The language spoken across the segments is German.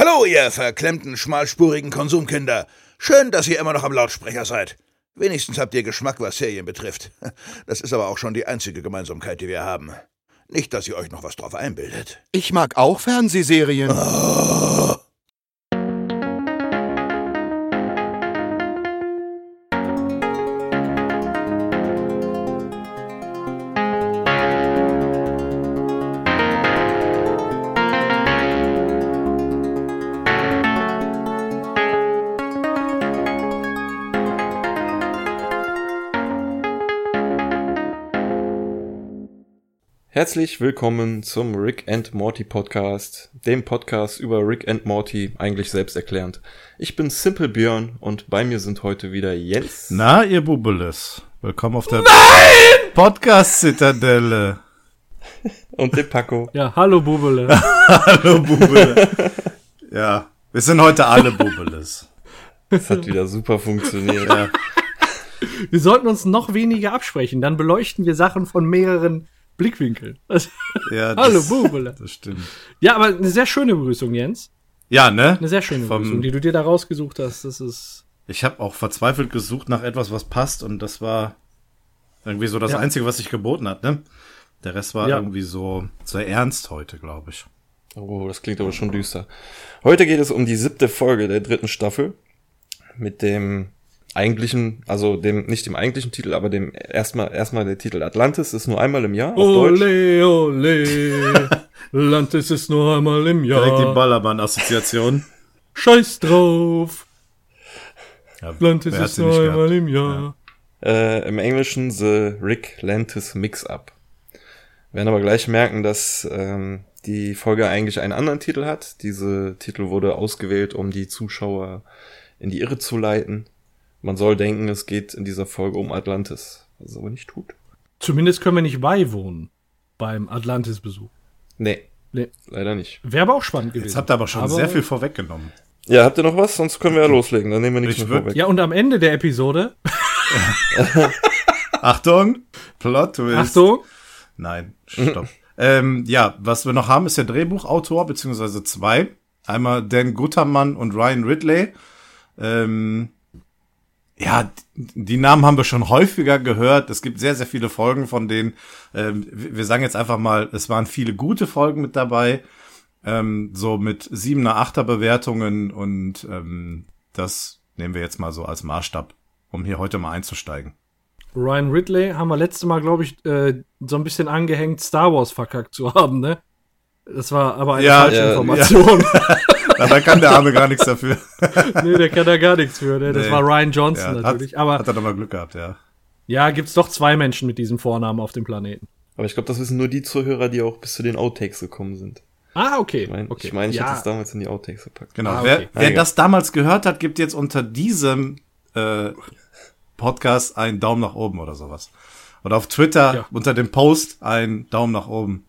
Hallo, ihr verklemmten, schmalspurigen Konsumkinder. Schön, dass ihr immer noch am Lautsprecher seid. Wenigstens habt ihr Geschmack, was Serien betrifft. Das ist aber auch schon die einzige Gemeinsamkeit, die wir haben. Nicht, dass ihr euch noch was drauf einbildet. Ich mag auch Fernsehserien. Oh. Herzlich willkommen zum Rick and Morty Podcast, dem Podcast über Rick and Morty, eigentlich selbsterklärend. Ich bin Simple Björn und bei mir sind heute wieder Jens. Na, ihr Bubeles. Willkommen auf der Podcast-Zitadelle. und dem Paco. Ja, hallo Bubele. hallo Bubele. ja, wir sind heute alle Bubeles. Das hat wieder super funktioniert. Ja. Wir sollten uns noch weniger absprechen, dann beleuchten wir Sachen von mehreren Blickwinkel. Ja, Hallo, Bubele. Das stimmt. Ja, aber eine sehr schöne Begrüßung, Jens. Ja, ne? Eine sehr schöne Vom, Begrüßung, die du dir da rausgesucht hast. Das ist. Ich habe auch verzweifelt gesucht nach etwas, was passt, und das war irgendwie so das ja. Einzige, was sich geboten hat, ne? Der Rest war ja. irgendwie so sehr ernst heute, glaube ich. Oh, das klingt aber schon düster. Heute geht es um die siebte Folge der dritten Staffel mit dem eigentlichen, also dem, nicht dem eigentlichen Titel, aber dem erstmal, erstmal der Titel Atlantis ist nur einmal im Jahr. Auf ole, Deutsch. ole, Atlantis ist nur einmal im Jahr. Direkt die Ballermann-Assoziation. Scheiß drauf. Ja, Atlantis ist nur einmal gehabt? im Jahr. Ja. Äh, Im Englischen The Rick Lantis Mix-Up. werden aber gleich merken, dass ähm, die Folge eigentlich einen anderen Titel hat. Diese Titel wurde ausgewählt, um die Zuschauer in die Irre zu leiten. Man soll denken, es geht in dieser Folge um Atlantis, was es aber nicht tut. Zumindest können wir nicht beiwohnen beim Atlantis-Besuch. Nee, nee, leider nicht. Wäre aber auch spannend gewesen. Jetzt habt ihr aber schon aber sehr viel vorweggenommen. Ja, habt ihr noch was? Sonst können wir ja loslegen. Dann nehmen wir nichts mehr vorweg. Ja, und am Ende der Episode. Achtung, Plot Twist. Achtung. Nein, stopp. ähm, ja, was wir noch haben, ist der Drehbuchautor, beziehungsweise zwei. Einmal Dan Guttermann und Ryan Ridley. Ähm, ja, die Namen haben wir schon häufiger gehört. Es gibt sehr, sehr viele Folgen von denen. Ähm, wir sagen jetzt einfach mal, es waren viele gute Folgen mit dabei. Ähm, so mit siebener, achter Bewertungen und ähm, das nehmen wir jetzt mal so als Maßstab, um hier heute mal einzusteigen. Ryan Ridley haben wir letzte Mal, glaube ich, äh, so ein bisschen angehängt, Star Wars verkackt zu haben, ne? Das war aber eine ja, falsche ja, Information. Ja. da kann der Arme gar nichts dafür. nee, der kann da gar nichts für. Ne? Das nee. war Ryan Johnson ja, natürlich. Hat, aber, hat er doch mal Glück gehabt, ja. Ja, gibt's doch zwei Menschen mit diesem Vornamen auf dem Planeten. Aber ich glaube, das wissen nur die Zuhörer, die auch bis zu den Outtakes gekommen sind. Ah, okay. Ich meine, okay. ich, mein, ich ja. hätte es damals in die Outtakes gepackt. Genau. Ah, okay. Wer, wer das damals gehört hat, gibt jetzt unter diesem äh, Podcast einen Daumen nach oben oder sowas. Oder auf Twitter ja. unter dem Post einen Daumen nach oben.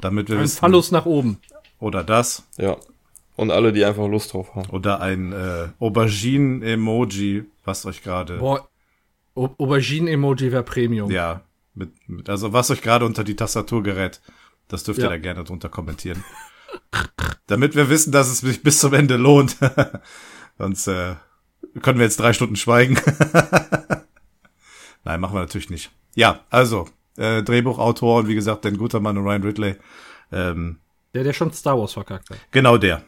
Damit wir ein wissen. Phallus nach oben. Oder das. Ja. Und alle, die einfach Lust drauf haben. Oder ein äh, Aubergine-Emoji, was euch gerade. Boah, Aubergine-Emoji wäre Premium. Ja. Mit, mit, also was euch gerade unter die Tastatur gerät, das dürft ja. ihr da gerne drunter kommentieren. Damit wir wissen, dass es sich bis zum Ende lohnt. Sonst äh, können wir jetzt drei Stunden schweigen. Nein, machen wir natürlich nicht. Ja, also, äh, Drehbuchautor und wie gesagt, Dan Gutermann und Ryan Ridley. Ähm, der, der schon Star Wars verkackt hat. Genau der.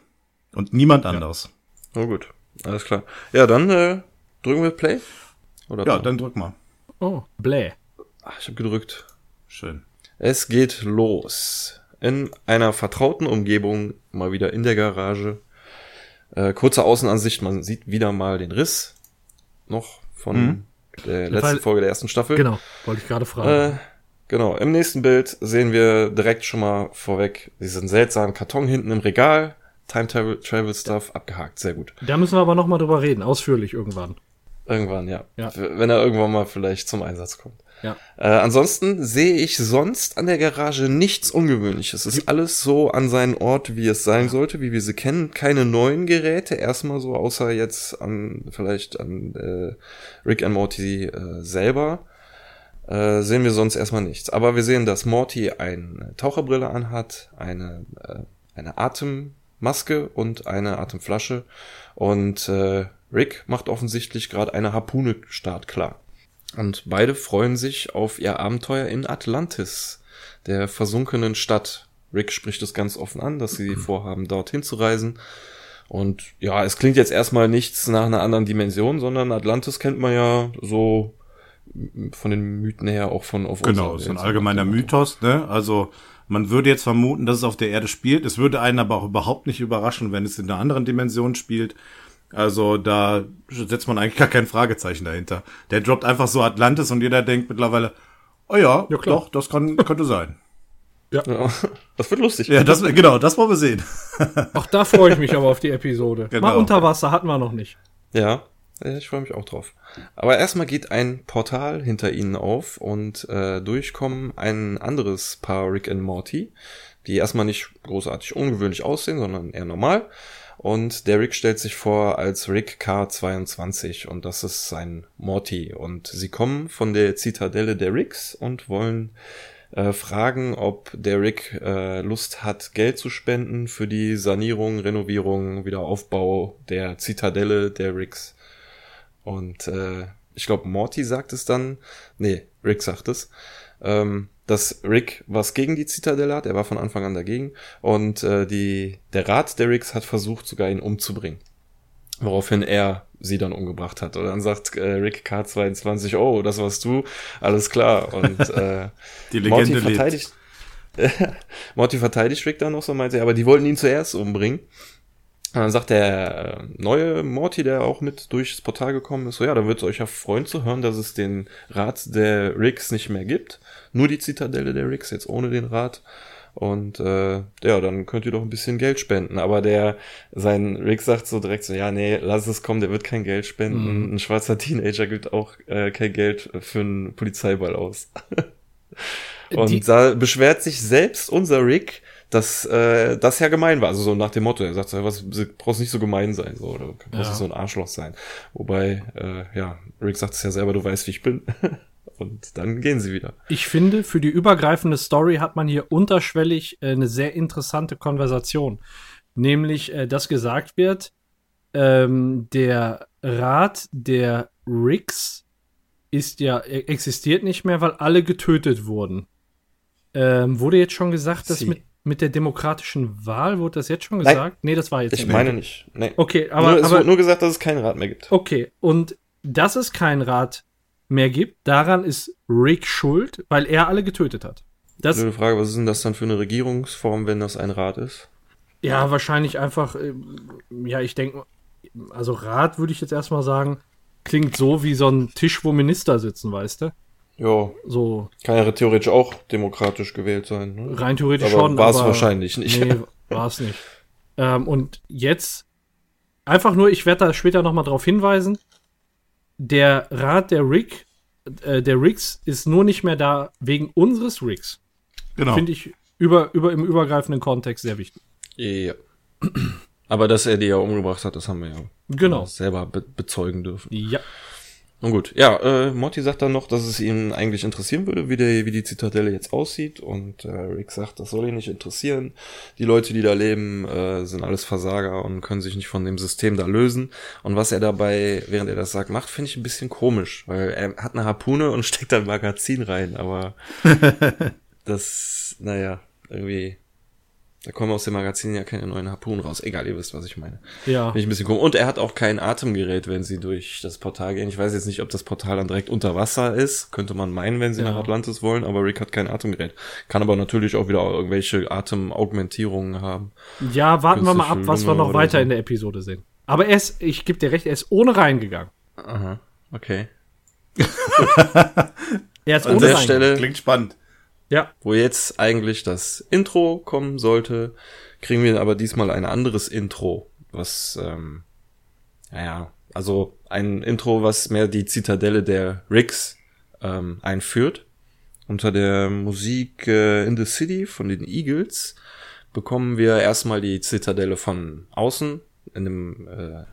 Und niemand anderes. Ja. Oh gut, alles klar. Ja, dann äh, drücken wir Play. Oder ja, dann drück mal. Oh, Bläh. Ach, ich habe gedrückt. Schön. Es geht los. In einer vertrauten Umgebung, mal wieder in der Garage. Äh, kurze Außenansicht, man sieht wieder mal den Riss. Noch von mhm. der letzten Weil, Folge der ersten Staffel. Genau, wollte ich gerade fragen. Äh, Genau, im nächsten Bild sehen wir direkt schon mal vorweg diesen seltsamen Karton hinten im Regal. Time Travel, Travel Stuff abgehakt, sehr gut. Da müssen wir aber nochmal drüber reden, ausführlich irgendwann. Irgendwann, ja. ja. Wenn er irgendwann mal vielleicht zum Einsatz kommt. Ja. Äh, ansonsten sehe ich sonst an der Garage nichts Ungewöhnliches. Es ist alles so an seinen Ort, wie es sein sollte, wie wir sie kennen. Keine neuen Geräte, erstmal so, außer jetzt an vielleicht an äh, Rick and Morty äh, selber äh, sehen wir sonst erstmal nichts. Aber wir sehen, dass Morty eine Taucherbrille anhat, eine, äh, eine Atem, Atemmaske und eine Atemflasche. Und äh, Rick macht offensichtlich gerade eine Harpune startklar. Und beide freuen sich auf ihr Abenteuer in Atlantis, der versunkenen Stadt. Rick spricht es ganz offen an, dass sie vorhaben, dorthin zu reisen. Und ja, es klingt jetzt erstmal nichts nach einer anderen Dimension, sondern Atlantis kennt man ja so von den Mythen her auch von auf Genau, ist ein allgemeiner Mythos, ne? Also man würde jetzt vermuten, dass es auf der Erde spielt. Es würde einen aber auch überhaupt nicht überraschen, wenn es in einer anderen Dimension spielt. Also da setzt man eigentlich gar kein Fragezeichen dahinter. Der droppt einfach so Atlantis und jeder denkt mittlerweile, oh ja, ja klar. doch, das kann, könnte sein. Ja. ja. Das wird lustig. Ja, das, genau, das wollen wir sehen. Auch da freue ich mich aber auf die Episode. Genau. Mal unter Wasser hatten wir noch nicht. Ja, ich freue mich auch drauf. Aber erstmal geht ein Portal hinter ihnen auf und äh, durchkommen ein anderes Paar Rick and Morty, die erstmal nicht großartig ungewöhnlich aussehen, sondern eher normal. Und der Rick stellt sich vor als Rick K22 und das ist sein Morty. Und sie kommen von der Zitadelle der Ricks und wollen äh, fragen, ob der Rick äh, Lust hat, Geld zu spenden für die Sanierung, Renovierung, Wiederaufbau der Zitadelle der Ricks. Und äh, ich glaube, Morty sagt es dann, nee, Rick sagt es, ähm, dass Rick was gegen die Zitadelle hat. Er war von Anfang an dagegen. Und äh, die, der Rat der Ricks hat versucht, sogar ihn umzubringen. Woraufhin er sie dann umgebracht hat. Und dann sagt äh, Rick K22, oh, das warst du, alles klar. Und äh, die Legende Morty verteidigt, Morty verteidigt Rick dann noch so, meinte er, aber die wollten ihn zuerst umbringen. Und dann sagt der äh, neue Morty, der auch mit durchs Portal gekommen ist, so ja, da wird es euch ja freuen zu hören, dass es den Rat der Ricks nicht mehr gibt. Nur die Zitadelle der Ricks, jetzt ohne den Rat. Und äh, ja, dann könnt ihr doch ein bisschen Geld spenden. Aber der, sein Rick sagt so direkt so, ja, nee, lass es kommen, der wird kein Geld spenden. Mhm. Ein schwarzer Teenager gibt auch äh, kein Geld für einen Polizeiball aus. Und die da beschwert sich selbst unser Rick, dass äh, das ja gemein war. Also so nach dem Motto, er sagt so, was brauchst nicht so gemein sein, so, oder brauchst ja. nicht so ein Arschloch sein. Wobei, äh, ja, Rick sagt es ja selber, du weißt, wie ich bin. Und dann gehen sie wieder. Ich finde, für die übergreifende Story hat man hier unterschwellig äh, eine sehr interessante Konversation. Nämlich, äh, dass gesagt wird, ähm, der Rat der Ricks ist ja, e-, existiert nicht mehr, weil alle getötet wurden. Ähm, wurde jetzt schon gesagt, dass mit mit der demokratischen Wahl wurde das jetzt schon gesagt? Nein, nee, das war jetzt Ich nicht. meine nicht. Nee. Okay, aber. Nur, es aber, nur gesagt, dass es keinen Rat mehr gibt. Okay, und dass es keinen Rat mehr gibt, daran ist Rick schuld, weil er alle getötet hat. Das Blöde Frage, was ist denn das dann für eine Regierungsform, wenn das ein Rat ist? Ja, wahrscheinlich einfach, äh, ja, ich denke, also Rat würde ich jetzt erstmal sagen, klingt so wie so ein Tisch, wo Minister sitzen, weißt du? Ja. So. Kann ja theoretisch auch demokratisch gewählt sein. Ne? Rein theoretisch aber schon. War es wahrscheinlich nicht. Nee, war es nicht. Ähm, und jetzt einfach nur, ich werde da später nochmal drauf hinweisen. Der Rat der Rick, äh, der Ricks ist nur nicht mehr da wegen unseres Ricks. Genau. Finde ich über, über, im übergreifenden Kontext sehr wichtig. Ja. Aber dass er die ja umgebracht hat, das haben wir ja genau. selber be bezeugen dürfen. Ja. Nun gut, ja, äh, Morty sagt dann noch, dass es ihn eigentlich interessieren würde, wie, der, wie die Zitadelle jetzt aussieht. Und äh, Rick sagt, das soll ihn nicht interessieren. Die Leute, die da leben, äh, sind alles Versager und können sich nicht von dem System da lösen. Und was er dabei, während er das sagt, macht, finde ich ein bisschen komisch, weil er hat eine Harpune und steckt da ein Magazin rein, aber das, naja, irgendwie da kommen aus dem Magazin ja keine neuen Harpunen raus. Egal, ihr wisst, was ich meine. Ja. Bin ich ein bisschen komisch. Und er hat auch kein Atemgerät, wenn sie durch das Portal gehen. Ich weiß jetzt nicht, ob das Portal dann direkt unter Wasser ist. Könnte man meinen, wenn sie ja. nach Atlantis wollen, aber Rick hat kein Atemgerät. Kann aber natürlich auch wieder irgendwelche Atemaugmentierungen haben. Ja, warten wir mal ab, was wir noch weiter so. in der Episode sehen. Aber er ist, ich gebe dir recht, er ist ohne reingegangen. Aha, okay. er ist An ohne der Stelle klingt spannend. Ja. Wo jetzt eigentlich das Intro kommen sollte, kriegen wir aber diesmal ein anderes Intro, was, ähm, naja, also ein Intro, was mehr die Zitadelle der Ricks ähm, einführt. Unter der Musik äh, In the City von den Eagles bekommen wir erstmal die Zitadelle von außen in dem äh,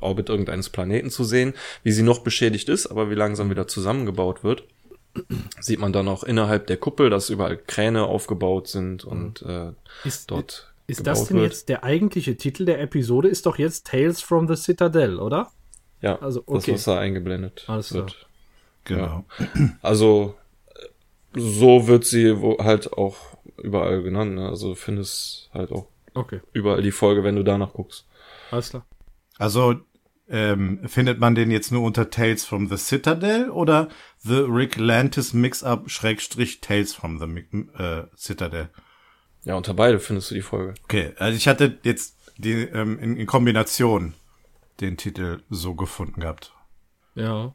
Orbit irgendeines Planeten zu sehen, wie sie noch beschädigt ist, aber wie langsam wieder zusammengebaut wird sieht man dann auch innerhalb der Kuppel, dass überall Kräne aufgebaut sind und äh, ist, dort Ist das denn wird. jetzt der eigentliche Titel der Episode? Ist doch jetzt Tales from the Citadel, oder? Ja, Also, das, okay. was da eingeblendet Alles klar. wird. Genau. Also, äh, so wird sie halt auch überall genannt. Ne? Also, du findest halt auch Okay, überall die Folge, wenn du danach guckst. alles klar. Also ähm, findet man den jetzt nur unter Tales from the Citadel oder The Rick Lantis Mix-Up Schrägstrich Tales from the Mi- äh, Citadel? Ja, unter beide findest du die Folge. Okay, also ich hatte jetzt die ähm, in, in Kombination den Titel so gefunden gehabt. Ja.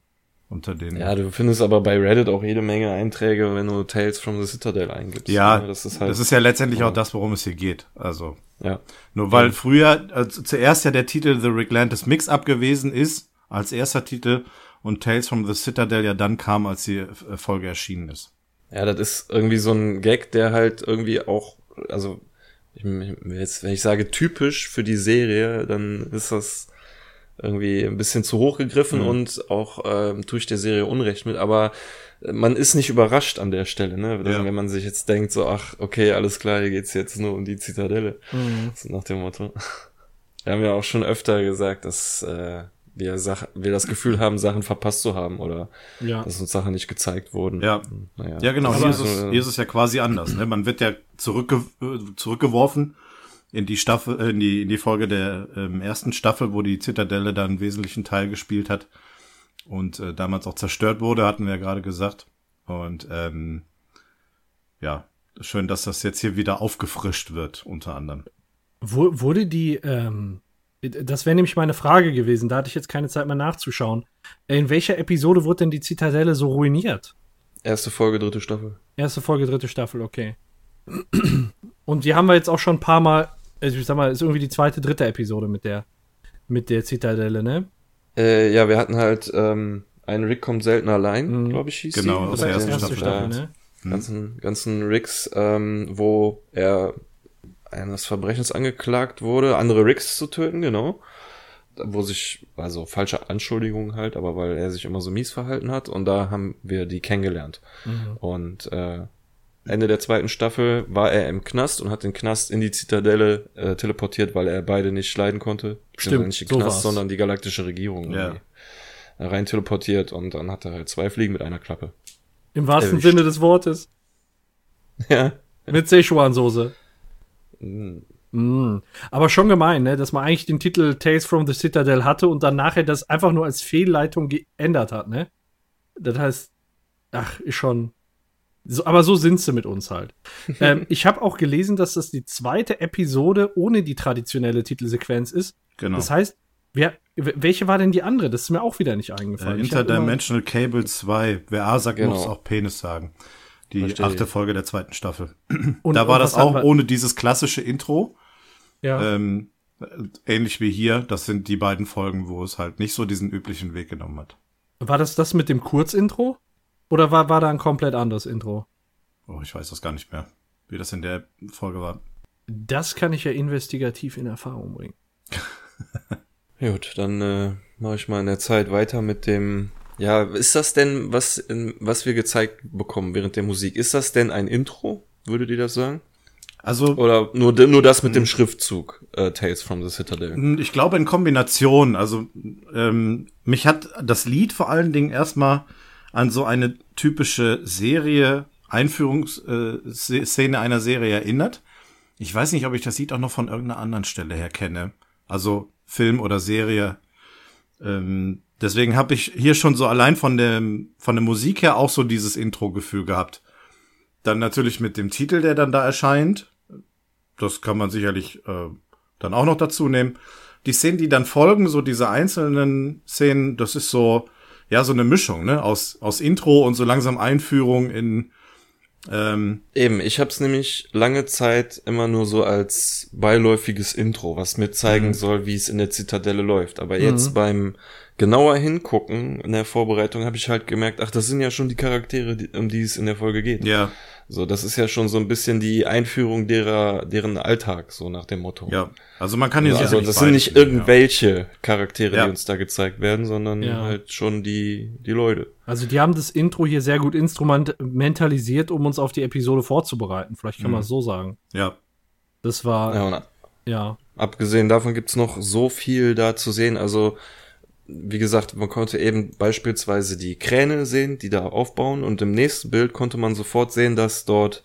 Unter den. Ja, du findest aber bei Reddit auch jede Menge Einträge, wenn du Tales from the Citadel eingibst. ja, Ne? das ist halt, das ist ja letztendlich auch das, worum es hier geht. Also ja. Nur weil früher, also zuerst ja der Titel The Rick Lantis Mix-Up gewesen ist, als erster Titel, und Tales from the Citadel ja dann kam, als die äh, Folge erschienen ist. Ja, das ist irgendwie so ein Gag, der halt irgendwie auch, also ich, jetzt, wenn ich sage typisch für die Serie, dann ist das irgendwie ein bisschen zu hoch gegriffen und auch ähm, tue ich der Serie Unrecht mit, aber man ist nicht überrascht an der Stelle, ne? Ja. Wenn man sich jetzt denkt, so, ach, okay, alles klar, hier geht's jetzt nur um die Zitadelle. Mhm. So nach dem Motto. Wir haben ja auch schon öfter gesagt, dass äh, wir, Sach wir das Gefühl haben, Sachen verpasst zu haben oder Ja. dass uns Sachen nicht gezeigt wurden. Ja. naja. Ja, genau. Hier ist, es, äh, hier ist es ja quasi anders. Ne? Man wird ja zurückge äh, zurückgeworfen in die Staffel, äh, in die, in die Folge der ähm, ersten Staffel, wo die Zitadelle dann einen wesentlichen Teil gespielt hat und äh, damals auch zerstört wurde, hatten wir ja gerade gesagt. Und ähm, ja, schön, dass das jetzt hier wieder aufgefrischt wird, unter anderem. Wo, wurde die, ähm, das wäre nämlich meine Frage gewesen, da hatte ich jetzt keine Zeit mehr nachzuschauen. In welcher Episode wurde denn die Zitadelle so ruiniert? Erste Folge, dritte Staffel. Erste Folge, dritte Staffel, okay. Und die haben wir jetzt auch schon ein paar Mal, also ich sag mal, ist irgendwie die zweite, dritte Episode mit der, mit der Zitadelle, ne? Äh, ja, wir hatten halt ähm, ein Rick kommt selten allein, Mhm. glaube ich, hieß Genau, die. aus der ersten erste Staffel, Staffel, Ja. ne? ganzen, ganzen Ricks, ähm, wo er eines Verbrechens angeklagt wurde, andere Ricks zu töten, genau. Wo sich, also falsche Anschuldigungen halt, aber weil er sich immer so mies verhalten hat und da haben wir die kennengelernt. Mhm. Und äh, Ende der zweiten Staffel war er im Knast und hat den Knast in die Zitadelle äh, teleportiert, weil er beide nicht leiden konnte. Stimmt, nicht den so Knast, war's. sondern die galaktische Regierung Ja. irgendwie. rein teleportiert und dann hat er halt zwei Fliegen mit einer Klappe. Im wahrsten Erwischt. Sinne des Wortes. Ja. Mit Szechuan-Soße. Mm. Mm. Aber schon gemein, ne? dass man eigentlich den Titel Tales from the Citadel hatte und dann nachher das einfach nur als Fehlleitung geändert hat, ne? Das heißt, ach, ist schon. So, aber so sind sie mit uns halt. ähm, ich habe auch gelesen, dass das die zweite Episode ohne die traditionelle Titelsequenz ist. Genau. Das heißt, wer, welche war denn die andere? Das ist mir auch wieder nicht äh, eingefallen. Hab Interdimensional Cable 2. Wer A sagt, Genau. muss auch Penis sagen. Die Verstehe achte. Folge der zweiten Staffel. und- da war und das auch ohne dieses klassische Intro. Ja. Ähm, ähnlich wie hier. Das sind die beiden Folgen, wo es halt nicht so diesen üblichen Weg genommen hat. War das das mit dem Kurzintro? Oder war, war da ein komplett anderes Intro? Oh, ich weiß das gar nicht mehr, wie das in der Folge war. Das kann ich ja investigativ in Erfahrung bringen. Gut, dann äh, mache ich mal in der Zeit weiter mit dem. Ja, ist das denn, was, in, was wir gezeigt bekommen während der Musik? Ist das denn ein Intro? Würdet ihr das sagen? Also, Oder nur, nur das mit dem Schriftzug äh, Tales from the Citadel? Ich glaube in Kombination. Also ähm, mich hat das Lied vor allen Dingen erstmal an so eine typische Serie, Einführungsszene äh, einer Serie erinnert. Ich weiß nicht, ob ich das Lied auch noch von irgendeiner anderen Stelle her kenne. Also Film oder Serie. Ähm, deswegen habe ich hier schon so allein von dem von der Musik her auch so dieses Intro-Gefühl gehabt. Dann natürlich mit dem Titel, der dann da erscheint. Das kann man sicherlich äh, dann auch noch dazu nehmen. Die Szenen, die dann folgen, so diese einzelnen Szenen, das ist so, ja, so eine Mischung, ne, aus, aus Intro und so langsam Einführung in, ähm, Eben, ich habe es nämlich lange Zeit immer nur so als beiläufiges Intro, was mir zeigen soll, wie es in der Zitadelle läuft. Aber jetzt beim genauer hingucken in der Vorbereitung habe ich halt gemerkt, ach, das sind ja schon die Charaktere, die, um die es in der Folge geht. ja, So, das ist ja schon so ein bisschen die Einführung derer, deren Alltag, so nach dem Motto. ja. Also man kann hier Also, sicherlich das sind nicht irgendwelche Charaktere, Ja. die uns da gezeigt werden, sondern Ja. halt schon die, die Leute. Also die haben das Intro hier sehr gut instrumentalisiert, um uns auf die Episode vorzubereiten. Vielleicht kann man es so sagen. Ja. Das war, Ja, ja. und Abgesehen davon gibt's noch so viel da zu sehen. Also, wie gesagt, man konnte eben beispielsweise die Kräne sehen, die da aufbauen. Und im nächsten Bild konnte man sofort sehen, dass dort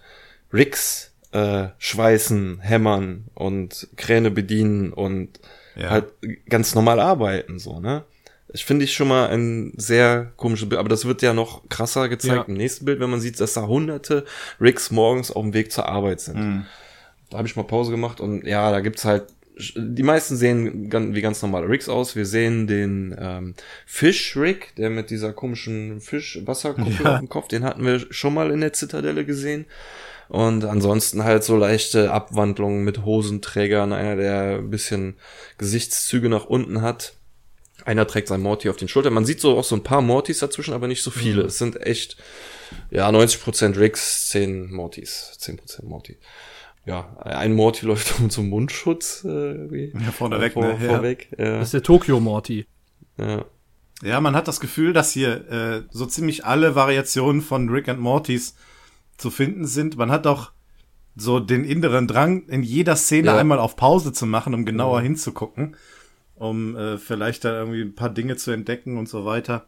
Rigs äh, schweißen, hämmern und Kräne bedienen und Ja. halt ganz normal arbeiten, so, ne? Ich finde ich schon mal ein sehr komisches Bild, aber das wird ja noch krasser gezeigt Ja. im nächsten Bild, wenn man sieht, dass da hunderte Rigs morgens auf dem Weg zur Arbeit sind. Mhm. Da habe ich mal Pause gemacht und ja, da gibt's halt, die meisten sehen wie ganz normale Rigs aus. Wir sehen den ähm, Fish-Rig, der mit dieser komischen Fisch-Wasserkuppel Ja. auf dem Kopf, den hatten wir schon mal in der Zitadelle gesehen. Und ansonsten halt so leichte Abwandlungen mit Hosenträgern, einer, der ein bisschen Gesichtszüge nach unten hat. Einer trägt sein Morty auf den Schultern. Man sieht so auch so ein paar Mortys dazwischen, aber nicht so viele. Es sind echt, ja, 90% Rigs, 10 Mortys, 10% Morty. Ja, ein Morty läuft um zum Mundschutz äh, irgendwie. Ja, vorne weg, vor, ne? Ja. Vorweg. Ja, Das ist der Tokyo Morty. ja. Ja, man hat das Gefühl, dass hier äh, so ziemlich alle Variationen von Rick and Mortys zu finden sind. Man hat auch so den inneren Drang, in jeder Szene Ja. einmal auf Pause zu machen, um genauer hinzugucken, um äh, vielleicht da irgendwie ein paar Dinge zu entdecken und so weiter.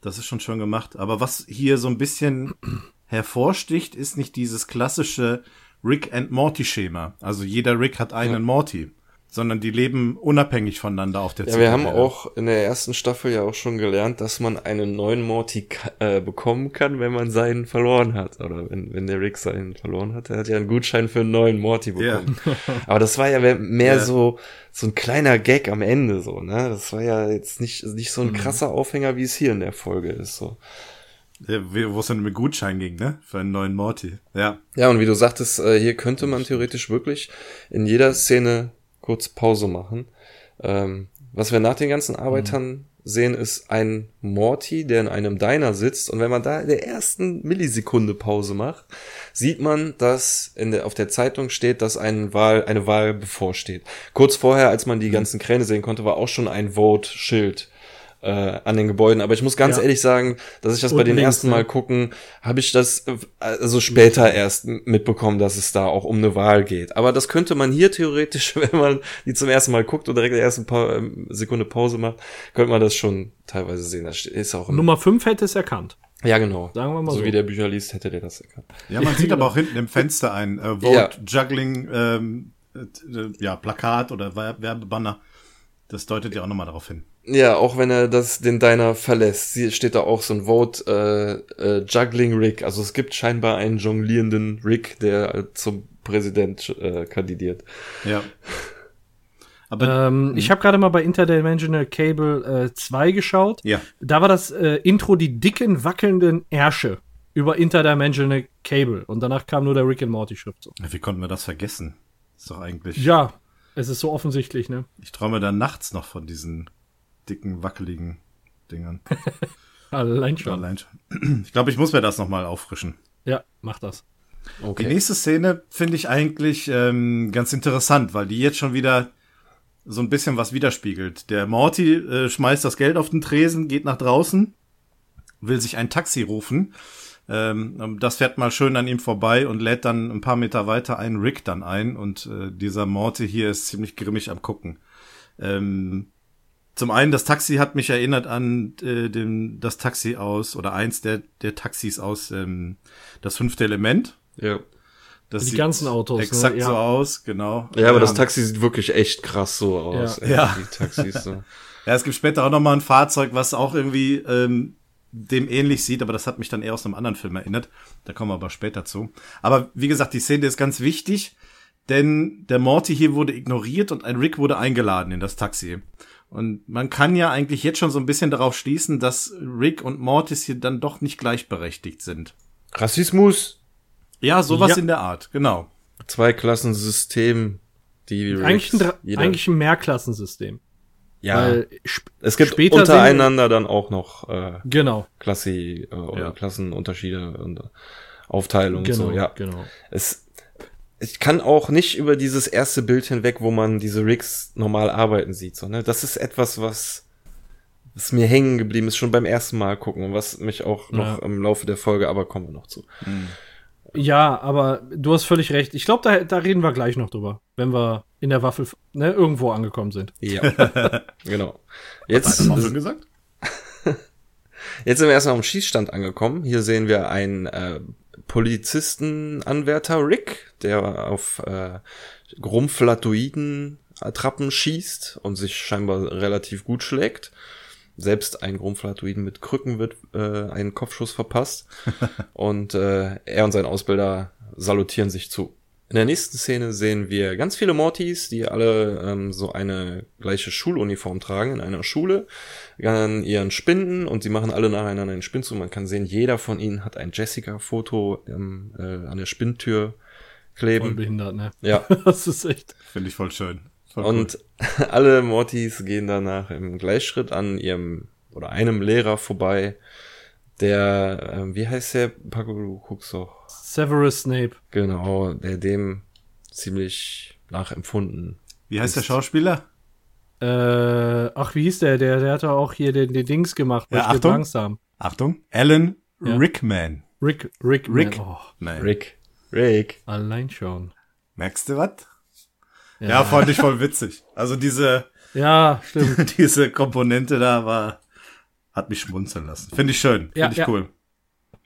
Das ist schon schön gemacht. Aber was hier so ein bisschen hervorsticht, ist nicht dieses klassische Rick and Morty Schema. Also jeder Rick hat einen Morty, sondern die leben unabhängig voneinander auf der Ja, wir haben auch in der ersten Staffel ja auch schon gelernt, dass man einen neuen Morty äh, bekommen kann, wenn man seinen verloren hat. Oder wenn, wenn der Rick seinen verloren hat. Er hat ja einen Gutschein für einen neuen Morty bekommen. Aber das war ja mehr Ja. so, so ein kleiner Gag am Ende, so, ne? Das war ja jetzt nicht, nicht Mhm. so ein krasser Aufhänger, wie es hier in der Folge ist, so. Wo es dann mit Gutschein ging, ne? Für einen neuen Morty. Ja. Ja, und wie du sagtest, äh, hier könnte man theoretisch wirklich in jeder Szene kurz Pause machen. Ähm, was wir nach den ganzen Arbeitern sehen, ist ein Morty, der in einem Diner sitzt. Und wenn man da in der ersten Millisekunde Pause macht, sieht man, dass in der, auf der Zeitung steht, dass ein Wahl, eine Wahl bevorsteht. Kurz vorher, als man die ganzen Kräne sehen konnte, war auch schon ein Vote-Schild äh, an den Gebäuden. Aber ich muss ganz Ja. ehrlich sagen, dass ich das bei Und den links, ersten? Mal gucken, habe ich das äh, also später erst mitbekommen, dass es da auch um eine Wahl geht. Aber das könnte man hier theoretisch, wenn man die zum ersten Mal guckt und direkt die ersten paar ähm, Sekunde Pause macht, könnte man das schon teilweise sehen. Das ist auch Nummer 5 hätte es erkannt. ja genau. Sagen wir mal so so. wie der Bücher liest, hätte der das erkannt. Ja, man sieht aber auch hinten im Fenster ein äh, Vote Ja. Juggling ähm, äh, äh, ja, Plakat oder Wer- Werbebanner. Das deutet ja auch nochmal darauf hin. Ja, auch wenn er das den Diner verlässt, sie- steht da auch so ein Vote äh, äh, Juggling Rick. Also es gibt scheinbar einen jonglierenden Rick, der äh, zum Präsident äh, kandidiert. Ja. Aber Ähm, ich habe gerade mal bei Interdimensional Cable äh, 2 geschaut. ja, Da war das äh, Intro die dicken, wackelnden Ärsche über Interdimensional Cable. Und danach kam nur der Rick and Morty Schriftzug. wie konnten wir das vergessen? Ist doch eigentlich. Ja, es ist so offensichtlich, ne? Ich träume dann nachts noch von diesen dicken, wackeligen Dingern. Allein schon. Allein schon. Ich glaube, ich muss mir das nochmal auffrischen. Ja, mach das. Die nächste Szene finde ich eigentlich ähm, ganz interessant, weil die jetzt schon wieder so ein bisschen was widerspiegelt. Der Morty äh, schmeißt das Geld auf den Tresen, geht nach draußen, will sich ein Taxi rufen. Ähm, das fährt mal schön an ihm vorbei und lädt dann ein paar Meter weiter einen Rick dann ein und äh, dieser Morty hier ist ziemlich grimmig am gucken. Ähm, zum einen, das Taxi hat mich erinnert an äh, dem, das Taxi aus, oder eins der, der Taxis aus ähm, das fünfte Element. Ja. Das Die sieht ganzen Autos, ne? Exakt Ja. so aus, genau. Ja, aber das Ähm, Taxi sieht wirklich echt krass so aus. Ja. ey, Ja. Die Taxis so. Ja, es gibt später auch noch mal ein Fahrzeug, was auch irgendwie ähm, dem ähnlich sieht, aber das hat mich dann eher aus einem anderen Film erinnert. Da kommen wir aber später zu. Aber wie gesagt, die Szene ist ganz wichtig, denn der Morty hier wurde ignoriert und ein Rick wurde eingeladen in das Taxi. Und man kann ja eigentlich jetzt schon so ein bisschen darauf schließen, dass Rick und Mortis hier dann doch nicht gleichberechtigt sind. Rassismus. Ja, sowas Ja. in der Art, genau. Zweikassensystem. Die Eigentlich ein, Jeder- eigentlich ein Mehrklassensystem. ja. Weil es gibt später untereinander dann auch noch äh, Genau, Klassi äh, oder Ja. Klassenunterschiede und äh, Aufteilung genau, und so, ja. genau. Es, ich kann auch nicht über dieses erste Bild hinweg, wo man diese Rigs normal arbeiten sieht. So, ne? Das ist etwas, was, was mir hängen geblieben ist, schon beim ersten Mal gucken und was mich auch noch Ja. im Laufe der Folge, aber kommen wir noch zu. Ja, aber du hast völlig recht. Ich glaube, da, da reden wir gleich noch drüber, wenn wir in der Waffel ne, irgendwo angekommen sind. Ja, genau. Jetzt, Hat Waffel gesagt? jetzt sind wir erstmal am Schießstand angekommen. Hier sehen wir einen äh, Polizistenanwärter Rick, der auf äh, Grumpflatoiden Attrappen schießt und sich scheinbar relativ gut schlägt. Selbst ein Grumpflatoiden mit Krücken wird äh, einen Kopfschuss verpasst. und äh, er und sein Ausbilder salutieren sich zu. In der nächsten Szene sehen wir ganz viele Mortys, die alle ähm, so eine gleiche Schuluniform tragen in einer Schule, an ihren Spinden und sie machen alle nacheinander einen Spinnzug. Man kann sehen, jeder von ihnen hat ein Jessica-Foto ähm, äh, an der Spinntür Voll kleben. behindert, ne? Ja, Das ist echt. Finde ich voll schön. Voll und alle Mortys gehen danach im Gleichschritt an ihrem oder einem Lehrer vorbei, der, ähm, wie heißt der? Paco, du guckst doch. Severus Snape. Genau, der dem ziemlich nachempfunden. Wie heißt der Schauspieler? Äh, ach, wie hieß der? Der, der hat doch auch hier den, den Dings gemacht. Ja, Achtung. Langsam. Achtung. Alan Ja. Rickman. Rick, Rick, Rick. Man. Oh, Nein. Rick. Rick. allein schon. Merkst du was? Ja, fand ich voll witzig. Also diese, Ja, stimmt. diese Komponente da war, hat mich schmunzeln lassen. Finde ich schön. Finde Ja, ich ja. cool.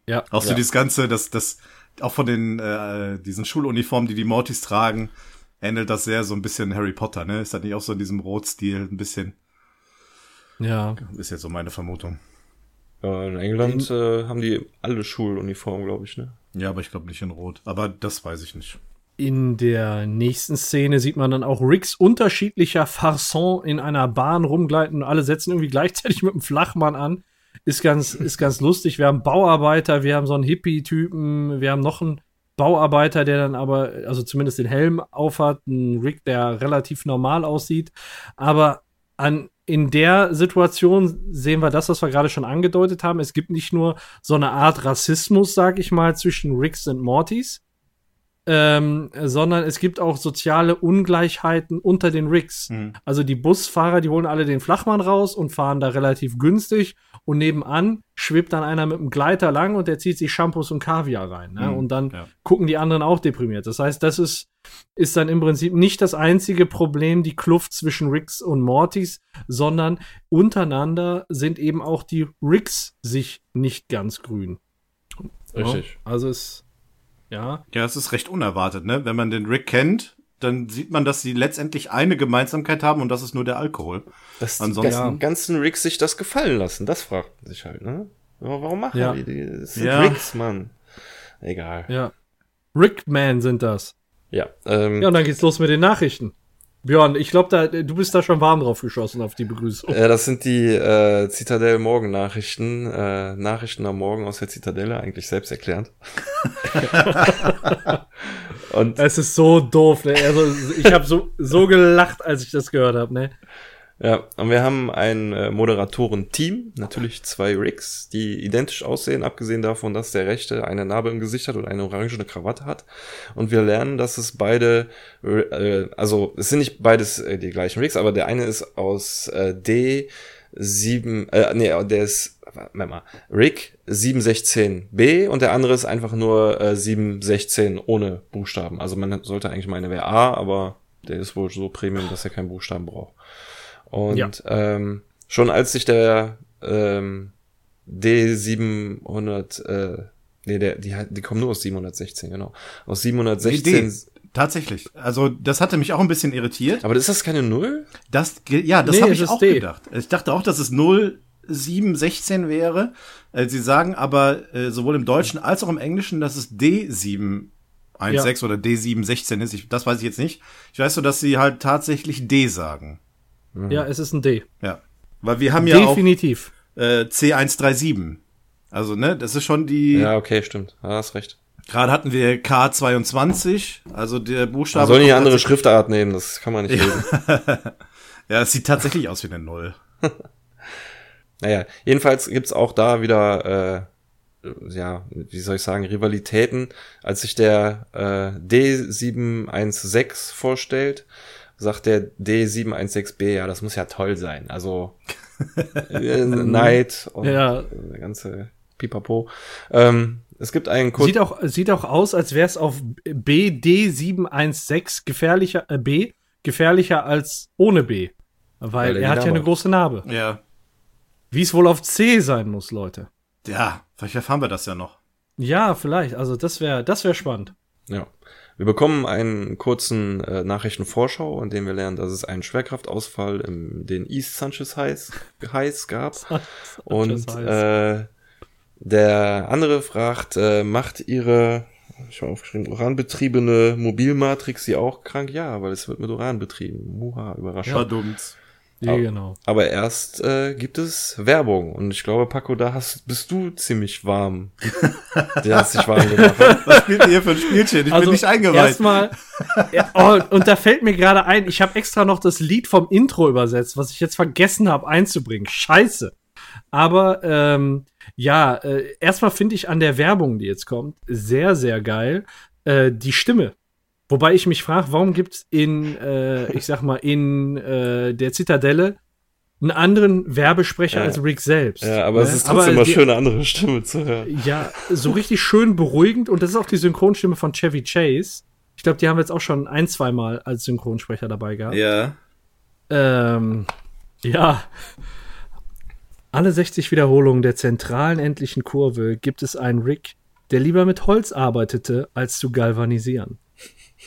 Ja. Auch so Ja. dieses Ganze, das, das, auch von den, äh, diesen Schuluniformen, die die Mortys tragen, ähnelt das sehr so ein bisschen Harry Potter, ne? Ist das nicht auch so in diesem Rotstil ein bisschen? Ja. Ist jetzt so meine Vermutung. Äh, in England äh, haben die alle Schuluniformen, glaube ich, ne? Ja, aber ich glaube nicht in Rot. Aber das weiß ich nicht. In der nächsten Szene sieht man dann auch Ricks unterschiedlicher Farson in einer Bahn rumgleiten und alle setzen irgendwie gleichzeitig mit einem Flachmann an. Ist ganz, ist ganz lustig. Wir haben Bauarbeiter, wir haben so einen Hippie-Typen, wir haben noch einen Bauarbeiter, der dann aber, also zumindest den Helm aufhat, ein Rick, der relativ normal aussieht. Aber an, in der Situation sehen wir das, was wir gerade schon angedeutet haben. Es gibt nicht nur so eine Art Rassismus, sag ich mal, zwischen Ricks und Mortys, ähm, sondern es gibt auch soziale Ungleichheiten unter den Rigs. Mhm. Also die Busfahrer, die holen alle den Flachmann raus und fahren da relativ günstig und nebenan schwebt dann einer mit einem Gleiter lang und der zieht sich Shampoos und Kaviar rein. Ne? Mhm, Und dann ja. gucken die anderen auch deprimiert. Das heißt, das ist, ist dann im Prinzip nicht das einzige Problem, die Kluft zwischen Ricks und Mortys, sondern untereinander sind eben auch die Ricks sich nicht ganz grün. Richtig. Ja, also es, ja, Ja, es ist recht unerwartet, ne? Wenn man den Rick kennt, dann sieht man, dass sie letztendlich eine Gemeinsamkeit haben und das ist nur der Alkohol. Dass Ansonsten- die ganzen, ganzen Ricks sich das gefallen lassen, das fragt man sich halt, ne? Aber warum machen Ja. die die? Das sind Ja. Ricks, Mann. Egal. ja. Rickman sind das. Ja, ähm, Ja, und dann geht's los mit den Nachrichten. Björn, ich glaube, da, du bist da schon warm drauf geschossen auf die Begrüßung. Ja, das sind die äh, Zitadelle Morgen Nachrichten, äh, Nachrichten am Morgen aus der Zitadelle, eigentlich selbsterklärend. Und Es ist so doof, ne? Also, ich habe so, so gelacht, als ich das gehört habe, ne? Ja, und wir haben ein äh, Moderatoren-Team, natürlich zwei Rigs, die identisch aussehen, abgesehen davon, dass der rechte eine Narbe im Gesicht hat und eine orangene Krawatte hat. Und wir lernen, dass es beide, äh, also es sind nicht beides äh, die gleichen Rigs, aber der eine ist aus äh, D7, äh, nee, der ist, warte mal, Rig 716b und der andere ist einfach nur äh, 716 ohne Buchstaben. Also man sollte eigentlich meinen, wäre A, aber der ist wohl so Premium, dass er keinen Buchstaben braucht. Und Ja. ähm, schon als sich der ähm, D700, äh, nee, der, die, die kommen nur aus 716, genau. Aus 716. Nee, Tatsächlich. Also, das hatte mich auch ein bisschen irritiert. Aber ist das keine Null? Das, ge- ja, das Nee, habe ich auch D. gedacht. Ich dachte auch, dass es 0716 wäre. Äh, Sie sagen aber äh, sowohl im Deutschen als auch im Englischen, dass es D716 oder D716 ist. Ich, das weiß ich jetzt nicht. Ich weiß nur, dass sie halt tatsächlich D sagen. Ja, es ist ein D. Ja. Weil wir haben ja Definitiv. auch äh, C137. Also, ne, das ist schon die. Ja, okay, stimmt. Ja, hast recht. Gerade hatten wir K22, also der Buchstabe. Man soll nicht eine andere Schriftart nehmen, das kann man nicht lesen. Ja, es sieht tatsächlich aus wie eine Null. Naja, jedenfalls gibt's auch da wieder, äh, ja, wie soll ich sagen, Rivalitäten. Als sich der äh, D716 vorstellt, sagt der D716B, ja, das muss ja toll sein. Also äh, Neid und Ja. der ganze pipapo. Ähm, es gibt einen Kur Sieht auch, sieht auch aus, als wäre es auf BD716 gefährlicher, äh, B, gefährlicher als ohne B. Weil, Weil er hat die ja Narbe eine große Narbe. Ja. Wie es wohl auf C sein muss, Leute. Ja, vielleicht erfahren wir das ja noch. Ja, vielleicht. Also das wäre, das wäre spannend. Ja. Wir bekommen einen kurzen äh, Nachrichtenvorschau, in dem wir lernen, dass es einen Schwerkraftausfall im den East Sanchez Heiß, Heiß gab. Und Sanchez äh, der andere fragt, äh, macht ihre, ich habe aufgeschrieben, uranbetriebene Mobilmatrix sie auch krank? Ja, weil es wird mit Uran betrieben. Muha, überraschend. Verdummt. Ja, genau. Aber erst äh, gibt es Werbung und ich glaube, Paco, da hast, bist du ziemlich warm. Der hast dich warm gemacht. Was spielt ihr hier für ein Spielchen? Ich bin nicht eingeweiht. Also Erstmal, ja, oh, und da fällt mir gerade ein, ich habe extra noch das Lied vom Intro übersetzt, was ich jetzt vergessen habe einzubringen. Scheiße. Aber ähm, ja, äh, erstmal finde ich an der Werbung, die jetzt kommt, sehr, sehr geil, äh, die Stimme. Wobei ich mich frage, warum gibt's in, äh, ich sag mal, in äh, der Zitadelle einen anderen Werbesprecher Ja. als Rick selbst. Ja, aber Ne? es ist trotzdem mal die- schön, eine andere Stimme zu hören. ja, so richtig schön beruhigend und das ist auch die Synchronstimme von Chevy Chase. Ich glaube, die haben wir jetzt auch schon ein, zwei Mal als Synchronsprecher dabei gehabt. Ja. Ähm, ja. Alle 60 Wiederholungen der zentralen endlichen Kurve gibt es einen Rick, der lieber mit Holz arbeitete, als zu galvanisieren.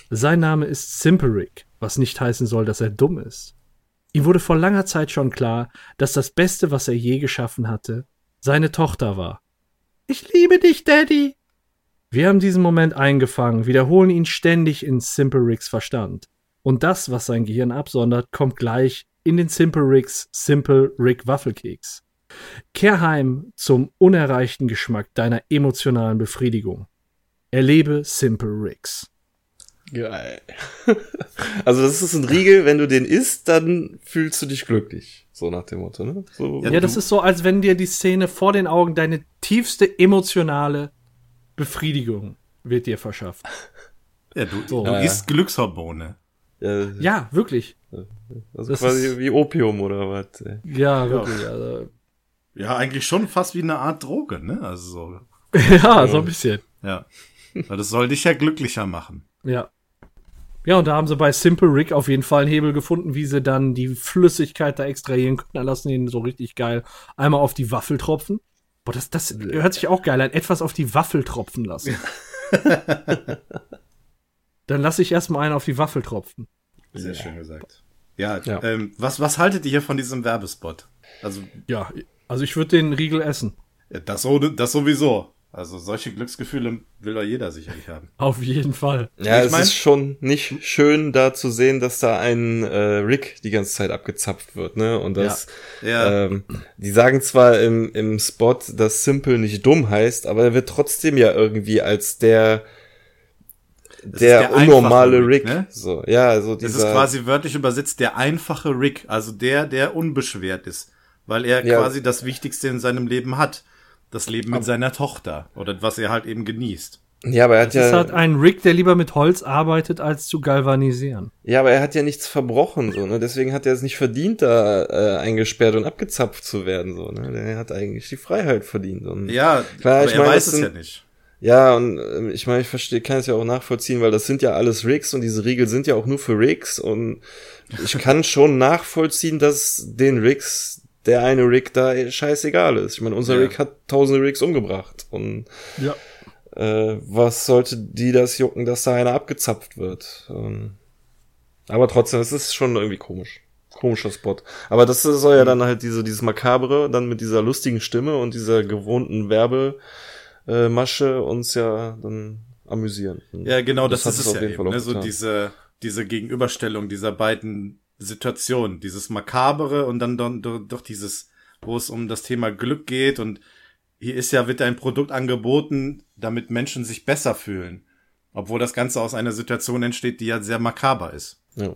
Sein Name ist Simple Rick, was nicht heißen soll, dass er dumm ist. Ihm wurde vor langer Zeit schon klar, dass das Beste, was er je geschaffen hatte, seine Tochter war. Ich liebe dich, Daddy! Wir haben diesen Moment eingefangen, wiederholen ihn ständig in Simple Ricks Verstand. Und das, was sein Gehirn absondert, kommt gleich in den Simple Ricks Simple Rick Waffelkeks. Kehr heim zum unerreichten Geschmack deiner emotionalen Befriedigung. Erlebe Simple Ricks. Geil. Also das ist ein Riegel, wenn du den isst, dann fühlst du dich glücklich. So nach dem Motto, ne? So. Ja, das ist so, als wenn dir die Szene vor den Augen deine tiefste emotionale Befriedigung wird dir verschafft. Ja, du, So. du Ja, ja. isst Glückshormone. ja, Ja, wirklich. also das quasi ist- wie Opium oder was. ey. Ja, wirklich. Also, Ja, eigentlich schon fast wie eine Art Droge, ne? Also so. ja, so ein bisschen. Ja. Weil das soll dich ja glücklicher machen. Ja. Ja, und da haben sie bei Simple Rick auf jeden Fall einen Hebel gefunden, wie sie dann die Flüssigkeit da extrahieren können. Da lassen ihn so richtig geil einmal auf die Waffel tropfen. Boah, das, das hört sich auch geil an. Etwas auf die Waffel tropfen lassen. dann lasse ich erstmal einen auf die Waffel tropfen. Sehr schön gesagt. Ja, Ja. Ähm, was, was haltet ihr hier von diesem Werbespot? Also, Ja, also ich würde den Riegel essen. ja, das, das sowieso. Also, solche Glücksgefühle will doch jeder sicherlich haben. Auf jeden Fall. Ja, Ich es mein- ist schon nicht schön, da zu sehen, dass da ein äh, Rick die ganze Zeit abgezapft wird, ne? Und das, Ja. ähm, die sagen zwar im, im Spot, dass Simple nicht dumm heißt, aber er wird trotzdem ja irgendwie als der der, der unnormale Rick, Rick, ne? so ja, also Das dieser ist quasi wörtlich übersetzt der einfache Rick, also der, der unbeschwert ist, weil er Ja. quasi das Wichtigste in seinem Leben hat. Das Leben mit seiner Tochter oder was er halt eben genießt. ja, aber er hat Das ist ja halt ein Rick, der lieber mit Holz arbeitet, als zu galvanisieren. ja, aber er hat ja nichts verbrochen so, ne? Deswegen hat er es nicht verdient da äh, eingesperrt und abgezapft zu werden so, ne? Der hat eigentlich die Freiheit verdient und Ja, Klar, aber ich er meine, weiß das es ja nicht. Ja, und ähm, ich meine, ich verstehe, kann es ja auch nachvollziehen, weil das sind ja alles Rigs und diese Riegel sind ja auch nur für Rigs und ich kann schon nachvollziehen, dass den Rigs der eine Rig da scheißegal ist. Ich meine, unser Ja. Rig hat tausende Rigs umgebracht und Ja. äh, was sollte die das jucken, dass da einer abgezapft wird? Ähm, aber trotzdem, es ist schon irgendwie komisch. Komischer Spot. Aber das soll ja dann halt diese, dieses Makabre, dann mit dieser lustigen Stimme und dieser gewohnten Werbe, äh, Masche uns ja dann amüsieren. Ja, genau, das, hat ist es ja jeden eben. Ne? So diese, diese Gegenüberstellung dieser beiden Situationen, dieses Makabere und dann doch, dieses, wo es um das Thema Glück geht und hier ist ja, wird ein Produkt angeboten, damit Menschen sich besser fühlen. Obwohl das Ganze aus einer Situation entsteht, die ja sehr makaber ist. Ja.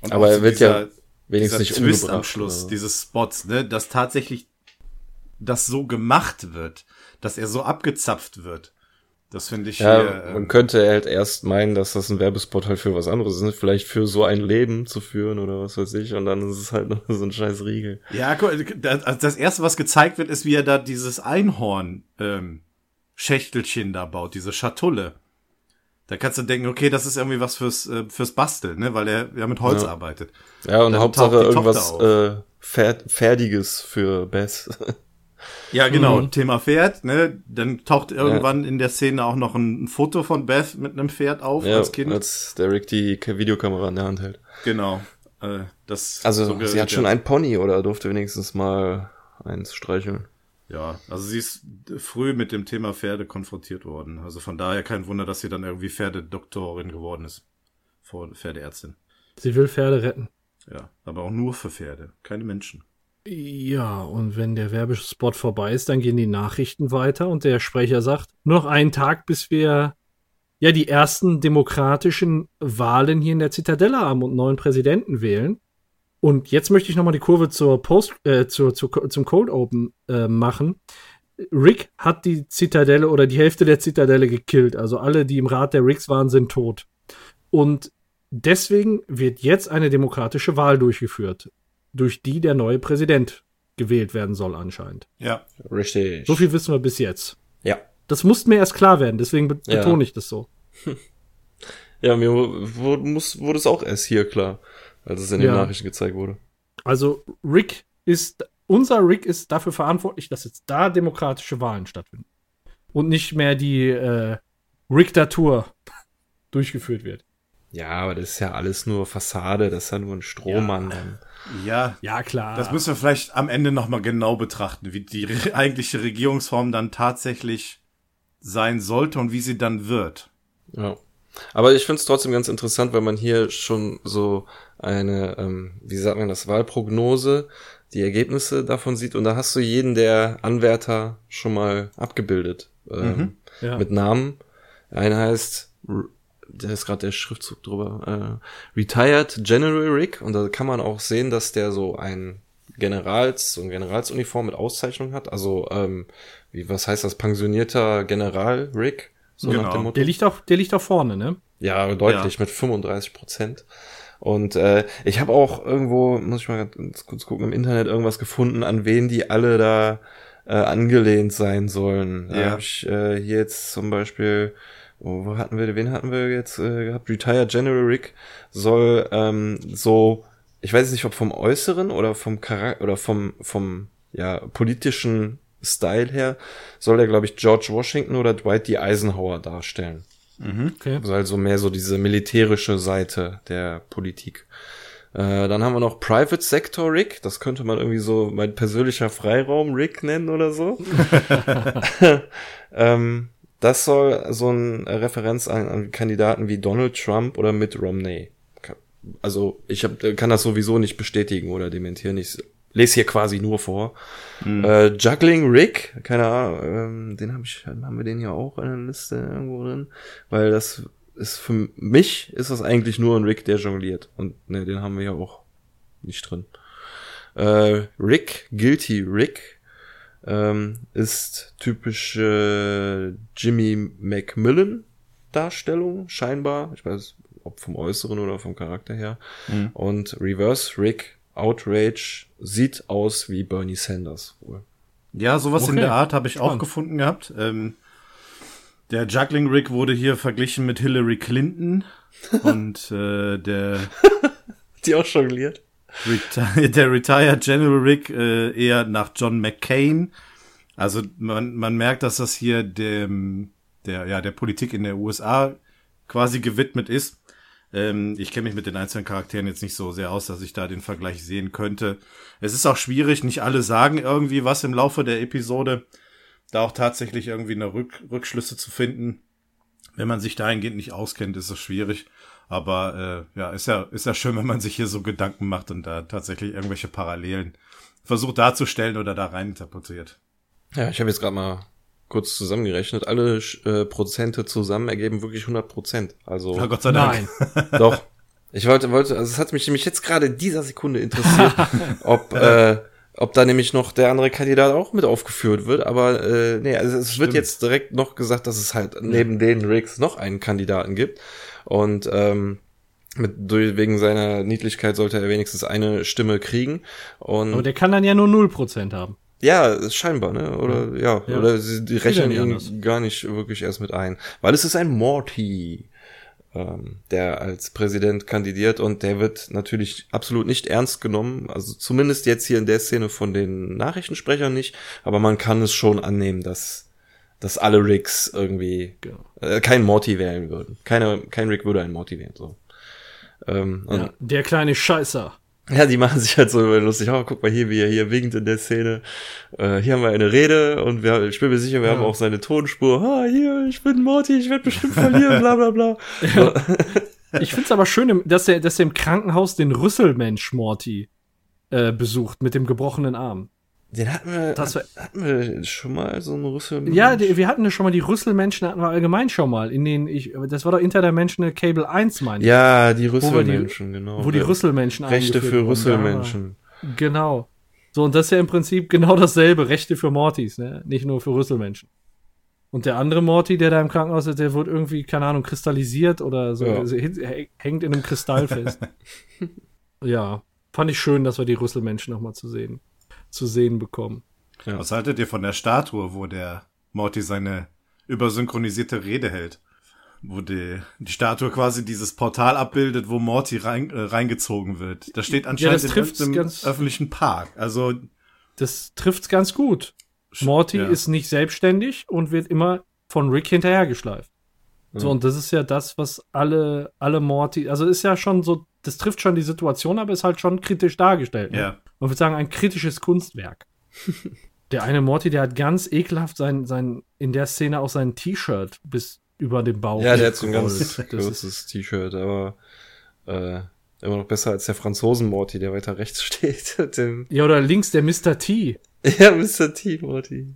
Und Aber er wird dieser, ja wenigstens dieser nicht Twist am Schluss, oder? dieses Spots, ne, dass tatsächlich das so gemacht wird, dass er so abgezapft wird. Das finde ich Ja, hier, man ähm, könnte halt erst meinen, dass das ein Werbespot halt für was anderes ist, vielleicht für so ein Leben zu führen oder was weiß ich, und dann ist es halt noch so ein scheiß Riegel. Ja, das, also das erste, was gezeigt wird, ist, wie er da dieses Einhorn ähm, Schächtelchen da baut, diese Schatulle. Da kannst du denken, okay, das ist irgendwie was fürs äh, fürs Basteln, ne, weil er ja mit Holz Ja. arbeitet. Ja, und Dann Hauptsache irgendwas äh, Fer Fertiges für Bess. Ja, genau, Mhm. Thema Pferd, ne? Dann taucht irgendwann in der Szene auch noch ein Foto von Beth mit einem Pferd auf ja, als Kind. als der Rick die Ka- Videokamera in der Hand hält. Genau. Äh, das Also so sie hat ja. schon ein Pony oder durfte wenigstens mal eins streicheln. Ja, also sie ist früh mit dem Thema Pferde konfrontiert worden. Also von daher kein Wunder, dass sie dann irgendwie Pferdedoktorin geworden ist. Vor Pferdeärztin. Sie will Pferde retten. Ja, aber auch nur für Pferde, keine Menschen. Ja, und wenn der Werbespot vorbei ist, dann gehen die Nachrichten weiter und der Sprecher sagt, nur noch einen Tag, bis wir ja die ersten demokratischen Wahlen hier in der Zitadelle haben und neuen Präsidenten wählen. Und jetzt möchte ich nochmal die Kurve zur Post, äh, zur, zur, zum Cold Open äh, machen. Rick hat die Zitadelle oder die Hälfte der Zitadelle gekillt. Also alle, die im Rat der Ricks waren, sind tot. Und deswegen wird jetzt eine demokratische Wahl durchgeführt, durch die der neue Präsident gewählt werden soll anscheinend. Ja. Richtig. So viel wissen wir bis jetzt. Ja. Das musste mir erst klar werden, deswegen be Ja. betone ich das so. Ja, mir wurde, muss, wurde es auch erst hier klar, als es in den Ja. Nachrichten gezeigt wurde. Also Rick ist, unser Rick ist dafür verantwortlich, dass jetzt da demokratische Wahlen stattfinden. Und nicht mehr die äh, Ricktatur durchgeführt wird. Ja, aber das ist ja alles nur Fassade, das ist ja nur ein Strohmann. Dann. Ja, Ja, klar. das müssen wir vielleicht am Ende nochmal genau betrachten, wie die re eigentliche Regierungsform dann tatsächlich sein sollte und wie sie dann wird. Ja. Aber ich finde es trotzdem ganz interessant, weil man hier schon so eine, ähm, wie sagt man das, Wahlprognose, die Ergebnisse davon sieht und da hast du jeden der Anwärter schon mal abgebildet. Ähm, ja. Mit Namen. Einer heißt, da ist gerade der Schriftzug drüber, äh, Retired General Rick und da kann man auch sehen, dass der so ein Generals, so ein Generalsuniform mit Auszeichnung hat. Also, ähm, wie, was heißt das? Pensionierter General Rick? So Genau. nach dem Motto. der liegt auch, der liegt auch vorne, ne? Ja, deutlich, mit 35 Prozent. Und äh, ich habe auch irgendwo, muss ich mal ganz kurz gucken, im Internet irgendwas gefunden, an wen die alle da äh, angelehnt sein sollen. Da Ja. hab ich äh, hier jetzt zum Beispiel, wo, wo hatten wir, wen hatten wir jetzt äh, gehabt? Retired General Rick soll ähm, so, ich weiß nicht, ob vom Äußeren oder vom Charakter oder vom, vom ja, politischen Style her, soll er, glaube ich, George Washington oder Dwight D. Eisenhower darstellen. Okay. Also also mehr so diese militärische Seite der Politik. Äh, dann haben wir noch Private Sector Rick. Das könnte man irgendwie so mein persönlicher Freiraum Rick nennen oder so. ähm, das soll so eine Referenz an, an Kandidaten wie Donald Trump oder Mitt Romney. Also ich hab, kann das sowieso nicht bestätigen oder dementieren. Ich lese hier quasi nur vor. Äh, Juggling Rick, keine Ahnung, ähm, den habe ich, haben wir den hier auch in der Liste irgendwo drin, weil das ist für mich ist das eigentlich nur ein Rick, der jongliert und ne, den haben wir ja auch nicht drin. Äh, Rick, Guilty Rick, ähm, ist typische Jimmy Macmillan Darstellung, scheinbar. Ich weiß, ob vom Äußeren oder vom Charakter her. Und Reverse Rick Outrage sieht aus wie Bernie Sanders wohl. Ja, sowas in Okay. der Art habe ich auch Spannend. gefunden gehabt. Ähm, der Juggling Rick wurde hier verglichen mit Hillary Clinton und äh, der, Die auch jongliert? Reti der Retired General Rick äh, eher nach John McCain. Also man, man merkt, dass das hier dem der ja der Politik in der USA quasi gewidmet ist. Ähm, ich kenne mich mit den einzelnen Charakteren jetzt nicht so sehr aus, dass ich da den Vergleich sehen könnte. Es ist auch schwierig, nicht alle sagen irgendwie was im Laufe der Episode, da auch tatsächlich irgendwie eine Rück Rückschlüsse zu finden. Wenn man sich dahingehend nicht auskennt, ist es schwierig. Aber äh, ja, ist ja, ist ja schön, wenn man sich hier so Gedanken macht und da tatsächlich irgendwelche Parallelen versucht darzustellen oder da rein interpretiert. Ja, ich habe jetzt gerade mal kurz zusammengerechnet. Alle äh, Prozente zusammen ergeben wirklich 100 Prozent. Also Ja, Gott sei Dank. Nein. Doch. Ich wollte, wollte, also es hat mich nämlich jetzt gerade in dieser Sekunde interessiert, ob, äh, ob da nämlich noch der andere Kandidat auch mit aufgeführt wird, aber äh, nee, also es wird Stimmt. jetzt direkt noch gesagt, dass es halt neben den Riggs noch einen Kandidaten gibt und ähm, mit, durch, wegen seiner Niedlichkeit sollte er wenigstens eine Stimme kriegen und Aber der kann dann ja nur 0% haben. ja, scheinbar, ne? Oder ja, Ja. oder sie die rechnen ihn anders. gar nicht wirklich erst mit ein, weil es ist ein Morty, ähm, der als Präsident kandidiert und der wird natürlich absolut nicht ernst genommen, also zumindest jetzt hier in der Szene von den Nachrichtensprechern nicht, aber man kann es schon annehmen, dass dass alle Ricks irgendwie Genau. äh, keinen Morty wählen würden. Keine, kein Rick würde einen Morty wählen, so. Ähm, Ja, der kleine Scheißer. ja, die machen sich halt so lustig. Oh, guck mal hier, wie er hier winkt in der Szene. Äh, hier haben wir eine Rede und wir, ich bin mir sicher, wir haben auch seine Tonspur. Ah, hier, ich bin Morty, ich werde bestimmt verlieren, bla bla bla. Ich find's aber schön, dass er, dass er im Krankenhaus den Rüsselmensch Morty äh, besucht mit dem gebrochenen Arm. Den hatten wir, Das war- hatten wir schon mal so einen Rüssel. Ja, die, wir hatten ja schon mal die Rüsselmenschen, hatten wir allgemein schon mal. In den, ich, das war doch Interdimensional Cable 1, meine ich. ja, die Rüsselmenschen, genau. Wo die Ja. Rüsselmenschen Rechte für. Rüsselmenschen. Ja, genau. So, und das ist ja im Prinzip genau dasselbe. Rechte für Mortys, ne? Nicht nur für Rüsselmenschen. Und der andere Morty, der da im Krankenhaus ist, der wird irgendwie, keine Ahnung, kristallisiert oder so. Ja. Also, hä- hängt in einem Kristall fest. ja. Fand ich schön, dass wir die Rüsselmenschen nochmal zu sehen, zu sehen bekommen. Was haltet ihr von der Statue, wo der Morty seine übersynchronisierte Rede hält? Wo die, die Statue quasi dieses Portal abbildet, wo Morty rein, äh, reingezogen wird. Das steht anscheinend trifft's einem ganz- öffentlichen Park. Also, Das trifft's ganz gut. Morty ja. ist nicht selbstständig und wird immer von Rick hinterhergeschleift. So, und das ist ja das, was alle, alle Morty, also ist ja schon so, das trifft schon die Situation, aber ist halt schon kritisch dargestellt. Ne? ja. Man würde sagen, ein kritisches Kunstwerk. der eine Morty, der hat ganz ekelhaft sein, sein, in der Szene auch sein T-Shirt bis über den Bauch. Ja, der hat so ein ganz kurzes T-Shirt, aber äh, immer noch besser als der Franzosen-Morty, der weiter rechts steht. Dem, ja, oder links der Mr. T. ja, Mr. T-Morty.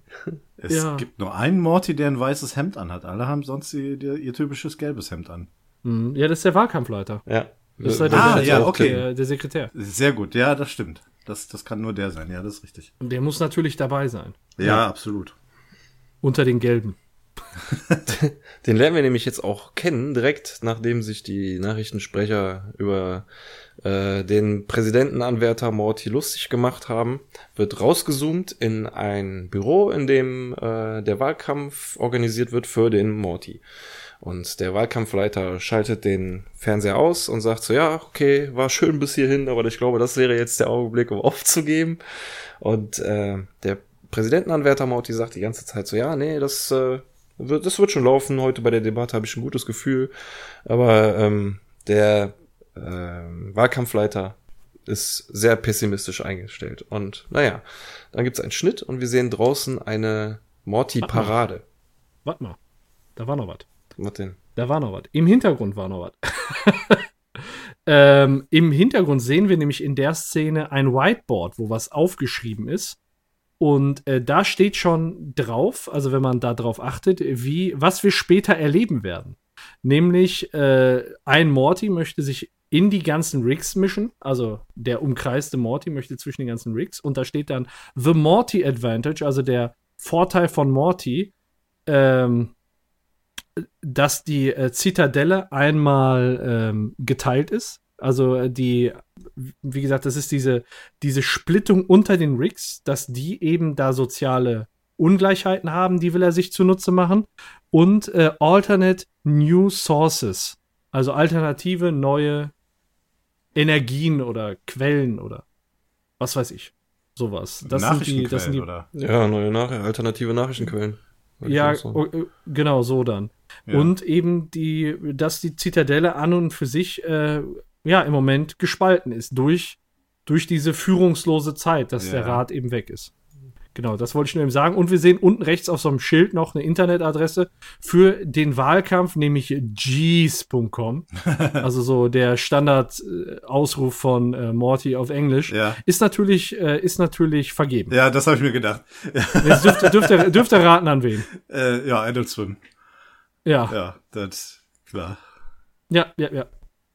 Es Ja. gibt nur einen Morty, der ein weißes Hemd anhat. Alle haben sonst die, ihr typisches gelbes Hemd an. Mhm. Ja, das ist der Wahlkampfleiter. Ja. Das ist halt Ah, der, ja, okay. der, der Sekretär. Sehr gut, ja, das stimmt. Das, das kann nur der sein, ja, das ist richtig. Und der muss natürlich dabei sein. Ja, absolut. Unter den Gelben. Den lernen wir nämlich jetzt auch kennen, direkt nachdem sich die Nachrichtensprecher über äh, den Präsidentenanwärter Morty lustig gemacht haben, wird rausgezoomt in ein Büro, in dem äh, der Wahlkampf organisiert wird für den Morty. Und der Wahlkampfleiter schaltet den Fernseher aus und sagt so, ja, okay, war schön bis hierhin, aber ich glaube, das wäre jetzt der Augenblick, um aufzugeben. Und äh, der Präsidentenanwärter Morty sagt die ganze Zeit so, ja, nee, das, äh, wird, das wird schon laufen. Heute bei der Debatte habe ich ein gutes Gefühl. Aber ähm, der ähm, Wahlkampfleiter ist sehr pessimistisch eingestellt. Und naja, dann gibt's einen Schnitt und wir sehen draußen eine Morty-Parade. Warte mal. Da war noch was. Was denn? Da war noch was. Im Hintergrund war noch was. ähm, Im Hintergrund sehen wir nämlich in der Szene ein Whiteboard, wo was aufgeschrieben ist. Und äh, da steht schon drauf, also wenn man da drauf achtet, wie, was wir später erleben werden. Nämlich, äh, ein Morty möchte sich in die ganzen Rigs mischen, also der umkreiste Morty möchte zwischen den ganzen Rigs und da steht dann The Morty Advantage, also der Vorteil von Morty, ähm, dass die äh, Zitadelle einmal ähm, geteilt ist. Also äh, die, wie gesagt, das ist diese, diese Splittung unter den Rigs, dass die eben da soziale Ungleichheiten haben, die will er sich zunutze machen. Und äh, alternate new sources, also alternative neue Energien oder Quellen oder was weiß ich. Sowas. Das sind die, das sind die, oder? Ja, neue Nach alternative Nachrichtenquellen. Ja, auch sagen. o- o- genau so dann. Ja. Und eben die, dass die Zitadelle an und für sich äh, ja im Moment gespalten ist durch, durch diese führungslose Zeit, dass Ja. der Rat eben weg ist. Genau, das wollte ich nur eben sagen. Und wir sehen unten rechts auf so einem Schild noch eine Internetadresse für den Wahlkampf, nämlich jeez.com. also so der Standard-Ausruf von äh, Morty auf Englisch. Ja. Ist natürlich, äh, ist natürlich vergeben. Ja, das habe ich mir gedacht. Jetzt dürft, dürft, ihr, dürft ihr raten, an wen. Äh, ja, Adult Swim. Ja. Ja, das klar. Ja, ja, ja.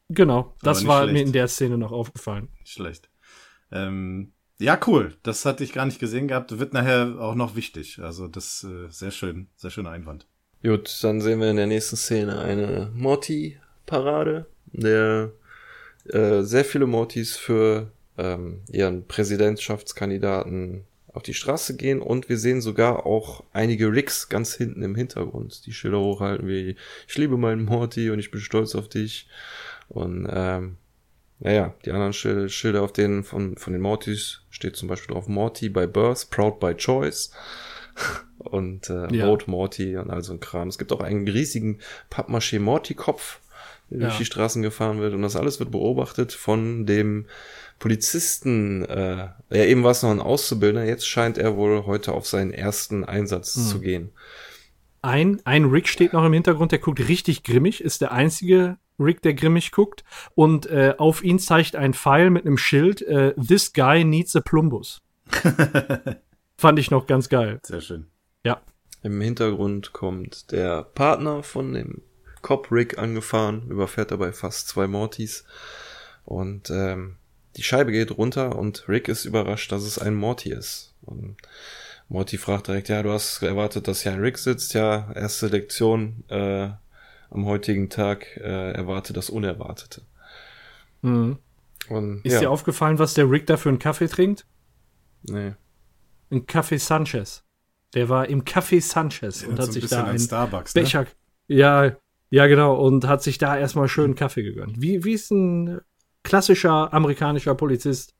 Genau. Das war schlecht. mir in der Szene noch aufgefallen. Nicht schlecht. Ähm, Ja, cool. Das hatte ich gar nicht gesehen gehabt. Wird nachher auch noch wichtig. Also das äh, sehr schön, sehr schöner Einwand. Gut, dann sehen wir in der nächsten Szene eine Morty-Parade, der äh, sehr viele Mortys für ähm, ihren Präsidentschaftskandidaten auf die Straße gehen und wir sehen sogar auch einige Ricks ganz hinten im Hintergrund, die Schilder hochhalten wie ich liebe meinen Morty und ich bin stolz auf dich und ähm, naja, die anderen Schilder, Schilder auf denen von, von den Mortys steht zum Beispiel drauf Morty by Birth, Proud by Choice und äh, Ja. Vote Morty und all so ein Kram. Es gibt auch einen riesigen Pappmaché Morty-Kopf, der durch Ja. die Straßen gefahren wird und das alles wird beobachtet von dem Polizisten, äh, ja eben war es noch ein Auszubildender, jetzt scheint er wohl heute auf seinen ersten Einsatz Hm. zu gehen. Ein, ein Rick steht noch im Hintergrund, der guckt richtig grimmig, ist der einzige Rick, der grimmig guckt. Und äh, auf ihn zeigt ein Pfeil mit einem Schild, äh, This guy needs a Plumbus. Fand ich noch ganz geil. Sehr schön. Ja. Im Hintergrund kommt der Partner von dem Cop Rick angefahren, überfährt dabei fast zwei Mortys und ähm, die Scheibe geht runter und Rick ist überrascht, dass es ein Morty ist. Und Morty fragt direkt, ja, du hast erwartet, dass hier ein Rick sitzt. Ja, erste Lektion äh, am heutigen Tag, äh, erwarte das Unerwartete. Mhm. Und Ist ja, dir aufgefallen, was der Rick da für einen Kaffee trinkt? nee. Ein Kaffee Sanchez. Der war im Café Sanchez und Erinnert hat so ein sich da einen Starbucks, ne? Becher. Ja, ja, genau. Und hat sich da erstmal schön Kaffee gegönnt. Wie, wie es ein klassischer amerikanischer Polizist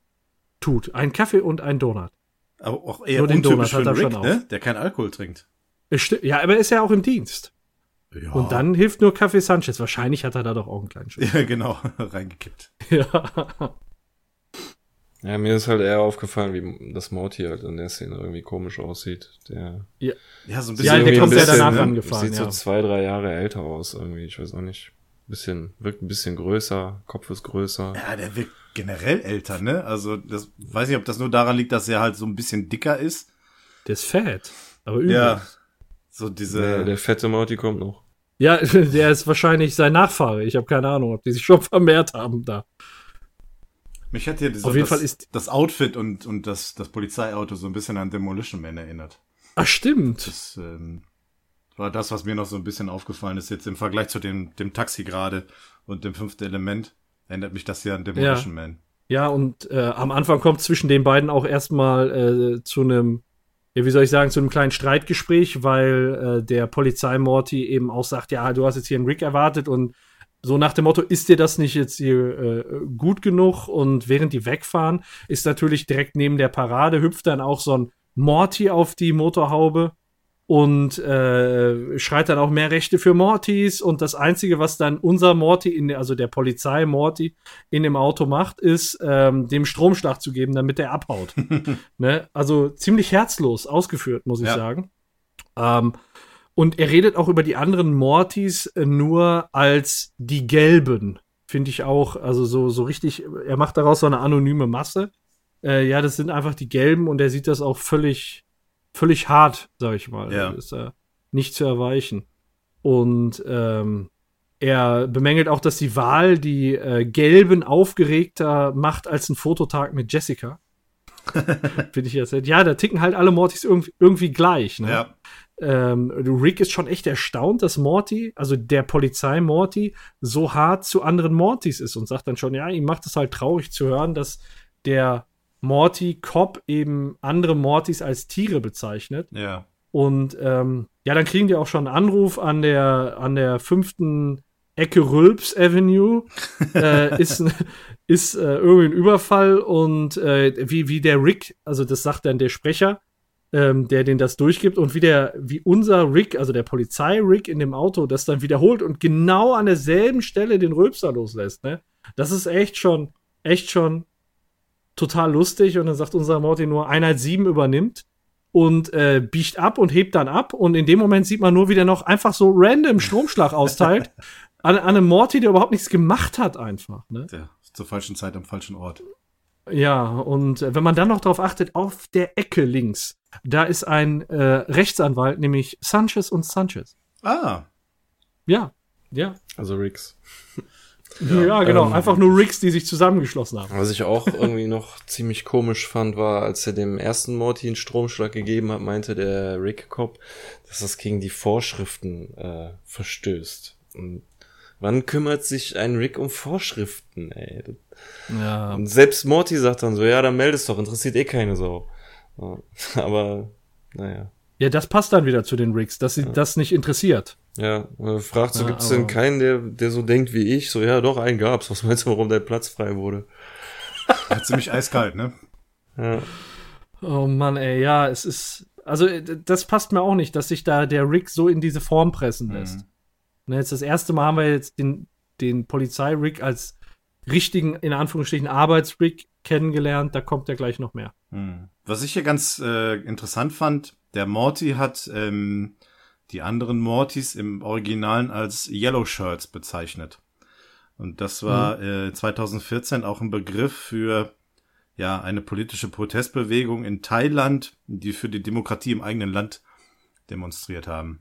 tut. Ein Kaffee und ein Donut. Aber auch eher Nur den untypisch Donut für hat er einen schon Rick, auf. ne? Der keinen Alkohol trinkt. Ja, aber er ist ja auch im Dienst. Ja. Und dann hilft nur Kaffee Sanchez. Wahrscheinlich hat er da doch auch einen kleinen Schuss. Ja, genau. Reingekippt. ja. Ja, mir ist halt eher aufgefallen, wie das Morty halt in der Szene irgendwie komisch aussieht. Der Ja, so ein Ja, bisschen. der irgendwie kommt ja danach ne? angefahren, Sieht ja. so zwei, drei Jahre älter aus irgendwie. Ich weiß auch nicht. Bisschen, wirkt ein bisschen größer, Kopf ist größer. Ja, der wirkt generell älter, ne? Also, das weiß ich, ob das nur daran liegt, dass er halt so ein bisschen dicker ist. Der ist fett. Aber übel. Ja. So diese. Der, der fette Morty kommt noch. Ja, der ist wahrscheinlich sein Nachfahre. Ich habe keine Ahnung, ob die sich schon vermehrt haben da. mich hat hier Auf jeden das, Fall ist- das Outfit und, und das, das Polizeiauto so ein bisschen an Demolition Man erinnert. Ach, stimmt. Das ähm, war das, was mir noch so ein bisschen aufgefallen ist, jetzt im Vergleich zu dem, dem Taxi gerade und dem fünften Element. Erinnert mich das hier an Demolition Man. Ja, und äh, am Anfang kommt zwischen den beiden auch erstmal äh, zu einem, ja, wie soll ich sagen, zu einem kleinen Streitgespräch, weil äh, der Polizei Morty eben auch sagt, ja, du hast jetzt hier einen Rick erwartet und so nach dem Motto, ist dir das nicht jetzt hier äh, gut genug? Und während die wegfahren, ist natürlich direkt neben der Parade, hüpft dann auch so ein Morty auf die Motorhaube und äh, schreit dann auch mehr Rechte für Mortys. Und das Einzige, was dann unser Morty, in, also der Polizei Morty, in dem Auto macht, ist, ähm, dem Stromschlag zu geben, damit er abhaut. ne? Also ziemlich herzlos ausgeführt, muss ich Ja. sagen. Ähm, und er redet auch über die anderen Mortys äh, nur als die Gelben. Finde ich auch, also so, so richtig, er macht daraus so eine anonyme Masse. Äh, ja, das sind einfach die Gelben und er sieht das auch völlig, völlig hart, sag ich mal. Ja. Ist äh, nicht zu erweichen. Und ähm, er bemängelt auch, dass die Wahl die äh, Gelben aufgeregter macht als ein Fototag mit Jessica. Finde ich jetzt. Ja, da ticken halt alle Mortys irgendwie, irgendwie gleich. Ne? Ja. ähm, Rick ist schon echt erstaunt, dass Morty, also der Polizei Morty, so hart zu anderen Mortys ist und sagt dann schon, ja, ihm macht es halt traurig zu hören, dass der Morty Cop eben andere Mortys als Tiere bezeichnet. Ja. Und ähm, ja, dann kriegen die auch schon einen Anruf an der, an der fünften Ecke Rülps Avenue. äh, ist ist äh, irgendwie ein Überfall und äh, wie, wie der Rick, also das sagt dann der Sprecher, ähm, der den das durchgibt und wie der, wie unser Rick, also der Polizei-Rick in dem Auto das dann wiederholt und genau an derselben Stelle den Rülpser loslässt, ne? Das ist echt schon, echt schon total lustig und dann sagt unser Morty nur Einheit 7 übernimmt und äh, biegt ab und hebt dann ab und in dem Moment sieht man nur, wie der noch einfach so random Stromschlag austeilt an, an einem Morty, der überhaupt nichts gemacht hat einfach, ne? ja. Zur falschen Zeit am falschen Ort. Ja, und äh, wenn man dann noch darauf achtet, auf der Ecke links, da ist ein äh, Rechtsanwalt, nämlich Sanchez und Sanchez. Ah. Ja, ja. Also Ricks. Ja, genau. Ähm, Einfach nur Ricks, die sich zusammengeschlossen haben. Was ich auch irgendwie noch ziemlich komisch fand, war, als er dem ersten Morty einen Stromschlag gegeben hat, meinte der Rick Cop, dass das gegen die Vorschriften äh, verstößt. Und wann kümmert sich ein Rick um Vorschriften, ey? Ja. Und selbst Morty sagt dann so, ja, dann meldest doch, interessiert eh keine Sau. Ja, Aber, naja. Ja, das passt dann wieder zu den Ricks, dass sie das nicht interessiert. Ja, äh, fragt so, Ja, gibt's aber- denn keinen, der, der so denkt wie ich? So, ja, doch, einen gab's. Was meinst du, warum dein Platz frei wurde? Ja, ziemlich eiskalt, ne? Ja, Oh Mann, ey, ja, es ist. Also, äh, das passt mir auch nicht, dass sich da der Rick so in diese Form pressen lässt. Ne, jetzt das erste Mal haben wir jetzt den, den Polizei-Rick als richtigen, in Anführungsstrichen, Arbeits-Rick kennengelernt. Da kommt ja gleich noch mehr. Hm. Was ich hier ganz äh, interessant fand, der Morty hat ähm, die anderen Mortys im Originalen als Yellow Shirts bezeichnet. Und das war äh, 2014 auch ein Begriff für ja eine politische Protestbewegung in Thailand, die für die Demokratie im eigenen Land demonstriert haben.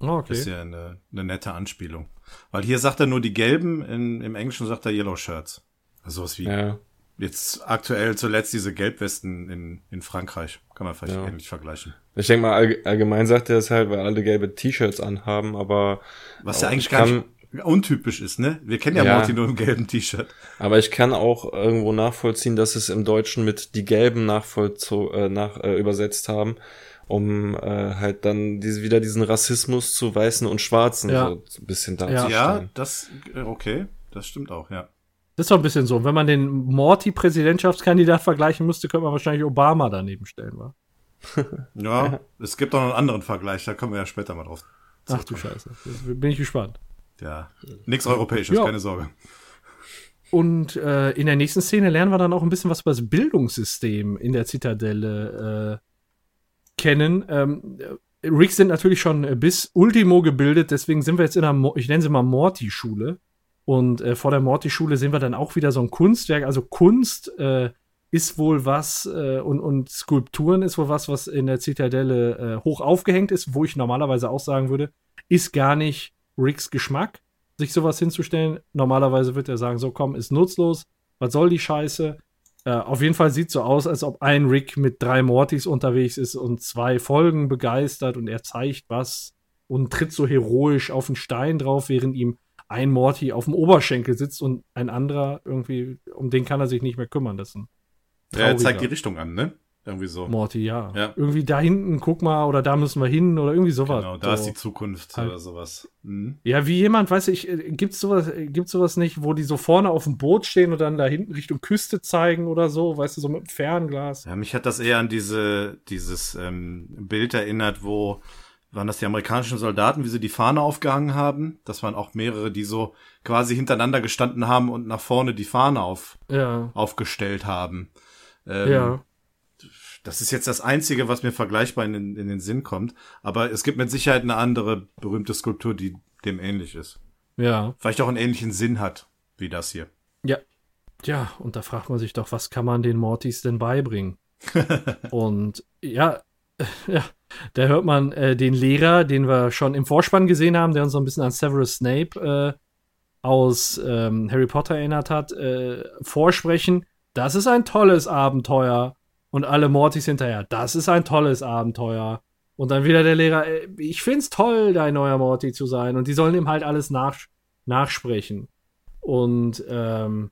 Oh, Das ist okay. ja eine, eine nette Anspielung. Weil hier sagt er nur die gelben, in, im Englischen sagt er Yellow Shirts. Also sowas wie ja. Jetzt aktuell zuletzt diese Gelbwesten in, in Frankreich. Kann man vielleicht Ja. ähnlich vergleichen. Ich denke mal, allg- allgemein sagt er es halt, weil alle gelbe T-Shirts anhaben, aber Was ja eigentlich ich gar kann, nicht untypisch ist, ne? Wir kennen ja, Ja. Morty nur im gelben T-Shirt. aber ich kann auch irgendwo nachvollziehen, dass es im Deutschen mit die gelben nachvollzo äh, nach äh, übersetzt haben, um äh, halt dann diese, wieder diesen Rassismus zu Weißen und Schwarzen Ja. so ein bisschen darzustellen. Ja, das, äh, okay. Das stimmt auch, ja. Das ist doch ein bisschen so. Wenn man den Morty-Präsidentschaftskandidat vergleichen müsste, könnte man wahrscheinlich Obama daneben stellen, wa? Ja, es gibt auch noch einen anderen Vergleich, da kommen wir ja später mal drauf. Ach du Scheiße. Jetzt bin ich gespannt. Ja, nichts Europäisches, Ja. keine Sorge. Und äh, in der nächsten Szene lernen wir dann auch ein bisschen was über das Bildungssystem in der Zitadelle äh, kennen. Ähm, äh, Ricks sind natürlich schon bis Ultimo gebildet, deswegen sind wir jetzt in einer, Mo ich nenne sie mal Morty-Schule. Und äh, vor der Morty-Schule sehen wir dann auch wieder so ein Kunstwerk. Also Kunst äh, ist wohl was äh, und, und Skulpturen ist wohl was, was in der Zitadelle äh, hoch aufgehängt ist, wo ich normalerweise auch sagen würde, ist gar nicht Ricks Geschmack, sich sowas hinzustellen. Normalerweise wird er sagen, so komm, ist nutzlos, was soll die Scheiße? Äh, auf jeden Fall sieht so aus, als ob ein Rick mit drei Mortys unterwegs ist und zwei Folgen begeistert und er zeigt was und tritt so heroisch auf den Stein drauf, während ihm ein Morty auf dem Oberschenkel sitzt und ein anderer irgendwie, um den kann er sich nicht mehr kümmern. Das ist Ja, er zeigt die Richtung an, ne? Irgendwie so. Morty, ja. Ja. Irgendwie da hinten, guck mal, oder da müssen wir hin oder irgendwie sowas. Genau, da ist so. die Zukunft Halt. oder sowas. Mhm. Ja, wie jemand, weiß ich, äh, gibt's sowas, äh, gibt's sowas nicht, wo die so vorne auf dem Boot stehen und dann da hinten Richtung Küste zeigen oder so, weißt du, so mit dem Fernglas. Ja, mich hat das eher an diese, dieses ähm, Bild erinnert, wo waren das die amerikanischen Soldaten, wie sie die Fahne aufgehangen haben. Das waren auch mehrere, die so quasi hintereinander gestanden haben und nach vorne die Fahne auf, Ja. aufgestellt haben. Ähm, Ja. Das ist jetzt das Einzige, was mir vergleichbar in, den- in den Sinn kommt. Aber es gibt mit Sicherheit eine andere berühmte Skulptur, die dem ähnlich ist. Ja. Vielleicht auch einen ähnlichen Sinn hat, wie das hier. Ja. Ja, und da fragt man sich doch, was kann man den Mortys denn beibringen? und ja, ja, da hört man äh, den Lehrer, den wir schon im Vorspann gesehen haben, der uns so ein bisschen an Severus Snape äh, aus ähm, Harry Potter erinnert hat, äh, vorsprechen. Das ist ein tolles Abenteuer. Und alle Mortys hinterher, das ist ein tolles Abenteuer. Und dann wieder der Lehrer, äh, ich find's toll, dein neuer Morty zu sein. Und die sollen ihm halt alles nach, nachsprechen. Und ähm,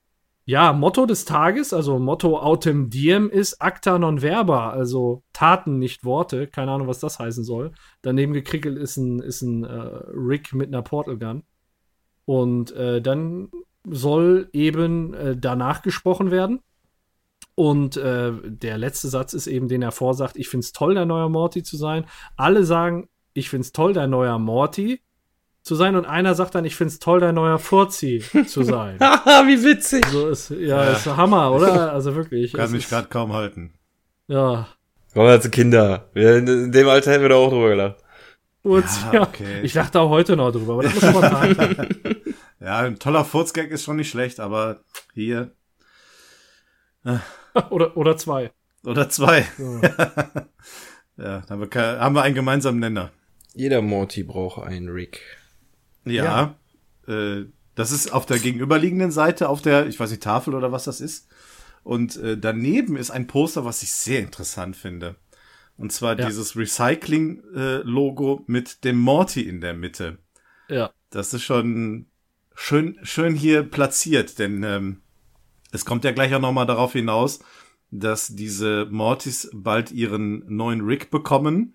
ja, Motto des Tages, also Motto Autem Diem ist Acta non verba, also Taten, nicht Worte. Keine Ahnung, was das heißen soll. Daneben gekrickelt ist ein, ist ein äh, Rick mit einer Portal Gun. Und äh, dann soll eben äh, danach gesprochen werden. Und äh, der letzte Satz ist eben, den er vorsagt, ich find's toll, dein neuer Morty zu sein. Alle sagen, ich find's toll, dein neuer Morty zu sein. Und einer sagt dann, ich find's toll, dein neuer Furzi zu sein. Haha, wie witzig. So ist, ja, ist Hammer, oder? Also wirklich. Kann mich gerade kaum halten. Ja. Komm, als Kinder. In dem Alter hätten wir da auch drüber gelacht. Furzi, Ja, ja, okay. Ich dachte auch heute noch drüber, aber das muss man sagen. Ja, ein toller Furzgag ist schon nicht schlecht, aber hier oder, oder zwei. oder zwei. So. Ja, haben wir, haben wir einen gemeinsamen Nenner. Jeder Morty braucht einen Rick. Ja. Äh, Das ist auf der gegenüberliegenden Seite, auf der, ich weiß nicht, Tafel oder was das ist. Und äh, daneben ist ein Poster, was ich sehr interessant finde. Und zwar Ja. dieses Recycling-Logo mit dem Morty in der Mitte. Ja. Das ist schon schön, schön hier platziert, denn ähm, es kommt ja gleich auch nochmal darauf hinaus, dass diese Mortys bald ihren neuen Rig bekommen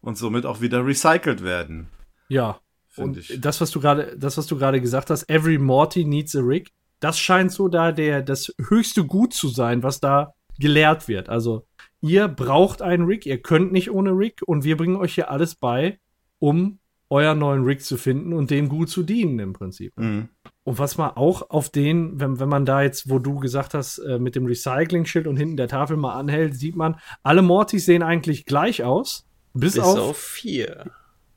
und somit auch wieder recycelt werden. Ja. Und ich. das, was du gerade, das, was du gerade gesagt hast, every Morty needs a rig, das scheint so da der, das höchste Gut zu sein, was da gelehrt wird. Also, ihr braucht einen Rig, ihr könnt nicht ohne Rig und wir bringen euch hier alles bei, um euren neuen Rig zu finden und dem gut zu dienen im Prinzip. Mhm. Und was man auch auf den, wenn, wenn man da jetzt, wo du gesagt hast, äh, mit dem Recycling-Schild und hinten der Tafel mal anhält, sieht man, alle Mortys sehen eigentlich gleich aus. Bis, Bis auf, auf vier.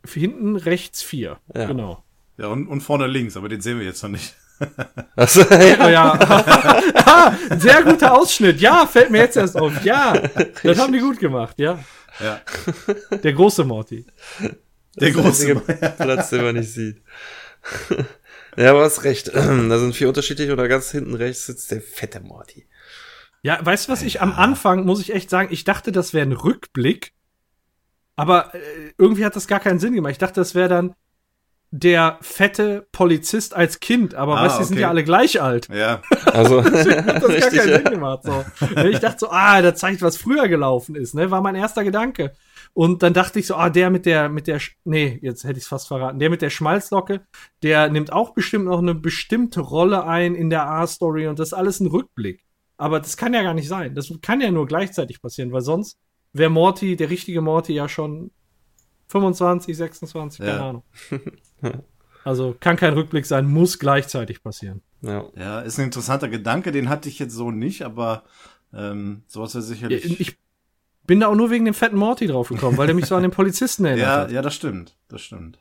Hinten rechts vier. Ja. Genau. Ja, und, und vorne links, aber den sehen wir jetzt noch nicht. Also, ja. Oh ja. Ah, Sehr guter Ausschnitt. Ja, fällt mir jetzt erst auf. Ja, das haben die gut gemacht. Ja, Ja, der große Morty. der große. einzige Platz, den man nicht sieht. Ja, aber hast recht. Da sind vier unterschiedliche oder ganz hinten rechts sitzt der fette Morty. Ja, weißt du was? Ich am Anfang muss ich echt sagen, ich dachte, das wäre ein Rückblick, aber äh, irgendwie hat das gar keinen Sinn gemacht. Ich dachte, das wäre dann der fette Polizist als Kind, aber Ah, weißt du, die sind ja alle gleich alt. Ja, Also, hat das gar richtig, keinen ja. Sinn gemacht. So. Ich dachte so, ah, das zeigt, was früher gelaufen ist, ne? War mein erster Gedanke. Und dann dachte ich so, ah, der mit der, mit der, nee, jetzt hätte ich es fast verraten, der mit der Schmalzlocke, der nimmt auch bestimmt noch eine bestimmte Rolle ein in der A-Story und das ist alles ein Rückblick. Aber das kann ja gar nicht sein. Das kann ja nur gleichzeitig passieren, weil sonst wäre Morty, der richtige Morty, ja schon 25, 26, keine Ja. Ahnung. Also kann kein Rückblick sein, muss gleichzeitig passieren. Ja. ja, ist ein interessanter Gedanke, den hatte ich jetzt so nicht, aber ähm, sowas wäre sicherlich. Ich bin da auch nur wegen dem fetten Morty drauf gekommen, weil der mich so an den Polizisten erinnert ja, hat. ja, das stimmt, das stimmt.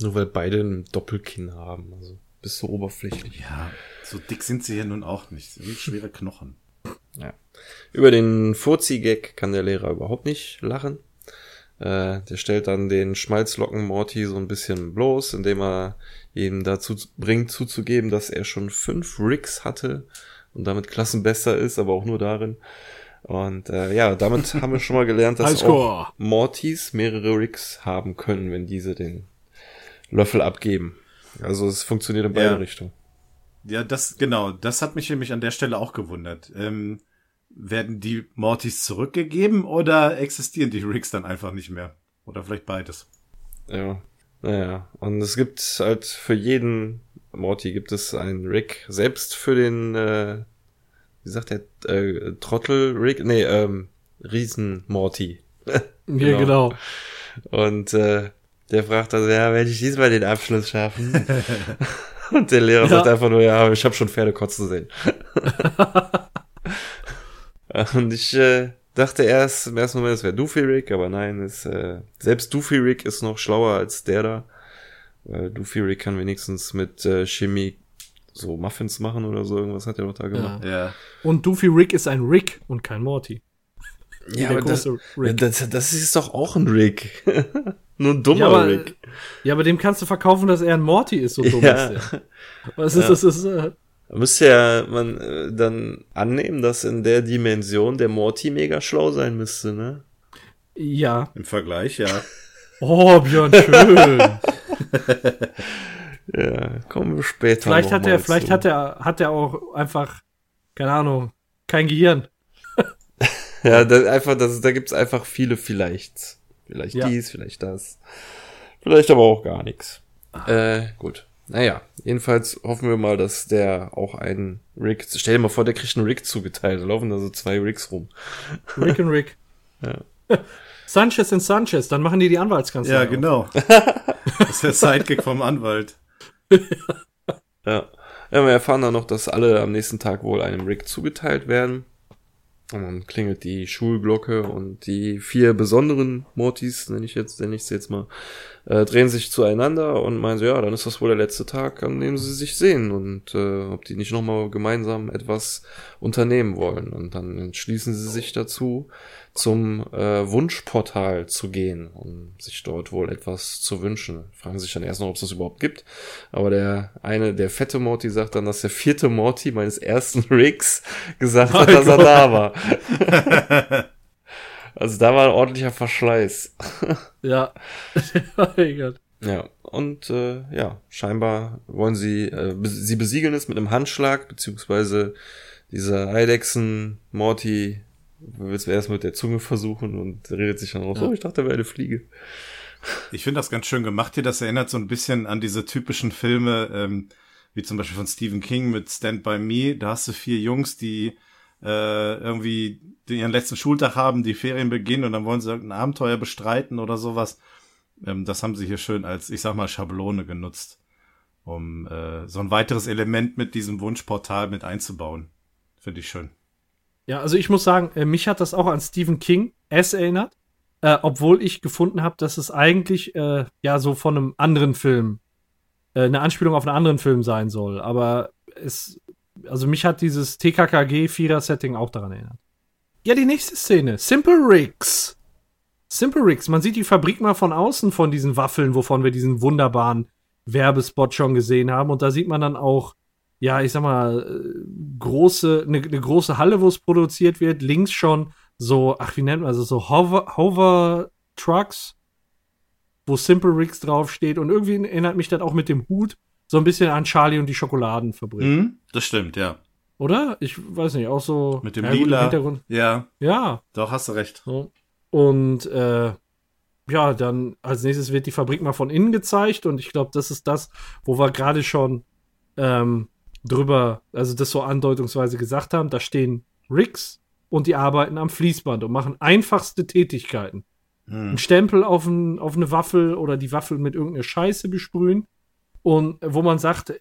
Nur weil beide ein Doppelkinn haben. Also, bist so oberflächlich. Ja, so dick sind sie ja nun auch nicht. Sie sind schwere Knochen. Über den Furzi-Gag kann der Lehrer überhaupt nicht lachen. Äh, der stellt dann den Schmalzlocken Morty so ein bisschen bloß, indem er ihn dazu bringt, zuzugeben, dass er schon fünf Rigs hatte und damit Klassenbester ist, aber auch nur darin. Und äh, ja, damit haben wir schon mal gelernt, dass auch Mortys mehrere Rigs haben können, wenn diese den Löffel abgeben. Also es funktioniert in beide Ja. Richtungen. Ja, das, genau, das hat mich nämlich an der Stelle auch gewundert. Ähm, werden die Mortys zurückgegeben oder existieren die Rigs dann einfach nicht mehr? Oder vielleicht beides. Ja, naja. Und es gibt halt für jeden Morty gibt es einen Rig. Selbst für den, äh, wie sagt der, äh, Trottel-Rig? Nee, ähm, Riesen-Morty. Ja, Genau. genau. Und äh, der fragt also, ja, werde ich diesmal den Abschluss schaffen? Und der Lehrer Ja. sagt einfach nur, ja, ich habe schon Pferde kotzen sehen. Und ich äh, dachte erst im ersten Moment, es wäre Doofy Rick, aber nein, es, äh, selbst Doofy Rick ist noch schlauer als der da. Weil Doofy Rick kann wenigstens mit äh, Chemie so Muffins machen oder so, irgendwas hat er doch da gemacht. Ja. Ja. Und Doofy Rick ist ein Rick und kein Morty. Ja, aber das, das, das ist doch auch ein Rick. Nur ein dummer Ja aber, Rick. ja, aber dem kannst du verkaufen, dass er ein Morty ist, so dumm Ja. ist der. Was ist das? Ist, äh, Da müsste ja man äh, dann annehmen, dass in der Dimension der Morty mega schlau sein müsste, ne? ja. Im Vergleich, ja. Oh, Björn, schön. Ja, kommen wir später. vielleicht noch hat er, vielleicht zu. hat er, hat er auch einfach, keine Ahnung, kein Gehirn. Ja, da, einfach, das, da gibt's einfach viele vielleicht. Vielleicht Ja. dies, vielleicht das. Vielleicht aber auch gar nichts. Äh, gut. Naja, jedenfalls hoffen wir mal, dass der auch einen Rig, stell dir mal vor, der kriegt einen Rig zugeteilt, da laufen da so zwei Rigs rum. Rick und Rick. Sanchez und Sanchez, dann machen die die Anwaltskanzlei. Ja, genau. Das ist der Sidekick vom Anwalt. Ja. ja, wir erfahren dann noch, dass alle am nächsten Tag wohl einem Rig zugeteilt werden. Und dann klingelt die Schulglocke und die vier besonderen Mortys, nenne ich jetzt, nenne ich sie jetzt mal, äh, drehen sich zueinander und meinen so, ja, dann ist das wohl der letzte Tag, an dem sie sich sehen und äh, ob die nicht nochmal gemeinsam etwas unternehmen wollen. Und dann entschließen sie sich dazu, zum äh, Wunschportal zu gehen, um sich dort wohl etwas zu wünschen. Fragen sich dann erst noch, ob es das überhaupt gibt. Aber der eine, der fette Morty sagt dann, dass der vierte Morty meines ersten Rigs gesagt hat, dass er da war. also da war ein ordentlicher Verschleiß. Ja. oh mein Gott. Ja, und äh, ja, scheinbar wollen sie, äh, sie besiegeln es mit einem Handschlag, beziehungsweise dieser Eidechsen Morty will es erst mit der Zunge versuchen und redet sich dann raus, Ja. oh, ich dachte, er wäre eine Fliege. Ich finde das ganz schön gemacht hier. Das erinnert so ein bisschen an diese typischen Filme, ähm, wie zum Beispiel von Stephen King mit Stand By Me. Da hast du vier Jungs, die äh, irgendwie die ihren letzten Schultag haben, die Ferien beginnen und dann wollen sie irgendein Abenteuer bestreiten oder sowas. Ähm, das haben sie hier schön als, ich sag mal, Schablone genutzt, um äh, so ein weiteres Element mit diesem Wunschportal mit einzubauen. Finde ich schön. Ja, also ich muss sagen, äh, mich hat das auch an Stephen King S erinnert, äh, obwohl ich gefunden habe, dass es eigentlich äh, ja so von einem anderen Film äh, eine Anspielung auf einen anderen Film sein soll. Aber es, also mich hat dieses TKKG Vierer Setting auch daran erinnert. Ja, die nächste Szene, Simple Rigs. Simple Rigs, man sieht die Fabrik mal von außen von diesen Waffeln, wovon wir diesen wunderbaren Werbespot schon gesehen haben. Und da sieht man dann auch ja, ich sag mal, äh, große, eine ne große Halle, wo es produziert wird. Links schon so, ach, wie nennt man das, so Hover, Hover Trucks, wo Simple Rigs draufsteht. Und irgendwie erinnert mich das auch mit dem Hut so ein bisschen an Charlie und die Schokoladenfabrik. Mhm, das stimmt, ja. Oder? Ich weiß nicht, auch so. Mit dem ja, Lila. Hintergrund. Ja, Ja, doch, hast du recht. so. Und äh, ja, dann als nächstes wird die Fabrik mal von innen gezeigt und ich glaube, das ist das, wo wir gerade schon ähm, drüber, also das so andeutungsweise gesagt haben. Da stehen Rigs und die arbeiten am Fließband und machen einfachste Tätigkeiten. Hm. Einen Stempel auf, ein, auf eine Waffel oder die Waffel mit irgendeiner Scheiße besprühen. Und wo man sagt,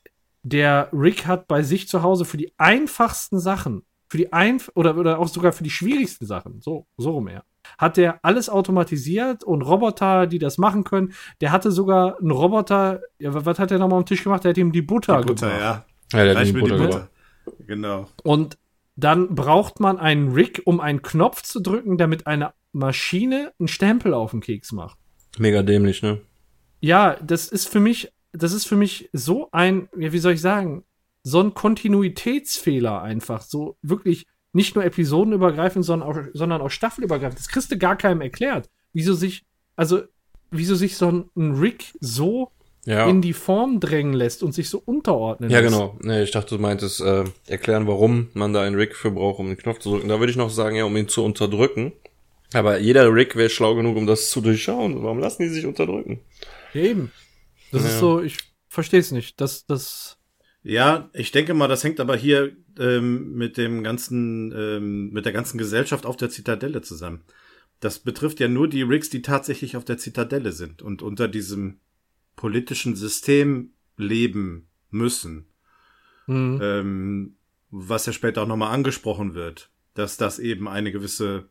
der Rick hat bei sich zu Hause für die einfachsten Sachen, für die einf oder, oder auch sogar für die schwierigsten Sachen, so, so rum her, hat der alles automatisiert und Roboter, die das machen können. Der hatte sogar einen Roboter, ja, was hat der nochmal am Tisch gemacht? Der hat ihm die Butter, Die Butter, gebracht. ja. Ja, der hat Reich die die Butter. Genau. Und dann braucht man einen Rig, um einen Knopf zu drücken, damit eine Maschine einen Stempel auf den Keks macht. Mega dämlich, ne? Ja, das ist für mich, das ist für mich so ein, ja, wie soll ich sagen, so ein Kontinuitätsfehler einfach. So wirklich nicht nur episodenübergreifend, sondern auch, sondern auch staffelübergreifend. Das kriegst du gar keinem erklärt. Wieso sich, also, wieso sich so ein, ein Rig so Ja. in die Form drängen lässt und sich so unterordnen Ja, lässt. genau. Nee, ich dachte, du meintest, äh, erklären, warum man da einen Rig für braucht, um den Knopf zu drücken. Da würde ich noch sagen, ja, um ihn zu unterdrücken. Aber jeder Rig wäre schlau genug, um das zu durchschauen. Warum lassen die sich unterdrücken? Ja, eben. Das Ja. ist so, ich verstehe es nicht. Das, das, Ja, ich denke mal, das hängt aber hier ähm, mit dem ganzen, ähm, mit der ganzen Gesellschaft auf der Zitadelle zusammen. Das betrifft ja nur die Rigs, die tatsächlich auf der Zitadelle sind und unter diesem politischen System leben müssen. hm. Ähm, was ja später auch nochmal angesprochen wird, dass das eben eine gewisse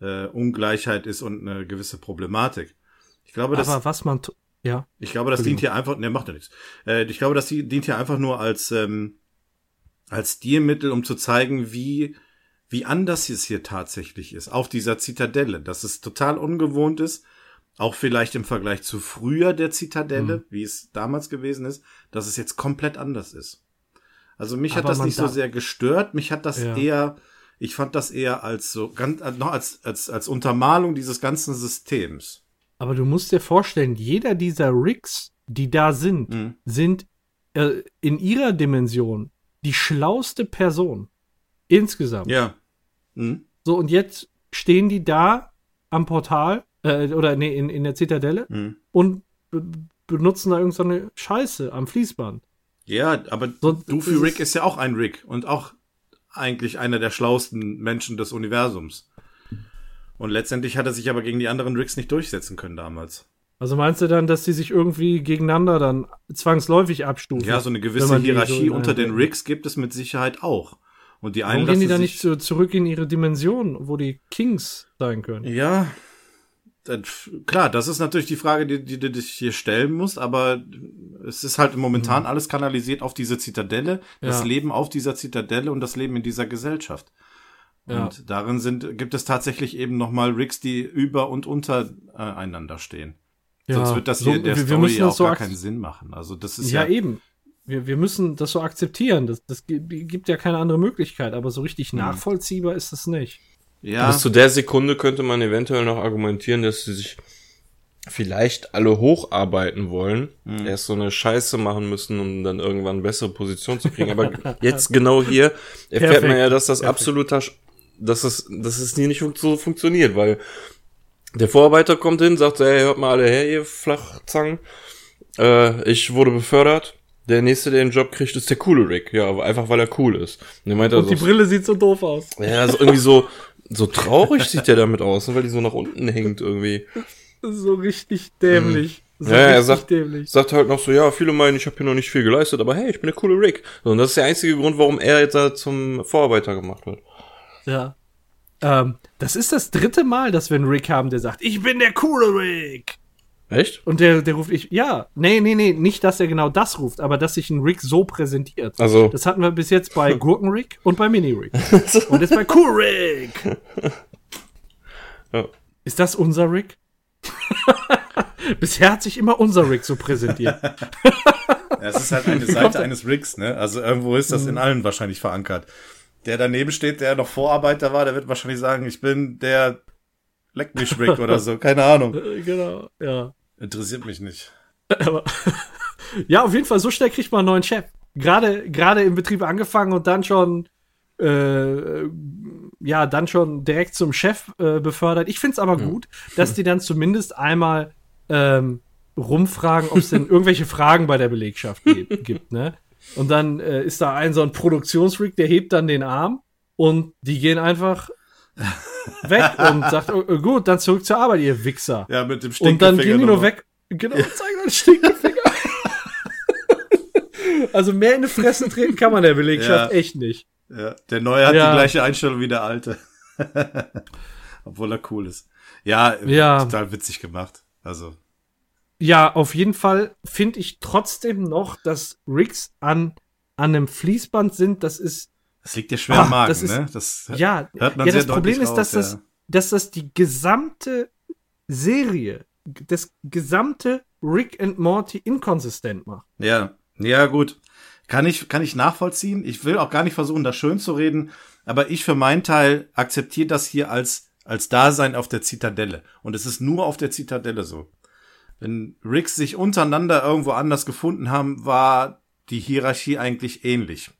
äh, Ungleichheit ist und eine gewisse Problematik. Ich glaube, das aber was man, ja. ich glaube, das dient hier einfach, ne, macht ja nichts. Äh, ich glaube, das die- dient hier einfach nur als, ähm, als Stilmittel, um zu zeigen, wie, wie anders es hier tatsächlich ist, auf dieser Zitadelle, dass es total ungewohnt ist, auch vielleicht im Vergleich zu früher der Zitadelle, Mhm. wie es damals gewesen ist, dass es jetzt komplett anders ist. Also mich hat Aber das man nicht so sehr gestört, mich hat das Ja. eher, ich fand das eher als so, ganz, äh, noch als, als, als Untermalung dieses ganzen Systems. Aber du musst dir vorstellen, jeder dieser Rigs, die da sind, Mhm. sind äh, in ihrer Dimension die schlauste Person. Insgesamt. Ja. Mhm. So, und jetzt stehen die da am Portal, äh, oder nee, in, in der Zitadelle Mhm. und be benutzen da irgendeine Scheiße am Fließband. Ja, aber So, du für Rick ist- ist ja auch ein Rick und auch eigentlich einer der schlauesten Menschen des Universums. Und letztendlich hat er sich aber gegen die anderen Ricks nicht durchsetzen können damals. Also meinst du dann, dass die sich irgendwie gegeneinander dann zwangsläufig abstufen? Ja, so eine gewisse so Hierarchie in unter den Ricks gibt es mit Sicherheit auch. Und die einen Warum gehen die dann nicht so zurück in ihre Dimension, wo die Kings sein können? Ja, klar, das ist natürlich die Frage, die, die du dich hier stellen musst, aber es ist halt momentan alles kanalisiert auf diese Zitadelle, das Ja. Leben auf dieser Zitadelle und das Leben in dieser Gesellschaft. Ja. Und darin sind, gibt es tatsächlich eben nochmal Rigs, die über und unter äh, einander stehen. Sonst wird das so- hier in der wir- wir Story ja das auch so gar keinen Sinn machen. Also das ist Ja, ja, eben. Wir, wir müssen das so akzeptieren. Das, das gi- gibt ja keine andere Möglichkeit, aber so richtig nachvollziehbar ist es nicht. ja, Bis zu der Sekunde könnte man eventuell noch argumentieren, dass sie sich vielleicht alle hocharbeiten wollen, erst so eine Scheiße machen müssen, um dann irgendwann eine bessere Position zu kriegen. Aber jetzt genau hier erfährt Perfekt. man ja, dass das absoluter, Sch- dass es, dass es nie nicht so funktioniert, weil der Vorarbeiter kommt hin, sagt, ey, hört mal alle her, ihr Flachzangen. Äh, ich wurde befördert. Der nächste, der den Job kriegt, ist der coole Rick. Ja, einfach weil er cool ist. Und, meint Und also, die Brille sieht so doof aus. ja, so irgendwie so, so traurig sieht der damit aus, ne, weil die so nach unten hängt irgendwie. So richtig dämlich. So Mhm. Ja, er sagt, dämlich. sagt halt noch so, ja, viele meinen, ich habe hier noch nicht viel geleistet, aber hey, ich bin der coole Rick. So, und das ist der einzige Grund, warum er jetzt da zum Vorarbeiter gemacht wird. Ja. Ähm, das ist das dritte Mal, dass wir einen Rick haben, der sagt, ich bin der coole Rick. Echt? Und der, der ruft ich, ja, nee, nee, nee, nicht, dass er genau das ruft, aber dass sich ein Rick so präsentiert. Also- Das hatten wir bis jetzt bei Gurken-Rick und bei Mini-Rick. und jetzt bei Cool-Rick. Ja. Ist das unser Rick? Bisher hat sich immer unser Rick so präsentiert. Ja, es ist halt eine Seite eines Rigs, ne? Also irgendwo ist Mhm. das in allen wahrscheinlich verankert. Der daneben steht, der noch Vorarbeiter war, der wird wahrscheinlich sagen, ich bin der Leck mich Rick oder so. Keine Ahnung. Äh, genau, ja. Interessiert mich nicht. Aber, ja, auf jeden Fall, so schnell kriegt man einen neuen Chef. Gerade, gerade im Betrieb angefangen und dann schon, äh, ja, dann schon direkt zum Chef äh, befördert. Ich finde es aber gut, dass die dann zumindest einmal ähm, rumfragen, ob es denn irgendwelche Fragen bei der Belegschaft gibt, gibt ne? Und dann äh, ist da ein so ein Produktionsrick, der hebt dann den Arm und die gehen einfach weg und sagt, oh, gut, dann zurück zur Arbeit, ihr Wichser. Ja, mit dem Und dann gehen die nur weg. Genau, und zeigen dann Stinkefinger. also mehr in die Fresse treten kann man der Belegschaft Ja. echt nicht. Ja, der Neue hat Ja. die gleiche Einstellung wie der Alte. Obwohl er cool ist. Ja, Ja. total witzig gemacht. Also, Ja, auf jeden Fall finde ich trotzdem noch, dass Rigs an, an einem Fließband sind. Das ist, das liegt dir schwer Ah, am Magen, das ist- ne? Das ja, hört man ja sehr das Problem ist, dass, raus, das, ja. dass das die gesamte Serie, das gesamte Rick and Morty inkonsistent macht. Ja, ja, gut. Kann ich, kann ich nachvollziehen. Ich will auch gar nicht versuchen, das schön zu reden, aber ich für meinen Teil akzeptiere das hier als, als Dasein auf der Zitadelle. Und es ist nur auf der Zitadelle so. Wenn Ricks sich untereinander irgendwo anders gefunden haben, war die Hierarchie eigentlich ähnlich.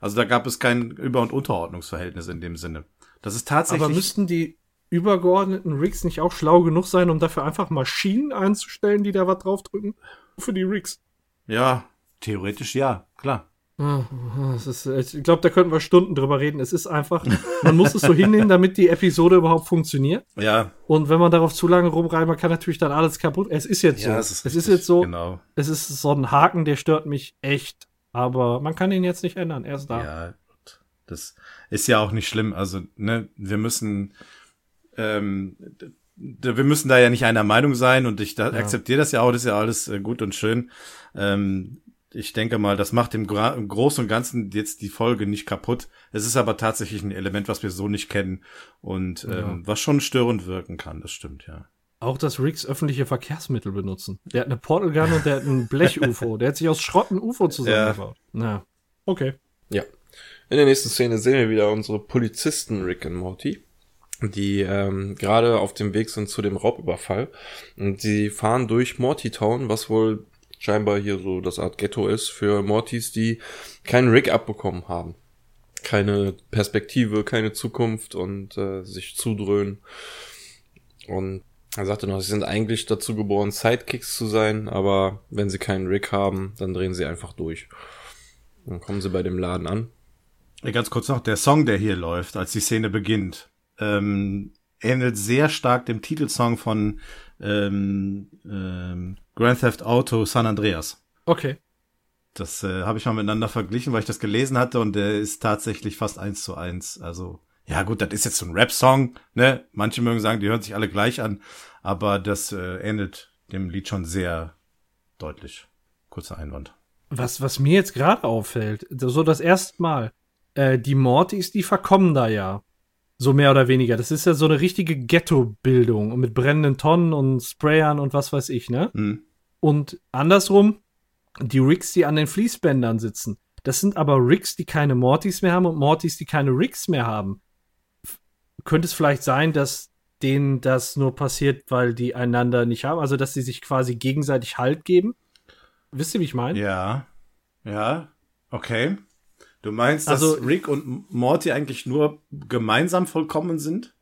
Also da gab es kein Über- und Unterordnungsverhältnis in dem Sinne. Das ist tatsächlich. Aber müssten die übergeordneten Rigs nicht auch schlau genug sein, um dafür einfach Maschinen einzustellen, die da was draufdrücken? Für die Rigs. ja, theoretisch ja, klar. Das ist, ich glaube, da könnten wir Stunden drüber reden. Es ist einfach, man muss es so hinnehmen, damit die Episode überhaupt funktioniert. Ja, Und wenn man darauf zu lange rumreiben, kann natürlich dann alles kaputt. Es ist jetzt so. ja, es es ist, ist, richtig, jetzt so. Genau. Es ist so ein Haken, der stört mich echt. Aber man kann ihn jetzt nicht ändern. Er ist da. Ja, das ist ja auch nicht schlimm. Also, ne, wir müssen, ähm, wir müssen da ja nicht einer Meinung sein und ich da, akzeptiere das ja auch, das ist ja alles äh, gut und schön. Ähm, ich denke mal, das macht im, Gra im Großen und Ganzen jetzt die Folge nicht kaputt. Es ist aber tatsächlich ein Element, was wir so nicht kennen und ähm, was schon störend wirken kann. Das stimmt, ja. Auch, dass Rigs öffentliche Verkehrsmittel benutzen. Der hat eine Portal Gun und der hat ein Blech-UFO. Der hat sich aus Schrott ein UFO zusammengebaut. Na, okay. Ja. In der nächsten Szene sehen wir wieder unsere Polizisten Rick und Morty, die ähm, gerade auf dem Weg sind zu dem Raubüberfall. Und sie fahren durch Morty Town, was wohl scheinbar hier so das Art Ghetto ist für Mortys, die keinen Rick abbekommen haben. Keine Perspektive, keine Zukunft und äh, sich zudröhnen. Und er sagte noch, sie sind eigentlich dazu geboren, Sidekicks zu sein, aber wenn sie keinen Rick haben, dann drehen sie einfach durch. Dann kommen sie bei dem Laden an. Ganz kurz noch, der Song, der hier läuft, als die Szene beginnt, ähm, ähnelt sehr stark dem Titelsong von ähm, ähm, Grand Theft Auto San Andreas. Okay. Das äh, habe ich mal miteinander verglichen, weil ich das gelesen hatte und der ist tatsächlich fast eins zu eins. Also Ja, gut, das ist jetzt so ein Rap-Song, ne? Manche mögen sagen, die hören sich alle gleich an, aber das äh, ähnelt dem Lied schon sehr deutlich. Kurzer Einwand. Was, was mir jetzt gerade auffällt, so das erste Mal, äh, die Mortys, die verkommen da ja. So mehr oder weniger. Das ist ja so eine richtige Ghetto-Bildung mit brennenden Tonnen und Sprayern und was weiß ich, ne? Hm. Und andersrum, die Rigs, die an den Fließbändern sitzen, das sind aber Rigs, die keine Mortys mehr haben und Mortys, die keine Rigs mehr haben. F könnte es vielleicht sein, dass denen das nur passiert, weil die einander nicht haben? Also, dass sie sich quasi gegenseitig Halt geben? Wisst ihr, wie ich meine? Ja. Ja. Okay. Du meinst, dass Also- Rick und Morty eigentlich nur gemeinsam vollkommen sind?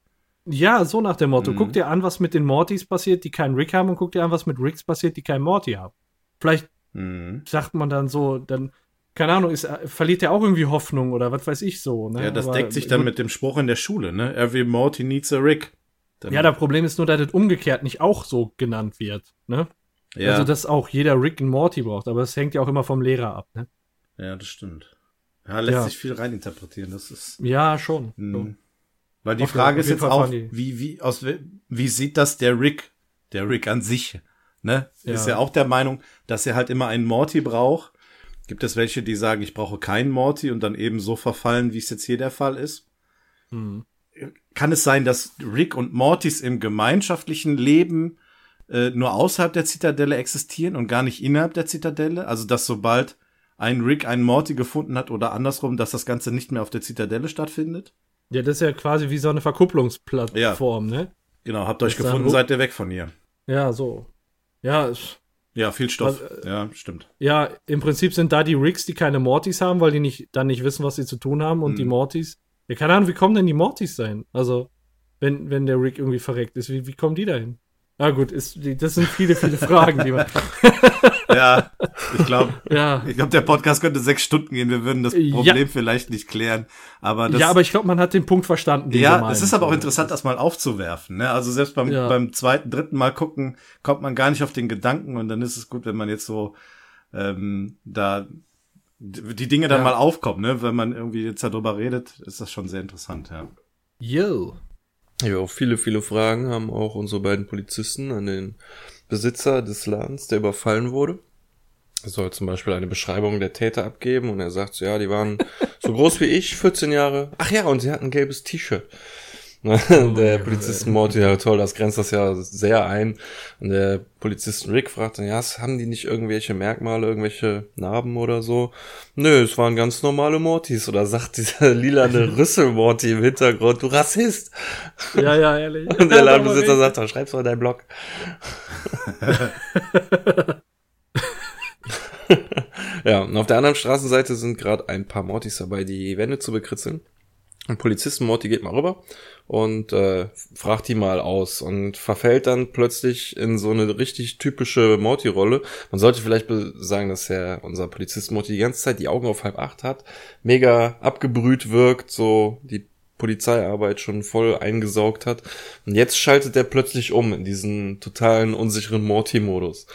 Ja, so nach dem Motto. Mhm. Guck dir an, was mit den Mortys passiert, die keinen Rick haben, und guck dir an, was mit Ricks passiert, die keinen Morty haben. Vielleicht Mhm. sagt man dann so, dann, keine Ahnung, ist, äh, verliert er auch irgendwie Hoffnung oder was weiß ich so. Ne? Ja, das Aber- deckt sich dann mit dem Spruch in der Schule, ne? Every Morty needs a Rick. Dann, Ja, das Problem ist nur, dass das umgekehrt nicht auch so genannt wird. Ne? ja, Also, dass auch jeder Rick und Morty braucht, aber es hängt ja auch immer vom Lehrer ab. Ne? ja, das stimmt. Ja, lässt Ja. sich viel reininterpretieren. Das ist. Ja, schon. Mhm. So. Weil die Auf- Frage ist jetzt Fall auch, wie, wie, aus, wie sieht das der Rick, der Rick an sich, ne? Ist Ja. ja auch der Meinung, dass er halt immer einen Morty braucht. Gibt es welche, die sagen, ich brauche keinen Morty und dann eben so verfallen, wie es jetzt hier der Fall ist? Hm. Kann es sein, dass Rick und Mortys im gemeinschaftlichen Leben äh, nur außerhalb der Zitadelle existieren und gar nicht innerhalb der Zitadelle? Also, dass sobald ein Rick einen Morty gefunden hat oder andersrum, dass das Ganze nicht mehr auf der Zitadelle stattfindet? Ja, das ist ja quasi wie so eine Verkupplungsplattform, ne? Genau, habt euch dann gefunden, seid ihr weg von hier. Ja, so. Ja, Ja, viel Stoff. Was, ja, stimmt. ja, im Prinzip sind da die Ricks, die keine Mortys haben, weil die nicht, dann nicht wissen, was sie zu tun haben und Hm. die Mortys. Ja, keine Ahnung, wie kommen denn die Mortys dahin? Also, wenn, wenn der Rick irgendwie verreckt ist, wie, wie kommen die dahin? Na gut, ist, das sind viele, viele Fragen, die man. Ja, ich glaube, Ja. ich glaube, der Podcast könnte sechs Stunden gehen. Wir würden das Ja. Problem vielleicht nicht klären. Aber das, ja, aber ich glaube, man hat den Punkt verstanden. den ja, es ist aber auch interessant, das mal aufzuwerfen. Ne? Also selbst beim, Ja. beim zweiten, dritten Mal gucken, kommt man gar nicht auf den Gedanken und dann ist es gut, wenn man jetzt so ähm, da die Dinge dann Ja. mal aufkommen. Ne? Wenn man irgendwie jetzt darüber redet, ist das schon sehr interessant. Ja. Yo. Ja, viele, viele Fragen haben auch unsere beiden Polizisten an den Besitzer des Ladens, der überfallen wurde. Soll zum Beispiel eine Beschreibung der Täter abgeben und er sagt ja, die waren so groß wie ich, 14 Jahre. Ach ja, und sie hatten ein gelbes T-Shirt. der Polizisten Morty, ja toll, das grenzt das ja sehr ein. Und der Polizisten Rick fragt dann, ja, haben die nicht irgendwelche Merkmale, irgendwelche Narben oder so? Nö, es waren ganz normale Mortys. Oder sagt dieser lilane Rüssel-Morty im Hintergrund, du Rassist. Ja, ja, ehrlich. Und der Ladenbesitzer sagt, dann schreib's mal in deinen Blog. ja, und auf der anderen Straßenseite sind gerade ein paar Mortys dabei, die Wände zu bekritzeln. Ein Polizisten Morty geht mal rüber und äh, fragt die mal aus und verfällt dann plötzlich in so eine richtig typische Morty-Rolle. Man sollte vielleicht sagen, dass er unser Polizist Morty die ganze Zeit die Augen auf halb acht hat, mega abgebrüht wirkt, so die Polizeiarbeit schon voll eingesaugt hat. Und jetzt schaltet er plötzlich um in diesen totalen unsicheren Morty-Modus.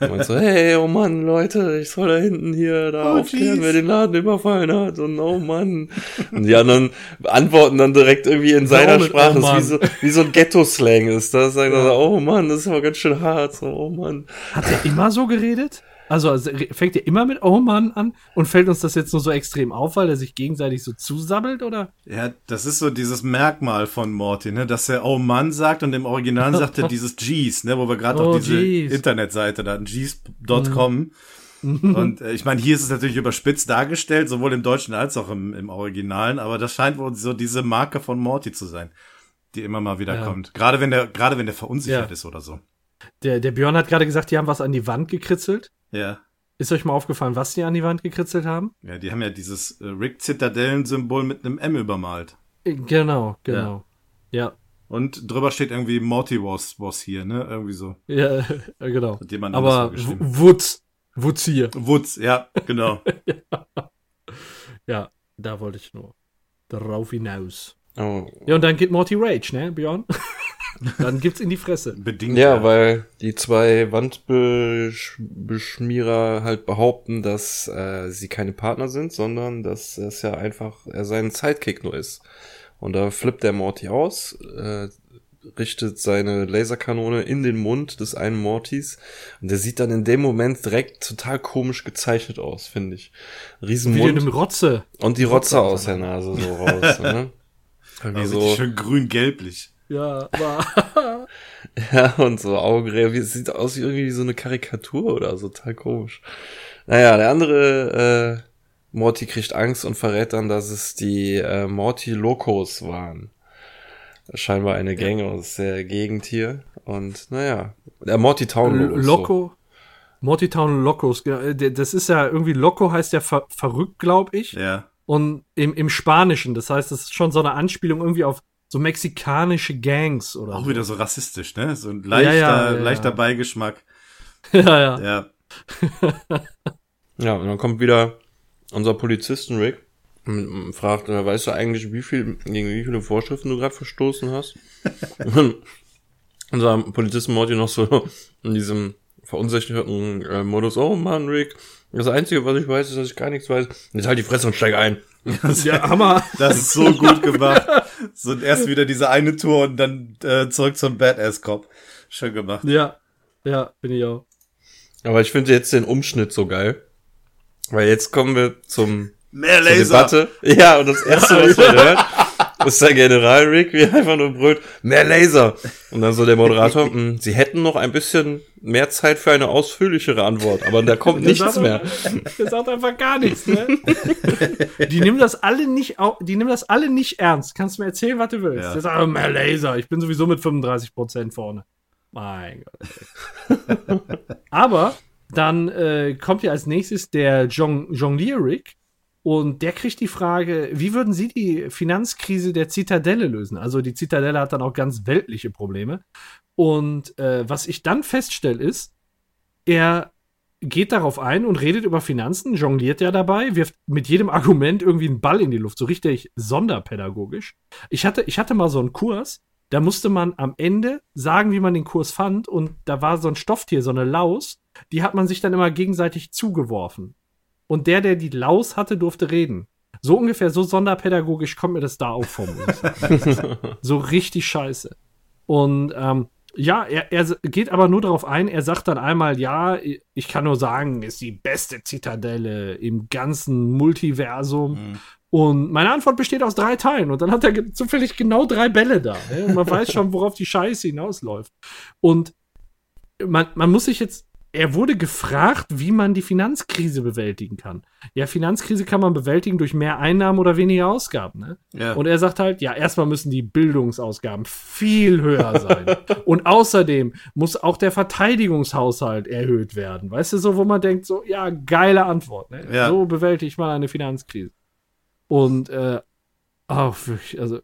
Und so, hey, oh Mann, Leute, ich soll da hinten hier da Oh, aufklären, jeez. wer den Laden überfallen hat. Und oh Mann. Und die anderen antworten dann direkt irgendwie in seiner mit, Sprache. oh wie so, wie so ein Ghetto-Slang ist. Das sagen so, oh Mann, das ist aber ganz schön hart. So, oh Mann. Hat er immer so geredet? Also, also fängt er immer mit Oh Mann an und fällt uns das jetzt nur so extrem auf, weil er sich gegenseitig so zusammelt, oder? Ja, das ist so dieses Merkmal von Morty, ne, dass er Oh Mann sagt und im Original sagt er dieses Jeez, ne, wo wir gerade Oh, auch diese Jeez. Internetseite da hatten, jeez.com. Und äh, ich meine, hier ist es natürlich überspitzt dargestellt, sowohl im Deutschen als auch im, im Originalen, aber das scheint wohl so diese Marke von Morty zu sein, die immer mal wieder Ja. kommt. Gerade wenn der, gerade wenn der verunsichert Ja. ist oder so. Der, der Björn hat gerade gesagt, die haben was an die Wand gekritzelt. Ja. Ist euch mal aufgefallen, was die an die Wand gekritzelt haben? Ja, die haben ja dieses äh, Rick-Zitadellen-Symbol mit einem M übermalt. Äh, Genau, genau. Ja, Und drüber steht irgendwie Morty was, was hier, ne? Irgendwie so. ja, äh, genau. Hat jemand Aber Wutz, Wutz hier. Woods, ja, genau. Ja, da wollte ich nur drauf hinaus. Oh. Ja, und dann geht Morty Rage, ne, Björn? dann gibt's in die Fresse. Bedingt. Ja, weil die zwei Wandbeschmierer halt behaupten, dass äh, sie keine Partner sind, sondern dass es ja einfach er sein Sidekick nur ist. Und da flippt der Morty aus, äh, richtet seine Laserkanone in den Mund des einen Mortys und der sieht dann in dem Moment direkt total komisch gezeichnet aus, finde ich. Wie Riesenmund eine Rotze. und die Rotze aus der Nase so raus, ne? Irgendwie Also so, schön grün-gelblich. Ja, aber ja, und so Augenräder, wie, es sieht aus wie irgendwie so eine Karikatur oder so, total komisch. Naja, der andere, äh, Morty kriegt Angst und verrät dann, dass es die äh, Morty Locos waren. Scheinbar eine Gang aus der Gegend hier. Und naja, der Morty Town Locos. so. Loco. Morty Town Locos, genau, äh, das ist ja irgendwie Loco heißt ja ver verrückt, glaube ich. Ja. Und im, im Spanischen, das heißt, das ist schon so eine Anspielung irgendwie auf so mexikanische Gangs oder Auch so. wieder so rassistisch, ne? So ein leichter, ja, ja, leichter ja. Beigeschmack. ja, ja. Ja. Ja, und dann kommt wieder unser Polizisten Rick und fragt, weißt du eigentlich, wie viel, gegen wie viele Vorschriften du gerade verstoßen hast? Unser Polizisten Morty noch so in diesem verunsicherten äh, Modus, oh Mann, Rick, das Einzige, was ich weiß, ist, dass ich gar nichts weiß. Jetzt halt die Fresse und steig ein. Ja, Hammer. Das ist so gut gemacht. So erst wieder diese eine Tour und dann äh, zurück zum Badass-Cop. Schön gemacht. Ja, ja, bin ich auch. Aber ich finde jetzt den Umschnitt so geil. Weil jetzt kommen wir zum Mehr zur Debatte. Ja, und das erste, was man hört, ist der General Rick, wie er einfach nur brüllt, mehr Laser. Und dann so der Moderator, "Hm, sie hätten noch ein bisschen mehr Zeit für eine ausführlichere Antwort, aber da kommt Der nichts sagt mehr. Der sagt einfach gar nichts, ne? Die nehmen das alle nicht, die nehmen das alle nicht ernst. Kannst du mir erzählen, was du willst. Ja. Der sagt, oh, mehr Laser. Ich bin sowieso mit 35% vorne. Mein Gott. Aber dann äh, kommt ja als nächstes der Jong Jonglier Rick. Und der kriegt die Frage, wie würden Sie die Finanzkrise der Zitadelle lösen? Also die Zitadelle hat dann auch ganz weltliche Probleme. Und äh, was ich dann feststelle ist, er geht darauf ein und redet über Finanzen, jongliert ja dabei, wirft mit jedem Argument irgendwie einen Ball in die Luft, so richtig sonderpädagogisch. Ich hatte, ich hatte mal so einen Kurs, da musste man am Ende sagen, wie man den Kurs fand, und da war so ein Stofftier, so eine Laus, die hat man sich dann immer gegenseitig zugeworfen. Und der, der die Laus hatte, durfte reden. So ungefähr, so sonderpädagogisch kommt mir das da auch vor. so richtig scheiße. Und ähm, ja, er, er geht aber nur darauf ein, er sagt dann einmal, ja, ich kann nur sagen, ist die beste Zitadelle im ganzen Multiversum. Mhm. Und meine Antwort besteht aus drei Teilen. Und dann hat er zufällig genau drei Bälle da. Ne? Und man weiß schon, worauf die Scheiße hinausläuft. Und man, man muss sich jetzt, er wurde gefragt, wie man die Finanzkrise bewältigen kann. Ja, Finanzkrise kann man bewältigen durch mehr Einnahmen oder weniger Ausgaben. Ne? Ja. Und er sagt halt, ja, erstmal müssen die Bildungsausgaben viel höher sein. und außerdem muss auch der Verteidigungshaushalt erhöht werden. Weißt du, so, wo man denkt, so, ja, geile Antwort. Ne? Ja. So bewältigt man eine Finanzkrise. Und, äh, oh, wirklich, also,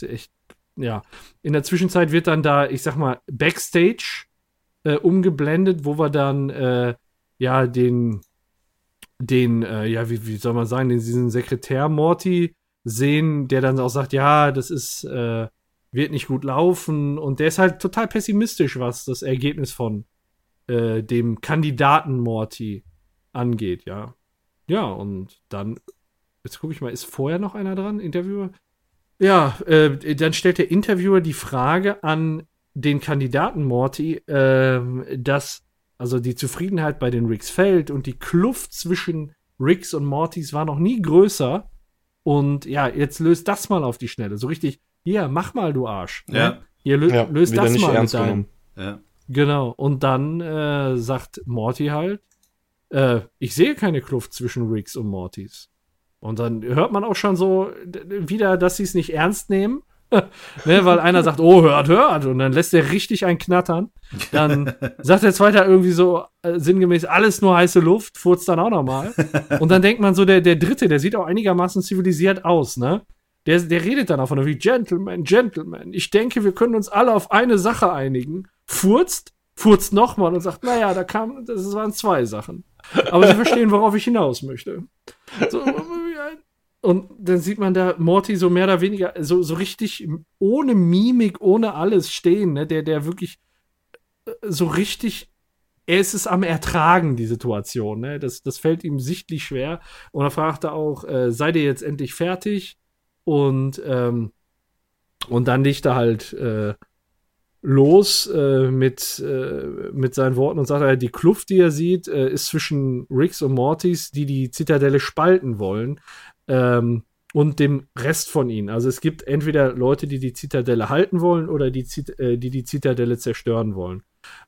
echt, ja. In der Zwischenzeit wird dann da, ich sag mal, Backstage äh, umgeblendet, wo wir dann, äh, ja, den, den, äh, ja, wie, wie soll man sagen, den, diesen Sekretär Morty sehen, der dann auch sagt, ja, das ist, äh, wird nicht gut laufen und der ist halt total pessimistisch, was das Ergebnis von äh, dem Kandidaten Morty angeht, ja. Ja, und dann, jetzt gucke ich mal, ist vorher noch einer dran, Interviewer? Ja, äh, dann stellt der Interviewer die Frage an den Kandidaten Morty, ähm, dass also die Zufriedenheit bei den Ricks fällt und die Kluft zwischen Ricks und Mortys war noch nie größer. Und ja, jetzt löst das mal auf die Schnelle. So richtig, hier, mach mal, du Arsch. Ne? Ja. Hier, lö Ja, löst das nicht mal ernst mit deinem- genommen. Ja. Genau. Und dann äh, sagt Morty halt, äh, ich sehe keine Kluft zwischen Ricks und Mortys. Und dann hört man auch schon so wieder, dass sie es nicht ernst nehmen. ne, weil einer sagt, oh, hört, hört. Und dann lässt er richtig ein knattern. Dann sagt der zweite irgendwie so äh, sinngemäß, alles nur heiße Luft, furzt dann auch nochmal. Und dann denkt man so, der, der dritte, der sieht auch einigermaßen zivilisiert aus, ne? Der, der redet dann auch von wie Gentleman, Gentleman. Ich denke, wir können uns alle auf eine Sache einigen. Furzt, furzt nochmal und sagt, naja, da kam, das waren zwei Sachen. Aber Sie verstehen, worauf ich hinaus möchte. So, und dann sieht man da Morty so mehr oder weniger so, so richtig ohne Mimik, ohne alles stehen, ne? Der, der wirklich äh, so richtig, er ist es am Ertragen, die Situation, ne? Das, das fällt ihm sichtlich schwer. Und er fragt er auch, äh, seid ihr jetzt endlich fertig? Und ähm, Und dann liegt er halt äh, los äh, mit, äh, mit seinen Worten und sagt, äh, die Kluft, die er sieht, äh, ist zwischen Riggs und Mortys, die die Zitadelle spalten wollen. Ähm, und dem Rest von ihnen. Also es gibt entweder Leute, die die Zitadelle halten wollen oder die, Zit äh, die, die Zitadelle zerstören wollen.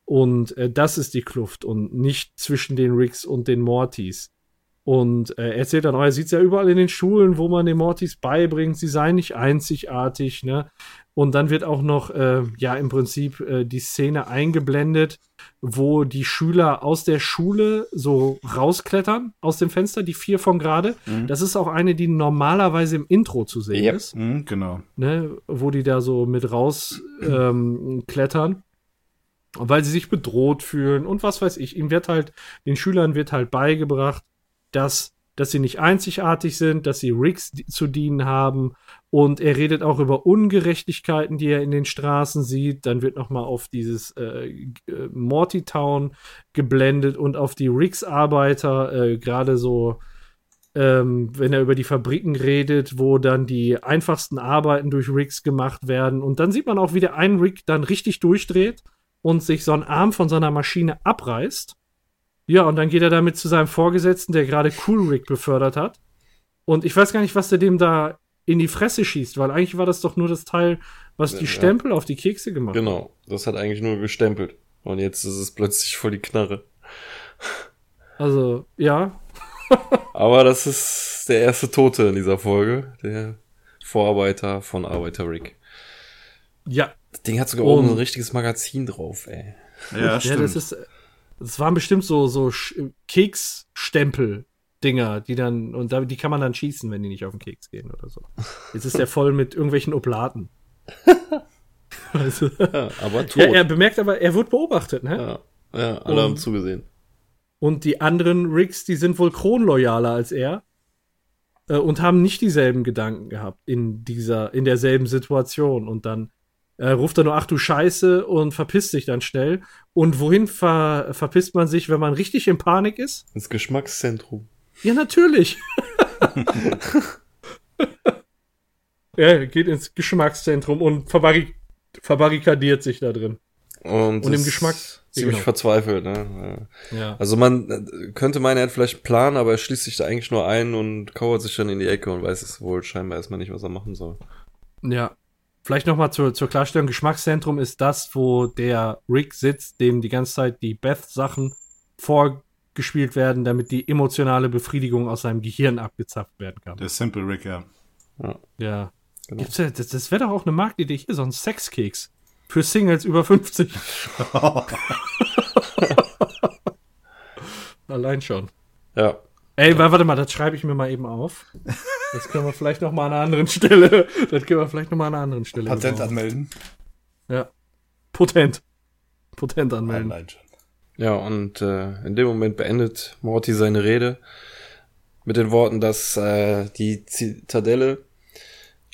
Und äh, das ist die Kluft und nicht zwischen den Riggs und den Mortys. Und äh, er erzählt dann auch, er sieht es ja überall in den Schulen, wo man den Mortys beibringt, sie seien nicht einzigartig, ne? Und dann wird auch noch, äh, ja, im Prinzip äh, die Szene eingeblendet, wo die Schüler aus der Schule so rausklettern aus dem Fenster, die vier von gerade. Mhm. Das ist auch eine, die normalerweise im Intro zu sehen Yep. ist, Mhm, genau. ne? wo die da so mit raus ähm, klettern. Weil sie sich bedroht fühlen und was weiß ich. Ihm wird halt, den Schülern wird halt beigebracht, dass, dass sie nicht einzigartig sind, dass sie Rigs zu dienen haben. Und er redet auch über Ungerechtigkeiten, die er in den Straßen sieht. Dann wird nochmal auf dieses äh, äh, Morty Town geblendet und auf die Rigs-Arbeiter, äh, gerade so, ähm, wenn er über die Fabriken redet, wo dann die einfachsten Arbeiten durch Rigs gemacht werden. Und dann sieht man auch, wie der ein Rig dann richtig durchdreht und sich so einen Arm von seiner Maschine abreißt. Ja, und dann geht er damit zu seinem Vorgesetzten, der gerade Cool Rig befördert hat. Und ich weiß gar nicht, was der dem da in die Fresse schießt, weil eigentlich war das doch nur das Teil, was die Ja. Stempel auf die Kekse gemacht hat. Genau, das hat eigentlich nur gestempelt. Und jetzt ist es plötzlich voll die Knarre. Also, ja. Aber das ist der erste Tote in dieser Folge. Der Vorarbeiter von Arbeiter Rick. Ja, Das Ding hat sogar oben so ein richtiges Magazin drauf, ey. Ja, Ja, stimmt. das ist. Das waren bestimmt so, so Sch- Keksstempel-Dinger, die dann. Und da, die kann man dann schießen, wenn die nicht auf den Keks gehen oder so. Jetzt ist der voll mit irgendwelchen Oblaten. also, Ja, aber tot. ja, er bemerkt aber, er wird beobachtet, ne? ja, ja, alle haben Und- zugesehen. Und die anderen Rigs, die sind wohl kronloyaler als er. Äh, und haben nicht dieselben Gedanken gehabt in dieser, in derselben Situation. Und dann äh, ruft er nur, ach du Scheiße, und verpisst sich dann schnell. Und wohin ver verpisst man sich, wenn man richtig in Panik ist? Ins Geschmackszentrum. Ja, natürlich. er geht ins Geschmackszentrum und verbarri verbarrikadiert sich da drin. Und, Und im Geschmack- Ziemlich genau. verzweifelt, ne? Ja. Ja. Also man äh, könnte meinen, er hat vielleicht einen Plan, aber er schließt sich da eigentlich nur ein und kauert sich dann in die Ecke und weiß es wohl scheinbar erstmal nicht, was er machen soll. Ja. Vielleicht nochmal zur, zur Klarstellung: Geschmackszentrum ist das, wo der Rick sitzt, dem die ganze Zeit die Beth-Sachen vorgespielt werden, damit die emotionale Befriedigung aus seinem Gehirn abgezapft werden kann. Der Simple Rick, ja. Ja. Genau. Gibt's ja das das wäre doch auch eine Marktidee hier, so ein Sexkeks. Für Singles über 50. Allein schon. Ja. Ey, wa- warte mal, das schreibe ich mir mal eben auf. Das können wir vielleicht noch mal an einer anderen Stelle. Das können wir vielleicht noch mal an einer anderen Stelle. Patent gebrauchen. anmelden. Ja. Potent. Potent anmelden. Online schon. Ja, und äh, in dem Moment beendet Morty seine Rede mit den Worten, dass äh, die Zitadelle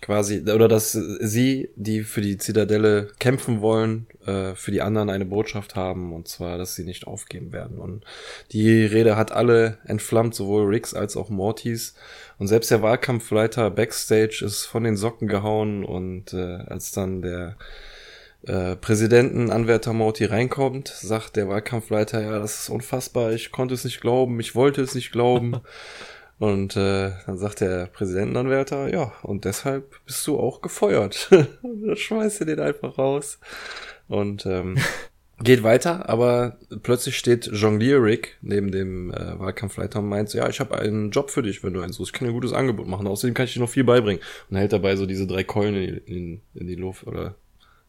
quasi, oder dass sie, die für die Zitadelle kämpfen wollen, äh, für die anderen eine Botschaft haben, und zwar, dass sie nicht aufgeben werden. Und die Rede hat alle entflammt, sowohl Ricks als auch Mortys. Und selbst der Wahlkampfleiter Backstage ist von den Socken gehauen und äh, als dann der äh, Präsidenten Anwärter Morty reinkommt, sagt der Wahlkampfleiter, ja, das ist unfassbar, ich konnte es nicht glauben, ich wollte es nicht glauben. Und äh, dann sagt der Präsidentenanwärter, ja, und deshalb bist du auch gefeuert. Und dann schmeißt er den einfach raus. Und ähm, geht weiter, aber plötzlich steht Jonglier Rick neben dem äh, Wahlkampfleiter und meint, so, ja, ich habe einen Job für dich, wenn du einen suchst. Ich kann dir ein gutes Angebot machen. Außerdem kann ich dir noch viel beibringen. Und hält dabei so diese drei Keulen in, die- in, in die Luft oder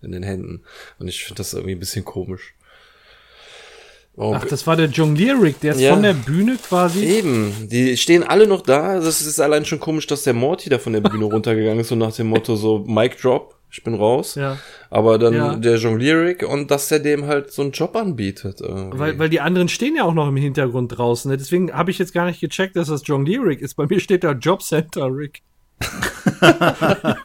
in den Händen. Und ich finde das irgendwie ein bisschen komisch. Oh, Ach, das war der Jonglier-Rick, der ist Ja. von der Bühne quasi. Eben, die stehen alle noch da. Das ist allein schon komisch, dass der Morty da von der Bühne runtergegangen ist und nach dem Motto so Mic Drop, ich bin raus. Ja. Aber dann Ja. der Jonglierig und dass er dem halt so einen Job anbietet. irgendwie. Weil, weil die anderen stehen ja auch noch im Hintergrund draußen. Ne? Deswegen habe ich jetzt gar nicht gecheckt, dass das Jonglier-Rick ist. Bei mir steht da Jobcenter-Rick.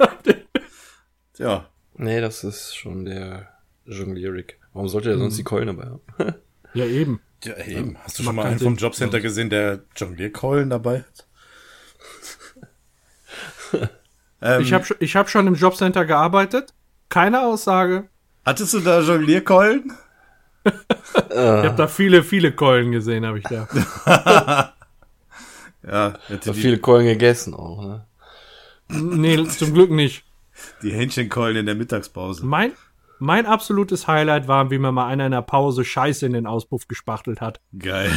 Ja. nee, das ist schon der Jonglierig. Warum sollte er sonst die Keulen dabei haben? Ja, eben. Ja, eben. Hast du Macht schon mal einen vom. Jobcenter gesehen, der Jonglierkeulen dabei hat? Ähm, Ich habe ich hab schon im Jobcenter gearbeitet. Keine Aussage. hattest du da Jonglierkeulen? Ich habe da viele, viele Keulen gesehen, habe ich da. Ja, hätte die, viele Keulen gegessen auch, ne? nee, zum Glück nicht. die Hähnchenkeulen in der Mittagspause. Mein, mein absolutes Highlight war, wie mir mal einer in der Pause Scheiße in den Auspuff gespachtelt hat. Geil.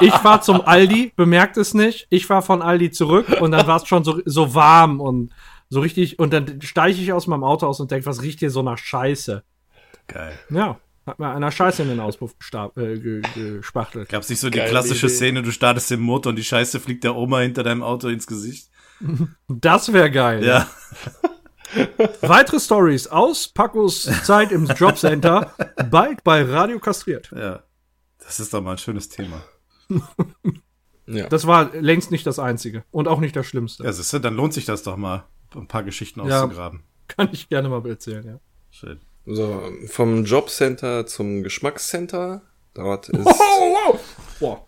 Ich fahr zum Aldi, bemerkt es nicht. Ich fahr von Aldi zurück und dann war es schon so, so warm und so richtig. Und dann steige ich aus meinem Auto aus und denke, was riecht hier so nach Scheiße? Geil. Ja, hat mir einer Scheiße in den Auspuff äh, ge gespachtelt. Gab's nicht so die Geile klassische Idee. Szene, du startest den Motor und die Scheiße fliegt der Oma hinter deinem Auto ins Gesicht? Das wäre geil. Ja. Weitere Stories aus Pacos Zeit im Jobcenter, bald bei Radio Kastriert. Ja. Das ist doch mal ein schönes Thema. Ja. Das war längst nicht das Einzige und auch nicht das Schlimmste. Ja, siehst du, dann lohnt sich das doch mal, ein paar Geschichten Ja. auszugraben. Kann ich gerne mal erzählen, ja. Schön. So, vom Jobcenter zum Geschmackscenter. Dort ist. Boah.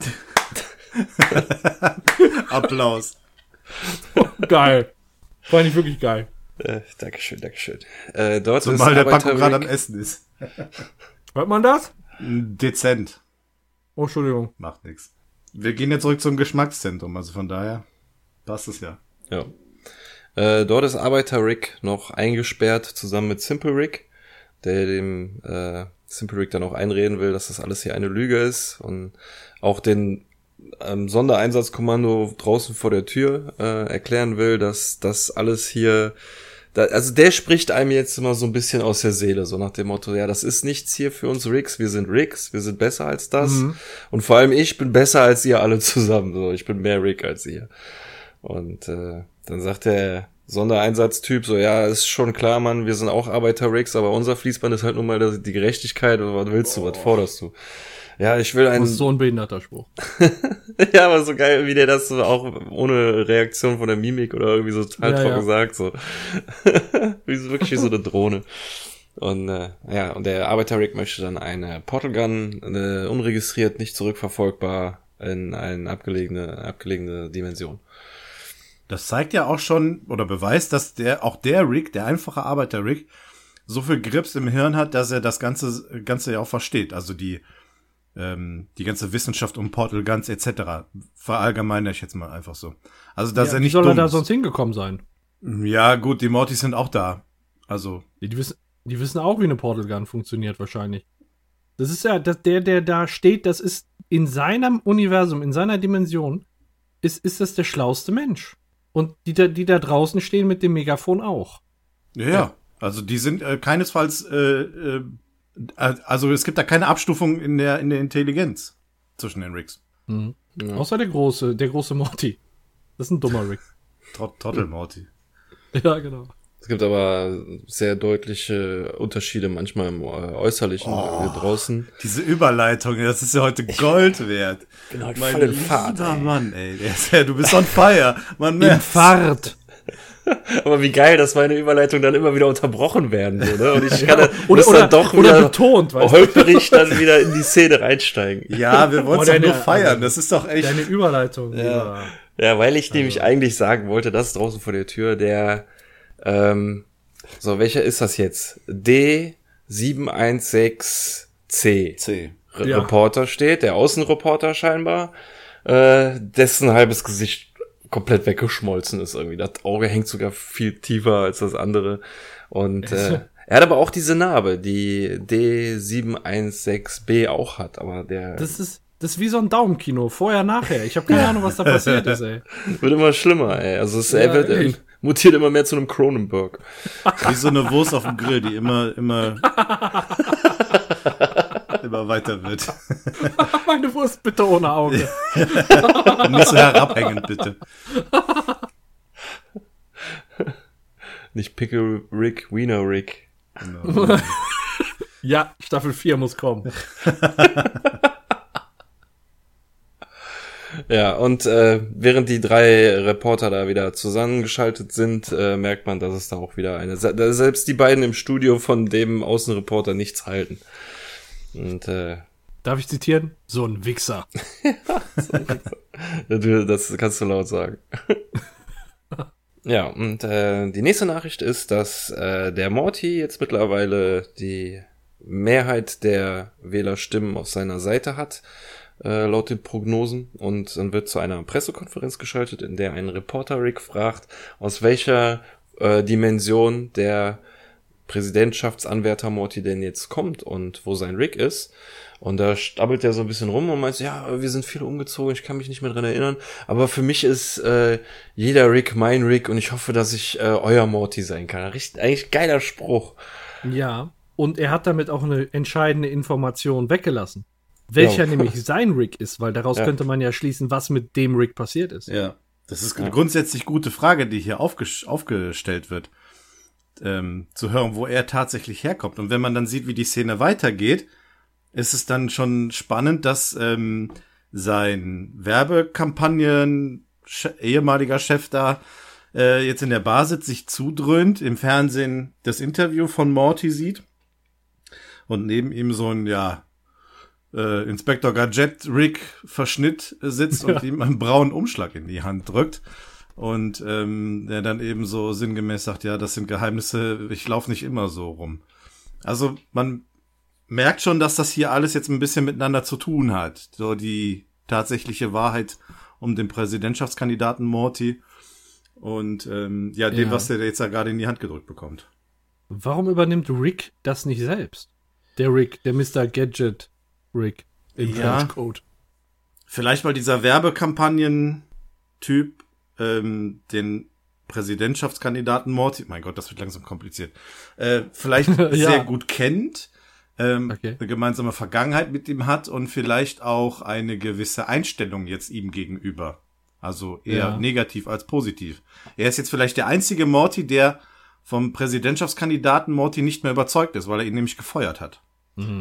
Applaus. Geil. Fand ich wirklich geil. Äh, Dankeschön, Dankeschön. Äh, dort ist Zumal der Arbeiter Paco gerade am Essen ist. Hört man das? Dezent. Oh, Entschuldigung. Macht nix. Wir gehen jetzt zurück zum Geschmackszentrum, also von daher passt es ja. Ja. Äh, dort ist Arbeiter Rick noch eingesperrt zusammen mit Simple Rick, der dem äh, Simple Rick dann auch einreden will, dass das alles hier eine Lüge ist und auch den ähm, Sondereinsatzkommando draußen vor der Tür äh, erklären will, dass das alles hier da, also der spricht einem jetzt immer so ein bisschen aus der Seele, so nach dem Motto, ja, das ist nichts hier für uns Ricks, wir sind Ricks, wir sind besser als das. Und vor allem ich bin besser als ihr alle zusammen, so, ich bin mehr Rick als ihr. Und äh, dann sagt der Sondereinsatztyp so, ja, ist schon klar, Mann, wir sind auch Arbeiter-Rigs, aber unser Fließband ist halt nun mal die Gerechtigkeit. Was willst du, was forderst du? Ja, ich will Das einen... ist so ein behinderter Spruch. ja, aber so geil, wie der das so auch ohne Reaktion von der Mimik oder irgendwie so total Ja, trocken ja. sagt, so. wie so wirklich wie so eine Drohne. Und äh, ja, und der Arbeiter-Rick möchte dann eine Portal Gun, eine unregistriert, nicht zurückverfolgbar, in eine abgelegene, abgelegene Dimension. Das zeigt ja auch schon oder beweist, dass der auch der Rick, der einfache Arbeiter Rick, so viel Grips im Hirn hat, dass er das ganze ganze ja auch versteht. Also die ähm, die ganze Wissenschaft um Portal Guns etc. verallgemeine ich jetzt mal einfach so. Also dass ja, er wie nicht soll er da ist. sonst hingekommen sein? Ja gut, die Mortys sind auch da. Also Die, die, wissen, die wissen auch, wie eine Portal Gun funktioniert wahrscheinlich. Das ist ja, das, der, der da steht, das ist in seinem Universum, in seiner Dimension, ist, ist das der schlauste Mensch. Und die da, die da draußen stehen mit dem Megafon auch. ja, ja. also die sind äh, keinesfalls äh, äh, also es gibt da keine Abstufung in der in der Intelligenz zwischen den Ricks. Ja. Außer der große, der große Morty. Das ist ein dummer Rick. Trot Trottel Morty. ja, genau. Es gibt aber sehr deutliche Unterschiede manchmal im äh, Äußerlichen hier draußen. Diese Überleitung, das ist ja heute Gold wert. Bin heute Mein voll in Fahrt, ey. Mann, ey. Der ist ja, du bist on fire. Man merkt. Fahrt. Aber wie geil, dass meine Überleitung dann immer wieder unterbrochen werden würde. Und ich kann dann, Oder, oder, dann doch oder wieder betont, weißt du? holperig dann wieder in die Szene reinsteigen. Ja, wir wollen es doch nur feiern. Das ist doch echt. Deine Überleitung. Ja. Ja, weil ich nämlich eigentlich sagen wollte, das ist draußen vor der Tür, der, ähm, so, welcher ist das jetzt? D716C. C. Re Ja. Reporter steht, der Außenreporter scheinbar, äh, dessen halbes Gesicht komplett weggeschmolzen ist irgendwie. Das Auge hängt sogar viel tiefer als das andere. Und äh, er hat aber auch diese Narbe, die D716B auch hat, aber der Das ist, das ist wie so ein Daumenkino. Vorher, nachher. Ich habe keine Ahnung, was da passiert ist, ey. wird immer schlimmer, ey. Also es, Ja, er wird, ähm, mutiert immer mehr zu einem Cronenberg. Wie so eine Wurst auf dem Grill, die immer, immer, immer weiter wird. Meine Wurst bitte ohne Auge. Nicht so herabhängend, bitte. Nicht Pickle Rick, Wiener Rick. Ja, Staffel 4 muss kommen. Ja, und äh, während die drei Reporter da wieder zusammengeschaltet sind, äh, merkt man, dass es da auch wieder eine, selbst die beiden im Studio von dem Außenreporter nichts halten. Und äh, Darf ich zitieren? So ein Wichser. du- das kannst du laut sagen. Ja, und äh, die nächste Nachricht ist, dass äh, der Morty jetzt mittlerweile die Mehrheit der Wählerstimmen auf seiner Seite hat, äh, laut den Prognosen. Und dann wird zu einer Pressekonferenz geschaltet, in der ein Reporter Rick fragt, aus welcher äh, Dimension der Präsidentschaftsanwärter Morty denn jetzt kommt und wo sein Rick ist. Und da stabbelt er so ein bisschen rum und meint, ja, wir sind viele umgezogen, ich kann mich nicht mehr dran erinnern. Aber für mich ist äh, jeder Rick mein Rick und ich hoffe, dass ich äh, euer Morty sein kann. Richtig, eigentlich geiler Spruch. Ja. Und er hat damit auch eine entscheidende Information weggelassen. Welcher Ja. nämlich sein Rick ist, weil daraus Ja. könnte man ja schließen, was mit dem Rick passiert ist. Ja. Das ist eine grundsätzlich gute Frage, die hier aufges aufgestellt wird. Ähm, zu hören, wo er tatsächlich herkommt. Und wenn man dann sieht, wie die Szene weitergeht, ist es dann schon spannend, dass ähm, sein Werbekampagnen ehemaliger Chef da äh, jetzt in der Bar sitzt, sich zudröhnt, im Fernsehen das Interview von Morty sieht und neben ihm so ein, ja, äh, Inspektor Gadget Rick Verschnitt sitzt und ihm einen braunen Umschlag in die Hand drückt. Und ähm, der dann eben so sinngemäß sagt, ja, das sind Geheimnisse, ich laufe nicht immer so rum. Also man merkt schon, dass das hier alles jetzt ein bisschen miteinander zu tun hat. So die tatsächliche Wahrheit um den Präsidentschaftskandidaten Morty und ähm, ja, dem, Ja. was er jetzt da gerade in die Hand gedrückt bekommt. Warum übernimmt Rick das nicht selbst? Der Rick, der Mr. Gadget Rick im Ja. Trenchcoat. Vielleicht weil dieser Werbekampagnen-Typ ähm, den Präsidentschaftskandidaten Morty, mein Gott, das wird langsam kompliziert, äh, vielleicht Ja. sehr gut kennt, ähm, Okay. eine gemeinsame Vergangenheit mit ihm hat und vielleicht auch eine gewisse Einstellung jetzt ihm gegenüber. Also eher Ja. negativ als positiv. Er ist jetzt vielleicht der einzige Morty, der vom Präsidentschaftskandidaten Morty nicht mehr überzeugt ist, weil er ihn nämlich gefeuert hat.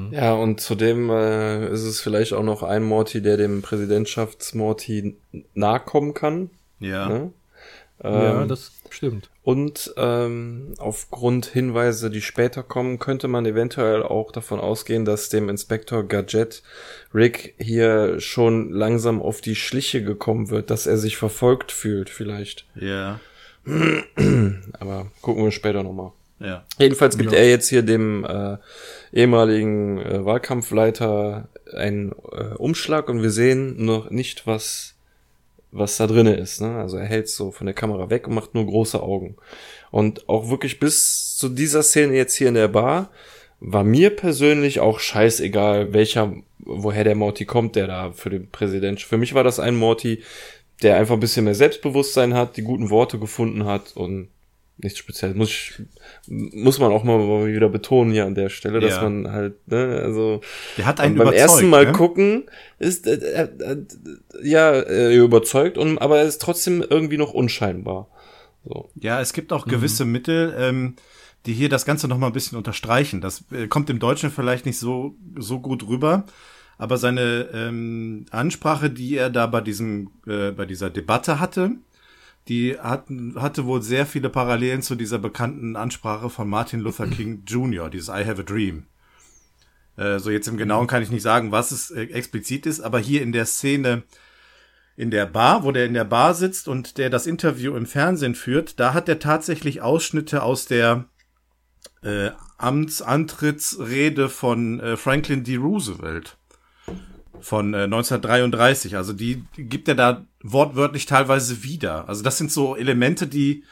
Ja, und zudem äh, ist es vielleicht auch noch ein Morty, der dem Präsidentschafts-Morty nahe kommen kann. Ja. Ne? ja, Ähm, das stimmt. Und ähm, aufgrund Hinweise, die später kommen, könnte man eventuell auch davon ausgehen, dass dem Inspektor Gadget Rick hier schon langsam auf die Schliche gekommen wird, dass er sich verfolgt fühlt vielleicht. Ja. Aber gucken wir später nochmal. Ja. Jedenfalls gibt Ja. er jetzt hier dem äh, ehemaligen äh, Wahlkampfleiter einen äh, Umschlag und wir sehen noch nicht, was was da drinne ist. Ne? Also er hält so von der Kamera weg und macht nur große Augen. Und auch wirklich bis zu dieser Szene jetzt hier in der Bar war mir persönlich auch scheißegal, welcher, woher der Morty kommt, der da für den Präsident. Für mich war das ein Morty, der einfach ein bisschen mehr Selbstbewusstsein hat, die guten Worte gefunden hat und nichts Spezielles. Muss ich, muss man auch mal wieder betonen hier an der Stelle, dass Ja. man halt, ne, also Der hat einen beim ersten Mal ne? gucken ist äh, äh, äh, ja äh, überzeugt und aber er ist trotzdem irgendwie noch unscheinbar. So. Ja, es gibt auch gewisse Mittel, ähm, die hier das Ganze noch mal ein bisschen unterstreichen. Das äh, kommt im Deutschen vielleicht nicht so, so gut rüber, aber seine ähm, Ansprache, die er da bei diesem, äh, bei dieser Debatte hatte, die hatten, hatte wohl sehr viele Parallelen zu dieser bekannten Ansprache von Martin Luther King Jr., dieses I have a dream. Äh, so jetzt im Genauen kann ich nicht sagen, was es äh, explizit ist, aber hier in der Szene, in der Bar, wo der in der Bar sitzt und der das Interview im Fernsehen führt, da hat er tatsächlich Ausschnitte aus der äh, Amtsantrittsrede von äh, Franklin D. Roosevelt von äh, 1933. Also die, die gibt er da wortwörtlich teilweise wieder. Also das sind so Elemente, die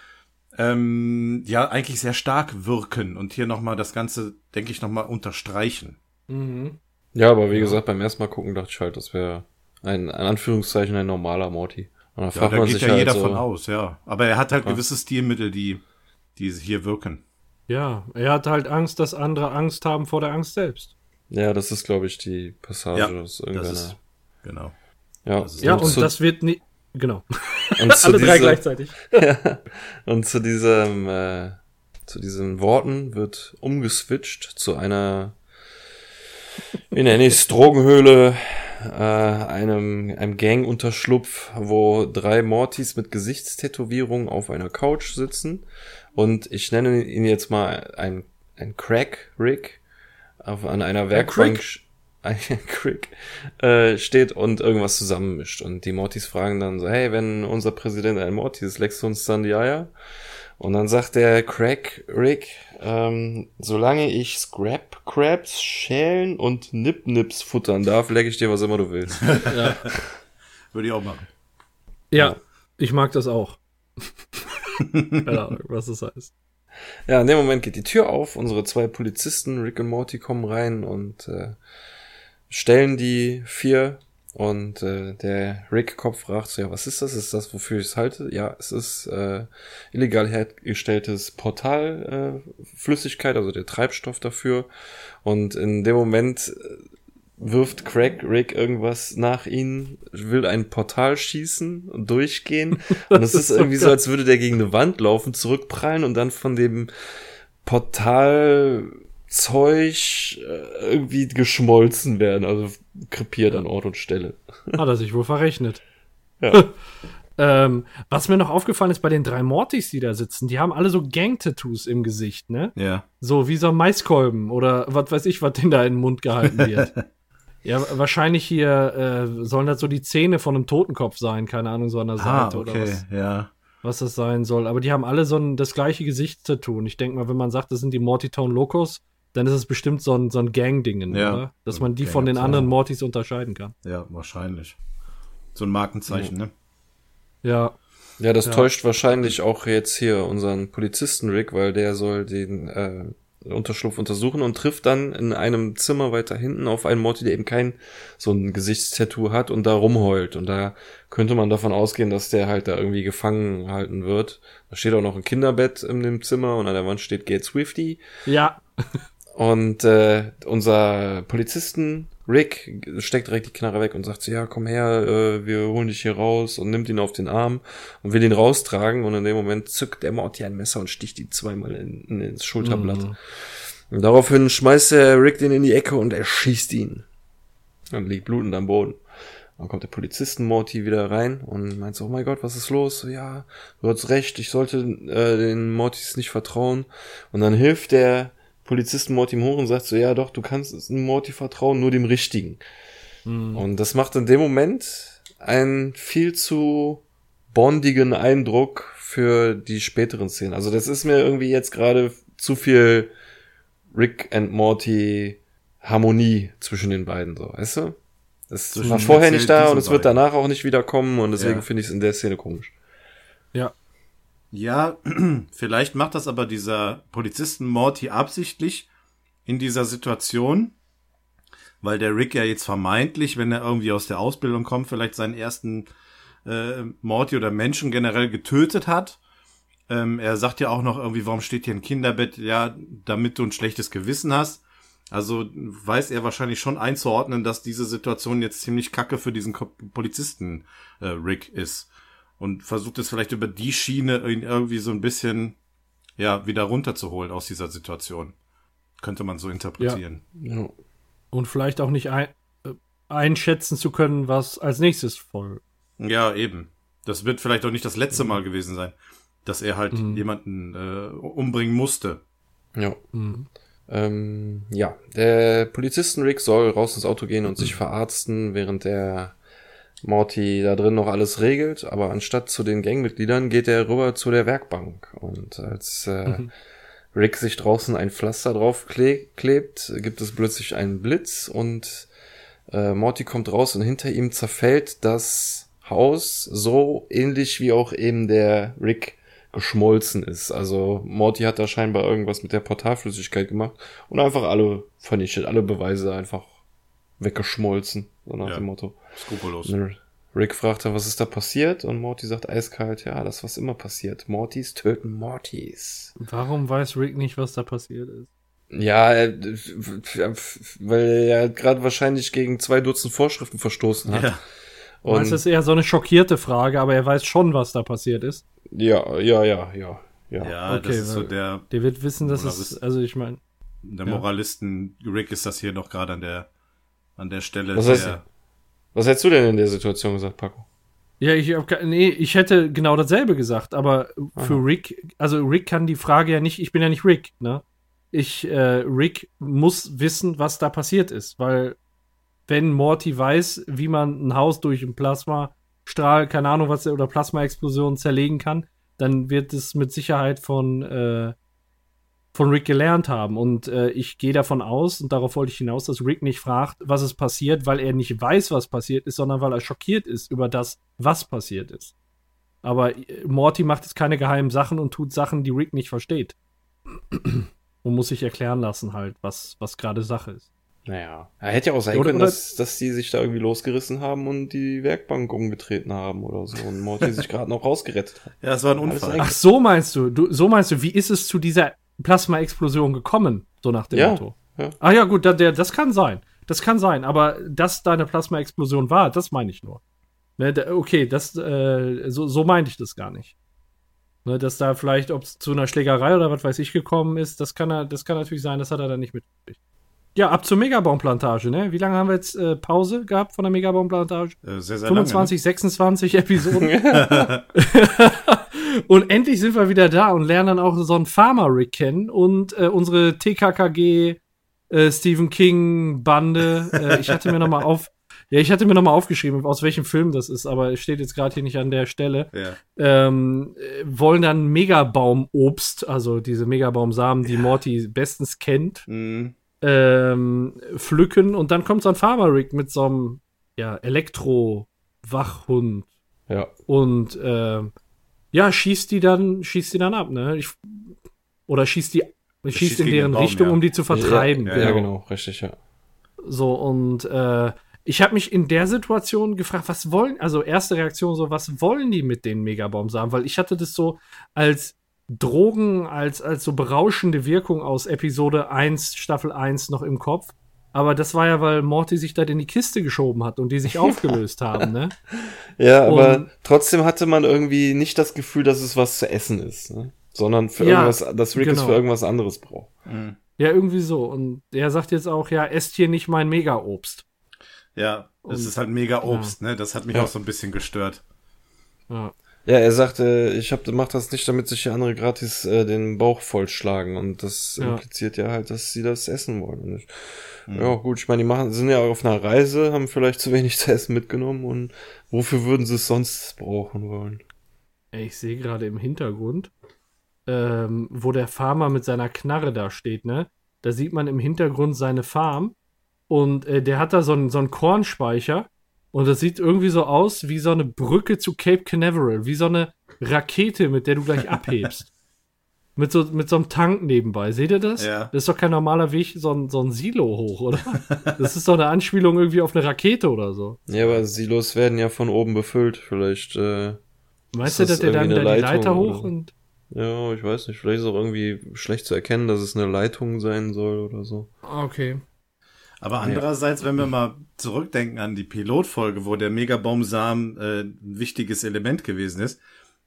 ähm, ja eigentlich sehr stark wirken und hier nochmal das Ganze, denke ich, nochmal unterstreichen. Mhm. Ja, aber wie gesagt, beim ersten Mal gucken dachte ich halt, das wäre ein, in Anführungszeichen ein normaler Morty. Und dann Ja, fragt da man geht sich ja halt jeder so, von aus, ja. Aber er hat halt Ja. gewisse Stilmittel, die, die hier wirken. Ja, er hat halt Angst, dass andere Angst haben vor der Angst selbst. Ja, das ist, glaube ich, die Passage. Ja, das ist Das irgendeine. ist, genau. ja, das ist- Ja, und, das wird nicht. Genau. und zu Alle drei dieser- gleichzeitig. Und zu diesem, äh, zu diesen Worten wird umgeswitcht zu einer, wie nenne ich's, Drogenhöhle, äh, einem, einem Gang-Unterschlupf, wo drei Mortys mit Gesichtstätowierung auf einer Couch sitzen. Und ich nenne ihn jetzt mal ein, ein Crack-Rick auf, an einer Werkbank, Crick, äh, steht und irgendwas zusammenmischt. Und die Mortys fragen dann so, hey, wenn unser Präsident ein Morty ist, leckst du uns dann die Eier? Und dann sagt der Crack, Rick, ähm, solange ich Scrap Crabs schälen und Nip Nips futtern darf, leck ich dir was immer du willst. Ja. Würde ich auch machen. ja, ich mag das auch. Keine Ahnung, was das heißt. Ja, in dem Moment geht die Tür auf, unsere zwei Polizisten, Rick und Morty, kommen rein und äh, stellen die vier und äh, der Rick-Kopf fragt so, ja, was ist das? Ist das, wofür ich es halte? Ja, es ist äh, illegal hergestelltes Portalflüssigkeit, äh, Flüssigkeit, also der Treibstoff dafür. Und in dem Moment äh, wirft Craig Rick irgendwas nach ihnen, will ein Portal schießen und durchgehen. Und es ist irgendwie so, als würde der gegen eine Wand laufen, zurückprallen und dann von dem Portalzeug äh, irgendwie geschmolzen werden, also krepiert an Ort und Stelle. Hat er sich wohl verrechnet. Ja. Ähm, was mir noch aufgefallen ist bei den drei Mortys, die da sitzen, die haben alle so Gang-Tattoos im Gesicht, ne? Ja. So wie so ein Maiskolben oder was weiß ich, was denen da in den Mund gehalten wird. Ja, wahrscheinlich hier äh, sollen das so die Zähne von einem Totenkopf sein, keine Ahnung, so an der Ah, Seite oder okay, was, ja. was das sein soll. Aber die haben alle so ein, das gleiche Gesichtstattoo. Und ich denke mal, wenn man sagt, das sind die Morty-Town Locos, dann ist es bestimmt so ein, so ein Gang-Dingen, Ja. oder? Dass man die von den anderen Mortys unterscheiden kann. Ja, wahrscheinlich. So ein Markenzeichen, ne? Ja. Ja, das Ja. täuscht wahrscheinlich auch jetzt hier unseren Polizisten Rick, weil der soll den äh, Unterschlupf untersuchen und trifft dann in einem Zimmer weiter hinten auf einen Morty, der eben kein so ein Gesichtstattoo hat und da rumheult. Und da könnte man davon ausgehen, dass der halt da irgendwie gefangen halten wird. Da steht auch noch ein Kinderbett in dem Zimmer und an der Wand steht Get Swifty. Ja. Und äh, unser Polizisten Rick steckt direkt die Knarre weg und sagt so, ja, komm her, äh, wir holen dich hier raus und nimmt ihn auf den Arm und will ihn raustragen und in dem Moment zückt der Morty ein Messer und sticht ihn zweimal in, in, ins Schulterblatt. Mhm. Und daraufhin schmeißt der Rick den in die Ecke und erschießt ihn. Und liegt blutend am Boden. Dann kommt der Polizisten Morty wieder rein und meint so, oh mein Gott, was ist los? So, ja, du hast recht, ich sollte äh, den Mortys nicht vertrauen. Und dann hilft der Polizisten Morty und sagt so, ja doch, du kannst Morty vertrauen, nur dem Richtigen. Mhm. Und das macht in dem Moment einen viel zu bondigen Eindruck für die späteren Szenen. Also das ist mir irgendwie jetzt gerade zu viel Rick and Morty Harmonie zwischen den beiden, so, weißt du? Das Zwischen war vorher nicht da und es wird danach auch nicht wiederkommen und deswegen Ja. finde ich es in der Szene komisch. Ja. Ja, vielleicht macht das aber dieser Polizisten Morty absichtlich in dieser Situation, weil der Rick ja jetzt vermeintlich, wenn er irgendwie aus der Ausbildung kommt, vielleicht seinen ersten äh, Morty oder Menschen generell getötet hat. Ähm, er sagt ja auch noch irgendwie, warum steht hier ein Kinderbett? Ja, damit du ein schlechtes Gewissen hast. Also weiß er wahrscheinlich schon einzuordnen, dass diese Situation jetzt ziemlich kacke für diesen Polizisten äh, Rick ist und versucht es vielleicht über die Schiene ihn irgendwie so ein bisschen ja wieder runterzuholen aus dieser Situation. Könnte man so interpretieren. Ja. Und vielleicht auch nicht ein, äh, einschätzen zu können, was als nächstes folgt. Ja. eben. Das wird vielleicht auch nicht das letzte Mal gewesen sein, dass er halt Mhm. jemanden äh, umbringen musste. Ja. Mhm. Ähm, ja, der Polizisten Rick soll raus ins Auto gehen und sich verarzten, während der Morty da drin noch alles regelt, aber anstatt zu den Gangmitgliedern geht er rüber zu der Werkbank. Und als äh, Rick sich draußen ein Pflaster drauf kle klebt, gibt es plötzlich einen Blitz und äh, Morty kommt raus und hinter ihm zerfällt das Haus so ähnlich wie auch eben der Rick geschmolzen ist. Also Morty hat da scheinbar irgendwas mit der Portalflüssigkeit gemacht und einfach alle vernichtet, alle Beweise einfach weggeschmolzen, so nach Ja. dem Motto. Skrupellos. Rick fragt dann, was ist da passiert? Und Morty sagt eiskalt, ja, das was immer passiert. Mortys töten Mortys. Warum weiß Rick nicht, was da passiert ist? Ja, weil er ja gerade wahrscheinlich gegen zwei Dutzend Vorschriften verstoßen hat. Ja. Und Und ist eher so eine schockierte Frage, aber er weiß schon, was da passiert ist. ja, ja, ja, ja, ja. Ja, Okay, das ist so der, Der wird wissen, dass es, also ich meine, der Ja. Moralisten Rick ist das hier noch gerade an der an der Stelle. Was heißt- Was hättest du denn in der Situation gesagt, Paco? ja, ich hab, nee, ich hätte genau dasselbe gesagt, aber für Aha. Rick, also Rick kann die Frage ja nicht, ich bin ja nicht Rick, ne? Ich, äh, Rick muss wissen, was da passiert ist, weil wenn Morty weiß, wie man ein Haus durch einen Plasmastrahl, keine Ahnung was, oder Plasmaexplosion zerlegen kann, dann wird es mit Sicherheit von, äh, von Rick gelernt haben. Und äh, ich gehe davon aus, und darauf wollte ich hinaus, dass Rick nicht fragt, was ist passiert, weil er nicht weiß, was passiert ist, sondern weil er schockiert ist über das, was passiert ist. Aber äh, Morty macht jetzt keine geheimen Sachen und tut Sachen, die Rick nicht versteht. und muss sich erklären lassen, halt, was, was gerade Sache ist. Naja, er hätte ja auch sein Oder- können, oder- dass, dass die sich da irgendwie losgerissen haben und die Werkbank umgetreten haben oder so und Morty sich gerade noch rausgerettet hat. Ja, es war ein Unfall. Ach, so meinst du? du? So meinst du, wie ist es zu dieser Plasma-Explosion gekommen? So nach dem Ja, Motto. ja. Ah ja, gut, da, der, das kann sein. Das kann sein, aber dass da eine Plasma-Explosion war, das meine ich nur. Ne, da, okay, das, äh, so, so meinte ich das gar nicht. Ne, dass da vielleicht, ob es zu einer Schlägerei oder was weiß ich gekommen ist, das kann er, das kann natürlich sein, das hat er dann nicht mitgekriegt. Ja, ab zur Megabaumplantage, ne? Wie lange haben wir jetzt äh, Pause gehabt von der Megabaumplantage? Äh, sehr, sehr 25, 26 Episoden. und endlich sind wir wieder da und lernen dann auch so einen Farmer-Rick kennen und äh, unsere TKKG äh, Stephen King Bande. Äh, ich hatte mir noch mal auf, ja, ich hatte mir noch mal aufgeschrieben, aus welchem Film das ist, aber es steht jetzt gerade hier nicht an der Stelle. lange. Ja. Ähm, äh, wollen dann Megabaumobst, also diese Megabaumsamen, die Morty bestens kennt, Mhm. Ähm, pflücken und dann kommt so ein Farmer-Rick mit so einem ja, Elektro-Wachhund Ja. und ähm, ja, schießt die dann, schießt die dann ab, ne? Ich, oder schießt die, schießt, schießt in deren Baum, Richtung, ja. um die zu vertreiben. Ja, Ja, genau, richtig, ja. So, und äh, ich habe mich in der Situation gefragt, was wollen, also erste Reaktion so, was wollen die mit den Megabaumsamen? Weil ich hatte das so als Drogen, als, als so berauschende Wirkung aus Episode 1, Staffel 1 noch im Kopf. Aber das war ja, weil Morty sich da in die Kiste geschoben hat und die sich aufgelöst haben, ne? Ja, aber Und- trotzdem hatte man irgendwie nicht das Gefühl, dass es was zu essen ist, ne? sondern für Ja, irgendwas, dass Rick es genau. für irgendwas anderes braucht. Mhm. Ja, irgendwie so. Und er sagt jetzt auch, ja, esst hier nicht mein Mega-Obst. Ja, es ist halt mega Obst, ne? Das hat mich Ja. auch so ein bisschen gestört. Ja. Ja, er sagte, ich hab, mach das nicht, damit sich die andere gratis äh, den Bauch vollschlagen und das Ja. impliziert ja halt, dass sie das essen wollen. Ich, Mhm. Ja, gut, ich meine, die machen, sind ja auf einer Reise, haben vielleicht zu wenig zu essen mitgenommen und wofür würden sie es sonst brauchen wollen? Ich sehe gerade im Hintergrund, ähm, wo der Farmer mit seiner Knarre da steht, ne? Da sieht man im Hintergrund seine Farm und äh, der hat da so einen, so einen Kornspeicher und das sieht irgendwie so aus wie so eine Brücke zu Cape Canaveral, wie so eine Rakete, mit der du gleich abhebst. mit, so, mit so einem Tank nebenbei. Seht ihr das? Ja. Das ist doch kein normaler Weg, so ein, so ein Silo hoch, oder? das ist doch eine Anspielung irgendwie auf eine Rakete oder so. Ja, aber Silos werden ja von oben befüllt. Vielleicht, äh, Meinst Ist du, das dass der dann da die eine Leiter hoch oder und. ja, ich weiß nicht, vielleicht ist auch irgendwie schlecht zu erkennen, dass es eine Leitung sein soll oder so. Ah, Okay. Aber andererseits, wenn wir mal zurückdenken an die Pilotfolge, wo der Megabaumsamen äh, ein wichtiges Element gewesen ist,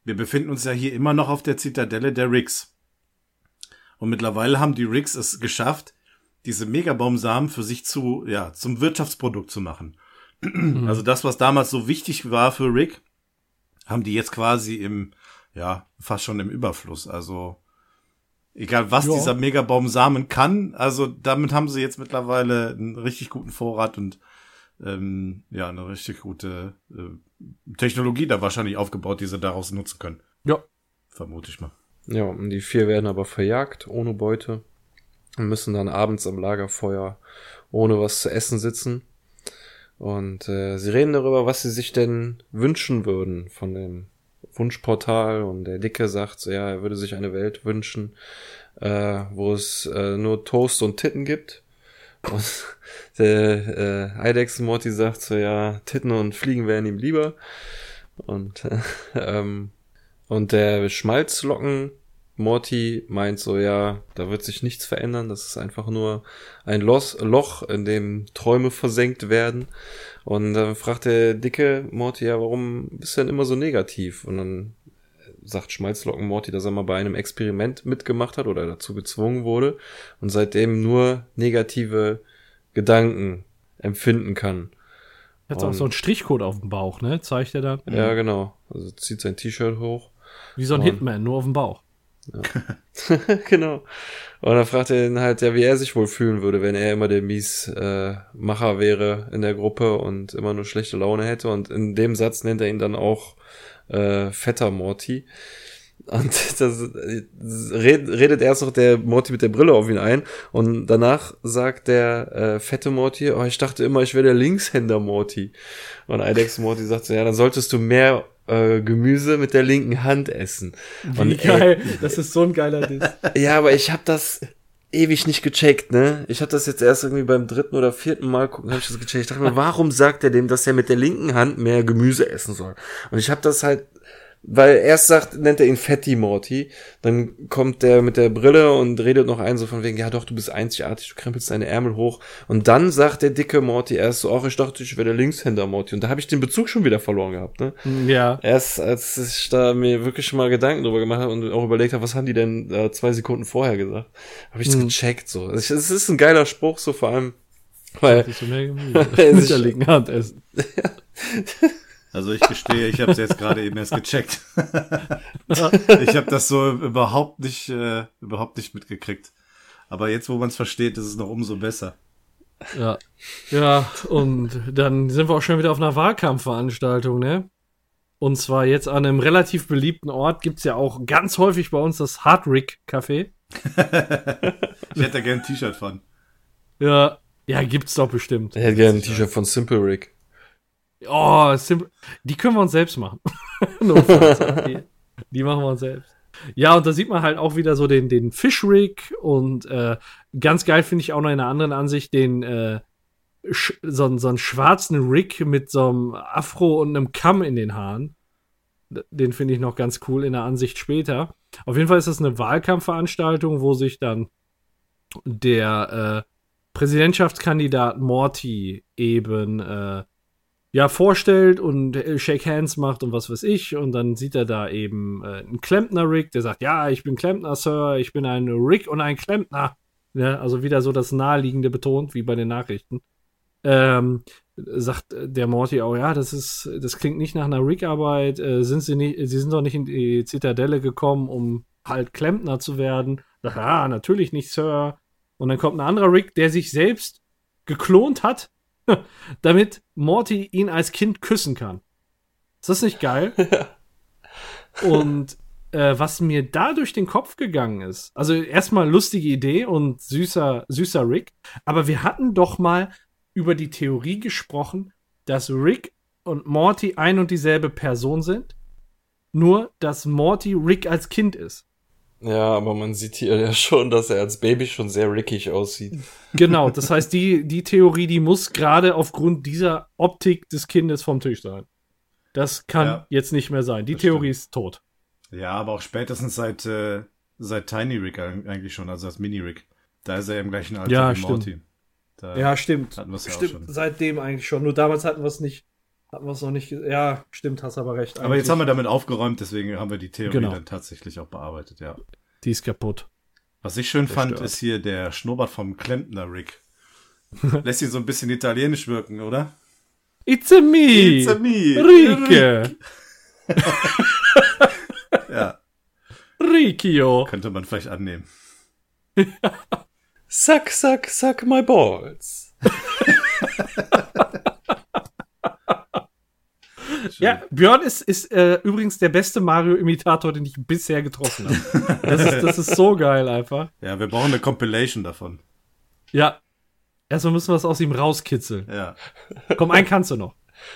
wir befinden uns ja hier immer noch auf der Zitadelle der Ricks. Und mittlerweile haben die Ricks es geschafft, diese Megabaumsamen für sich zu, ja, zum Wirtschaftsprodukt zu machen. Also das, was damals so wichtig war für Rick, haben die jetzt quasi im, ja, fast schon im Überfluss. Also egal was Ja. dieser Megabaumsamen kann, also damit haben sie jetzt mittlerweile einen richtig guten Vorrat und ähm, ja, eine richtig gute äh, Technologie da wahrscheinlich aufgebaut, die sie daraus nutzen können. Ja. Vermute ich mal. Ja, und die vier werden aber verjagt, ohne Beute. Und müssen dann abends am Lagerfeuer ohne was zu essen sitzen. Und äh, sie reden darüber, was sie sich denn wünschen würden von dem Wunschportal. Und der Dicke sagt, so, ja, er würde sich eine Welt wünschen, äh, wo es äh, nur Toast und Titten gibt. Und der äh, Eidechsen Morty sagt so, ja, Titten und Fliegen wären ihm lieber. Und äh, ähm, und der Schmalzlocken Morty meint so, ja, da wird sich nichts verändern. Das ist einfach nur ein Los Loch, in dem Träume versenkt werden. Und dann fragt der dicke Morty, ja, warum bist du denn immer so negativ? Und dann sagt Schmalzlocken Morty, dass er mal bei einem Experiment mitgemacht hat oder dazu gezwungen wurde und seitdem nur negative Gedanken empfinden kann. Hat auch so einen Strichcode auf dem Bauch, ne? Zeigt er dann. Ja, genau. Also zieht sein T-Shirt hoch Wie so ein Hitman, nur auf dem Bauch. genau. Und dann fragt er ihn halt, ja, wie er sich wohl fühlen würde, wenn er immer der Miesmacher äh, Macher wäre in der Gruppe und immer nur schlechte Laune hätte. Und in dem Satz nennt er ihn dann auch äh, fetter Morty. Und das redet, redet erst noch der Morty mit der Brille auf ihn ein und danach sagt der äh, fette Morty, oh, ich dachte immer, ich wäre der Linkshänder Morty. Und Idex Morty sagt so, ja, dann solltest du mehr äh, Gemüse mit der linken Hand essen. Wie Und, geil. das ist so ein geiler Diss. ja, aber ich habe das ewig nicht gecheckt, ne? Ich habe das jetzt erst irgendwie beim dritten oder vierten Mal gucken, habe ich das gecheckt. Ich dachte mir, warum sagt er dem, dass er mit der linken Hand mehr Gemüse essen soll? Und ich habe das halt weil erst sagt, nennt er ihn Fatty Morty, dann kommt der mit der Brille und redet noch ein so von wegen, ja doch, du bist einzigartig, du krempelst deine Ärmel hoch. Und dann sagt der dicke Morty erst so, ach, ich dachte, ich wäre der Linkshänder Morty. Und da habe ich den Bezug schon wieder verloren gehabt, ne? Ja. Erst als ich da mir wirklich schon mal Gedanken drüber gemacht habe und auch überlegt habe, was haben die denn äh, zwei Sekunden vorher gesagt, habe ich das Hm. gecheckt so. Es es ist ein geiler Spruch, so vor allem, weil du mehr Gemüse mit der linken Hand essen. Also ich gestehe, ich habe es jetzt gerade eben erst gecheckt. ich habe das so überhaupt nicht, äh, überhaupt nicht mitgekriegt. Aber jetzt, wo man es versteht, ist es noch umso besser. Ja. Ja, und dann sind wir auch schon wieder auf einer Wahlkampfveranstaltung, ne? Und zwar jetzt an einem relativ beliebten Ort gibt's ja auch ganz häufig bei uns das Hardrick Café. Ich hätte da gern ein T-Shirt von. Ja, ja, gibt's doch bestimmt. ich hätte gerne ein T-Shirt von Simple Rick. Oh, simple. Die können wir uns selbst machen. Die, die machen wir uns selbst. Ja, und da sieht man halt auch wieder so den, den Fischrig und äh, ganz geil finde ich auch noch in einer anderen Ansicht den äh, so, so einen schwarzen Rick mit so einem Afro und einem Kamm in den Haaren. Den finde ich noch ganz cool in der Ansicht später. Auf jeden Fall ist das eine Wahlkampfveranstaltung, wo sich dann der äh, Präsidentschaftskandidat Morty eben äh, ja vorstellt und äh, Shake Hands macht und was weiß ich und dann sieht er da eben äh, einen Klempner Rick, der sagt, ja, ich bin Klempner, Sir, ich bin ein Rick und ein Klempner. Ja, also wieder so das Naheliegende betont, wie bei den Nachrichten. Ähm, sagt der Morty auch, ja, das ist, das klingt nicht nach einer Rick-Arbeit, äh, sind sie nicht, sie sind doch nicht in die Zitadelle gekommen, um halt Klempner zu werden. Sagt, ah, natürlich nicht, Sir. Und dann kommt ein anderer Rick, der sich selbst geklont hat, damit Morty ihn als Kind küssen kann. Ist das nicht geil? Und äh, was mir da durch den Kopf gegangen ist, also erstmal lustige Idee und süßer, süßer Rick, aber wir hatten doch mal über die Theorie gesprochen, dass Rick und Morty ein und dieselbe Person sind, nur dass Morty Rick als Kind ist. Ja, aber man sieht hier ja schon, dass er als Baby schon sehr rickig aussieht. Genau, das heißt, die, die Theorie, die muss gerade aufgrund dieser Optik des Kindes vom Tisch sein. Das kann Ja. jetzt nicht mehr sein. Die Theorie ist tot. Ja, aber auch spätestens seit, äh, seit Tiny Rick eig- eigentlich schon, also das Mini Rick. Da ist er im gleichen Alter Ja, wie stimmt. Morty. Da, Ja, stimmt. Hatten ja auch stimmt. schon. Seitdem eigentlich schon. Nur damals hatten wir es nicht. Hatten wir es noch nicht. Ja, stimmt, hast aber recht. Aber jetzt haben wir damit aufgeräumt, deswegen haben wir die Theorie Genau. dann tatsächlich auch bearbeitet, ja. Die ist kaputt. Was ich schön fand, Verstört. ist hier der Schnurrbart vom Klempner Rick. Lässt ihn so ein bisschen italienisch wirken, oder? It's a me! It's a me. Rike! Ja, Rikio! könnte man vielleicht annehmen. Suck, suck, suck my balls. Ja, Björn ist, ist äh, übrigens der beste Mario-Imitator, den ich bisher getroffen habe. Das ist, das ist so geil einfach. Ja, wir brauchen eine Compilation davon. Ja. Erstmal müssen wir es aus ihm rauskitzeln. Ja. Komm, einen kannst du noch.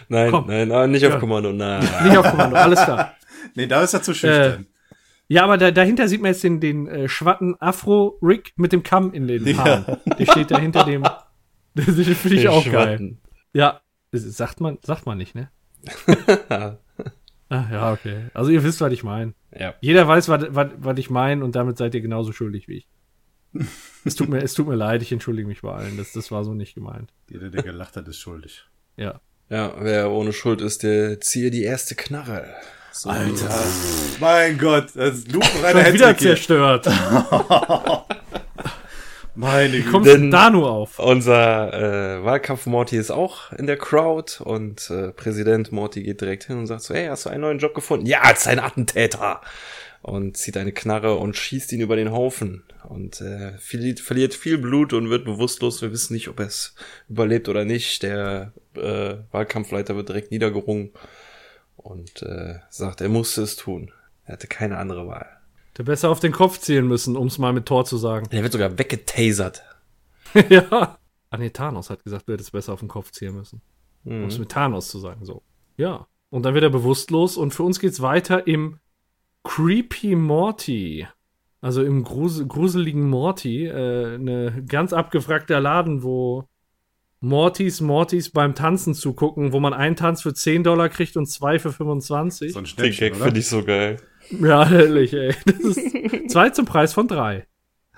Nein, Komm. nein, nein, nicht auf Ja. Kommando, nein. Nicht auf Kommando, alles klar. Nee, da ist er zu schüchtern. Ja, aber da, dahinter sieht man jetzt den, den äh, schwatten Afro-Rick mit dem Kamm in den Haaren. Der steht da hinter dem. Das finde ich auch geil. Schwatten. Ja, das sagt man, sagt man nicht, ne? Ah, ja, okay. Also ihr wisst, was ich meine. Ja. Jeder weiß, was, was, was ich meine und damit seid ihr genauso schuldig wie ich. es, tut mir, es tut mir leid, ich entschuldige mich bei allen. Das, das war so nicht gemeint. Jeder, der gelacht hat, ist schuldig. Ja. Ja, wer ohne Schuld ist, der ziehe die erste Knarre. So Alter. Mein Gott, das lupenreiner Schon wieder zerstört. Meine Wie Güte. kommst du Denn- da nur auf? Unser äh, Wahlkampf-Morty ist auch in der Crowd und äh, Präsident Morty geht direkt hin und sagt so, hey, hast du einen neuen Job gefunden? Ja, als ein Attentäter. und zieht eine Knarre und schießt ihn über den Haufen und äh, verliert, verliert viel Blut und wird bewusstlos. Wir wissen nicht, ob er es überlebt oder nicht. Der äh, Wahlkampfleiter wird direkt niedergerungen und äh, sagt, er musste es tun. Er hatte keine andere Wahl. Der besser auf den Kopf zielen müssen, um es mal mit Tor zu sagen. Er wird sogar weggetasert. ja. Ah nee, Thanos hat gesagt, wir hätten es besser auf den Kopf ziehen müssen. Um es Mhm. mit Thanos zu sagen, so. Ja. Und dann wird er bewusstlos und für uns geht's weiter im Creepy Morty. Also im grusel gruseligen Morty. Äh, eine ganz abgefragter Laden, wo Mortys Mortys beim Tanzen zugucken, wo man einen Tanz für 10 Dollar kriegt und zwei für 25. So ein Schnäppchen, finde ich so geil. Ja, ehrlich, ey. Das ist zwei zum Preis von drei.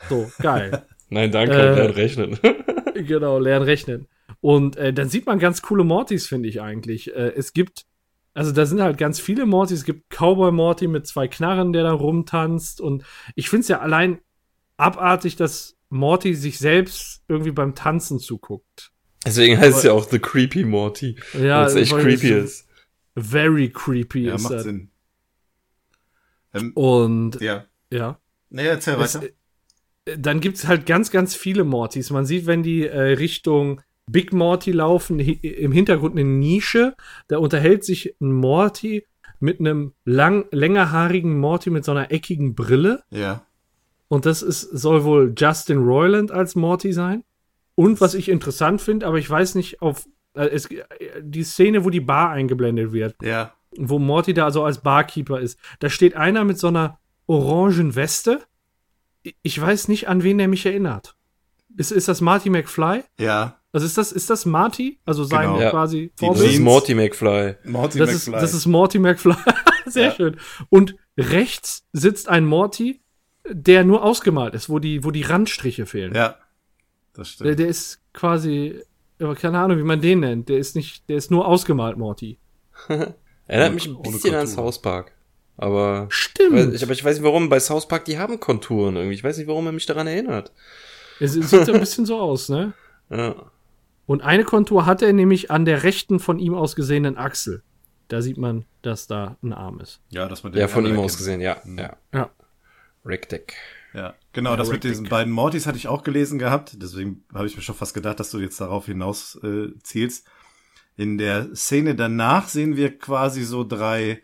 So, geil. Nein, danke, Äh, äh, rechnen. Genau, lernen rechnen. Und äh, dann sieht man ganz coole Mortys, finde ich eigentlich. Äh, es gibt, also da sind halt ganz viele Mortys. Es gibt Cowboy Morty mit zwei Knarren, der da rumtanzt. Und ich finde es ja allein abartig, dass Morty sich selbst irgendwie beim Tanzen zuguckt. Deswegen heißt es aber- ja auch The Creepy Morty. Ja, weil es echt creepy ist. Very creepy Ja, ist macht das. Sinn. Ähm, Und ja. ja. Naja, erzähl Es, weiter. äh, dann gibt es halt ganz, ganz viele Mortys. Man sieht, wenn die äh, Richtung Big Morty laufen, im Hintergrund eine Nische. Da unterhält sich ein Morty mit einem lang, längerhaarigen Morty mit so einer eckigen Brille. Ja. Und das ist, soll wohl Justin Roiland als Morty sein. Und was ich interessant finde, aber ich weiß nicht, auf äh, es, äh, die Szene, wo die Bar eingeblendet wird, Ja. Wo Morty da so als Barkeeper ist. Da steht einer mit so einer orangen Weste. Ich weiß nicht, an wen der mich erinnert. Ist, ist das Marty McFly? Ja. Also ist das, ist das Marty? Also sein Genau. Ja. quasi Die Das Vorbild? ist Jeans. Morty McFly. Morty Das ist, das ist Morty McFly. Sehr Ja. schön. Und rechts sitzt ein Morty, der nur ausgemalt ist, wo die, wo die Randstriche fehlen. ja. Das Der, stimmt. der ist quasi, aber keine Ahnung, wie man den nennt. Der ist nicht, der ist nur ausgemalt, Morty. Erinnert mich ein bisschen an. South Park. Aber, Stimmt. weil, ich, aber ich weiß nicht warum. Bei South Park, die haben Konturen irgendwie. Ich weiß nicht, warum er mich daran erinnert. Es sieht so ein bisschen so aus, ne? Ja. Und eine Kontur hat er nämlich an der rechten von ihm aus gesehenen Achsel. Da sieht man, dass da ein Arm ist. Ja, dass man den Ja, von ihm aus gesehen, ja. Mhm. ja. Ja. Rick Deck. Ja, genau, das mit Rick diesen beiden Mortys hatte ich auch gelesen gehabt. Deswegen habe ich mir schon fast gedacht, dass du jetzt darauf hinaus äh, zielst. In der Szene danach sehen wir quasi so drei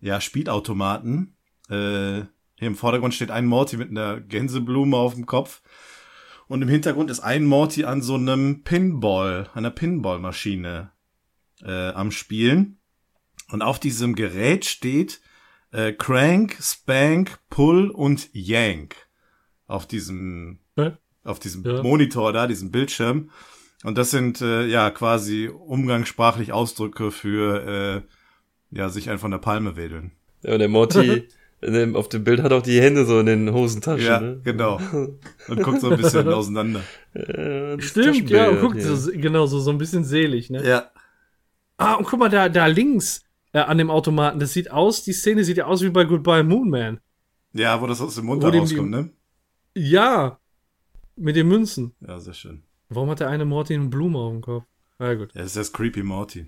ja, Spielautomaten. Äh, hier im Vordergrund steht ein Morty mit einer Gänseblume auf dem Kopf. Und im Hintergrund ist ein Morty an so einem Pinball, einer Pinballmaschine äh, am Spielen. Und auf diesem Gerät steht äh, Crank, Spank, Pull und Yank. Auf diesem, auf diesem Ja. Monitor da, diesem Bildschirm. Und das sind äh, ja quasi umgangssprachlich Ausdrücke für äh, ja sich einfach der Palme wedeln. Ja, und der Morty dem, auf dem Bild hat auch die Hände so in den Hosentaschen. Ja, ne? genau. Und guckt so ein bisschen auseinander. Äh, Stimmt, ja, und Taschenbild guck, hier. so, genau, so, so ein bisschen selig, ne? Ja. Ah, und guck mal, da, da links äh, an dem Automaten, das sieht aus, die Szene sieht ja aus wie bei Goodbye Moon Man. Ja, wo das aus dem Mund rauskommt, ne? Ja, mit den Münzen. Ja, sehr schön. Warum hat der eine Morty eine Blume auf dem Kopf? Ja, gut. Ja, das ist das Creepy Morty.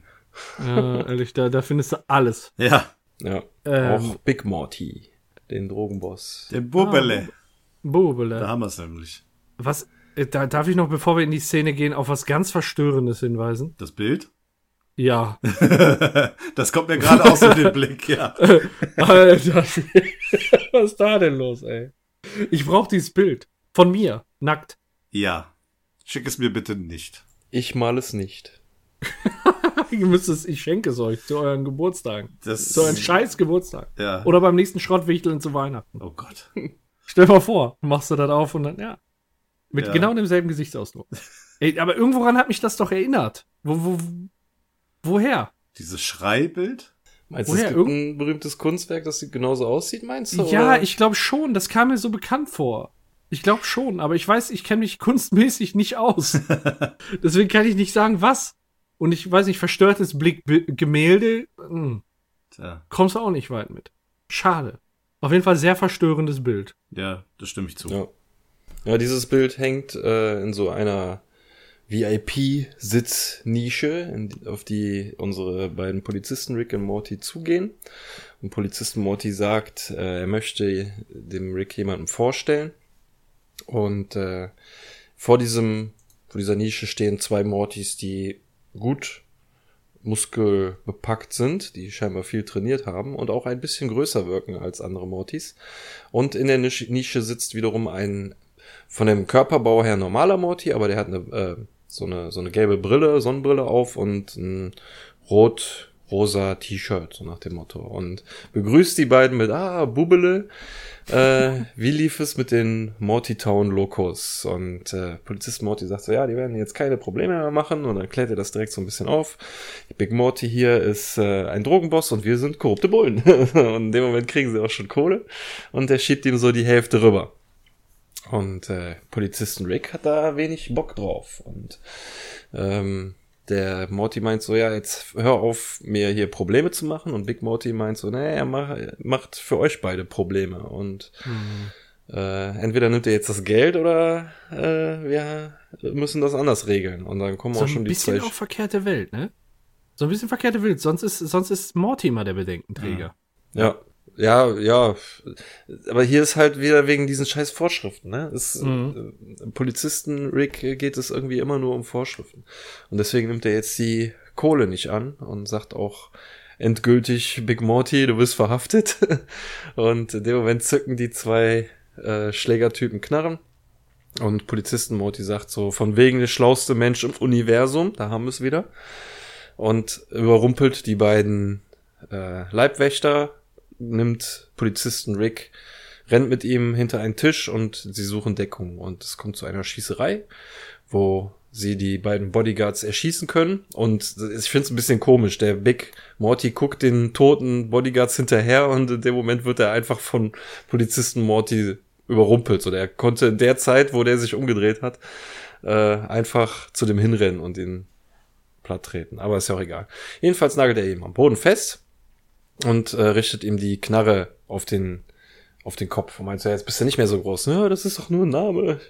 Ja, ehrlich, da, da findest du alles. Ja, Ja, Ähm, auch Big Morty, den Drogenboss. der Bubele. Bubele. Da haben wir es nämlich. Was, äh, da darf ich noch, bevor wir in die Szene gehen, auf was ganz Verstörendes hinweisen? Das Bild? Ja. das kommt mir gerade aus in den Blick, ja. Alter, was ist da denn los, ey? Ich brauche dieses Bild. Von mir. Nackt. Ja. Schick es mir bitte nicht. Ich mal es nicht. Ihr müsst es, ich schenke es euch zu euren Geburtstagen. Das Zu euren scheiß Geburtstag. Ja. Oder beim nächsten Schrottwichteln zu Weihnachten. Oh Gott. Stell dir mal vor, machst du das auf und dann, ja. Mit Ja. genau demselben Gesichtsausdruck. Ey, aber irgendworan hat mich das doch erinnert. Wo, wo, woher? Dieses Schreibild? Meinst du, Woher? es gibt ein berühmtes Kunstwerk, das genauso aussieht, meinst du? Ja, oder? ich glaube schon. Das kam mir so bekannt vor. Ich glaube schon, aber ich weiß, ich kenne mich kunstmäßig nicht aus. Deswegen kann ich nicht sagen, was. Und ich weiß nicht, verstörtes Blick, Gemälde, hm, Tja. kommst du auch nicht weit mit. Schade. Auf jeden Fall sehr verstörendes Bild. Ja, das stimme ich zu. Ja. Ja, dieses Bild hängt äh, in so einer VIP-Sitznische, auf die unsere beiden Polizisten Rick und Morty zugehen. Und Polizisten Morty sagt, äh, er möchte dem Rick jemanden vorstellen. Und äh, vor diesem, vor dieser Nische stehen zwei Mortys, die gut muskelbepackt sind, die scheinbar viel trainiert haben und auch ein bisschen größer wirken als andere Mortys. Und in der Nische sitzt wiederum ein von dem Körperbau her normaler Morty, aber der hat eine, äh, so eine so eine gelbe Brille, Sonnenbrille auf und ein rot rosa T-Shirt, so nach dem Motto. Und begrüßt die beiden mit, ah, Bubele, äh, wie lief es mit den Morty Town Locos? Und äh, Polizist Morty sagt so, ja, die werden jetzt keine Probleme mehr machen und dann klärt er das direkt so ein bisschen auf. Big Morty hier ist äh, ein Drogenboss und wir sind korrupte Bullen. und in dem Moment kriegen sie auch schon Kohle und er schiebt ihm so die Hälfte rüber. Und äh, Polizisten Rick hat da wenig Bock drauf. Und ähm, der Morty meint so, ja, jetzt hör auf, mir hier Probleme zu machen. Und Big Morty meint so, naja, er mach, macht für euch beide Probleme. Und mhm. äh, entweder nimmt er jetzt das Geld oder äh, wir müssen das anders regeln. Und dann kommen so auch schon die zwei. So ein bisschen auch verkehrte Welt, ne? So ein bisschen verkehrte Welt. Sonst ist, sonst ist Morty immer der Bedenkenträger. Ja. ja. Ja, ja, aber hier ist halt wieder wegen diesen scheiß Vorschriften, ne? Es, mhm. äh, Polizisten Rick geht es irgendwie immer nur um Vorschriften. Und deswegen nimmt er jetzt die Kohle nicht an und sagt auch endgültig Big Morty, du bist verhaftet. und in dem Moment zücken die zwei äh, Schlägertypen Knarren. Und Polizisten Morty sagt so, von wegen der schlauste Mensch im Universum, da haben wir es wieder. Und überrumpelt die beiden äh, Leibwächter nimmt Polizisten Rick, rennt mit ihm hinter einen Tisch und sie suchen Deckung. Und es kommt zu einer Schießerei, wo sie die beiden Bodyguards erschießen können. Und ich finde es ein bisschen komisch. Der Big Morty guckt den toten Bodyguards hinterher und in dem Moment wird er einfach von Polizisten Morty überrumpelt. So, der konnte in der Zeit, wo der sich umgedreht hat, äh, einfach zu dem hinrennen und ihn platt treten. Aber ist ja auch egal. Jedenfalls nagelt er ihm am Boden fest und äh, richtet ihm die Knarre auf den auf den Kopf und meint so, jetzt bist du nicht mehr so groß. Ja, das ist doch nur ein Name.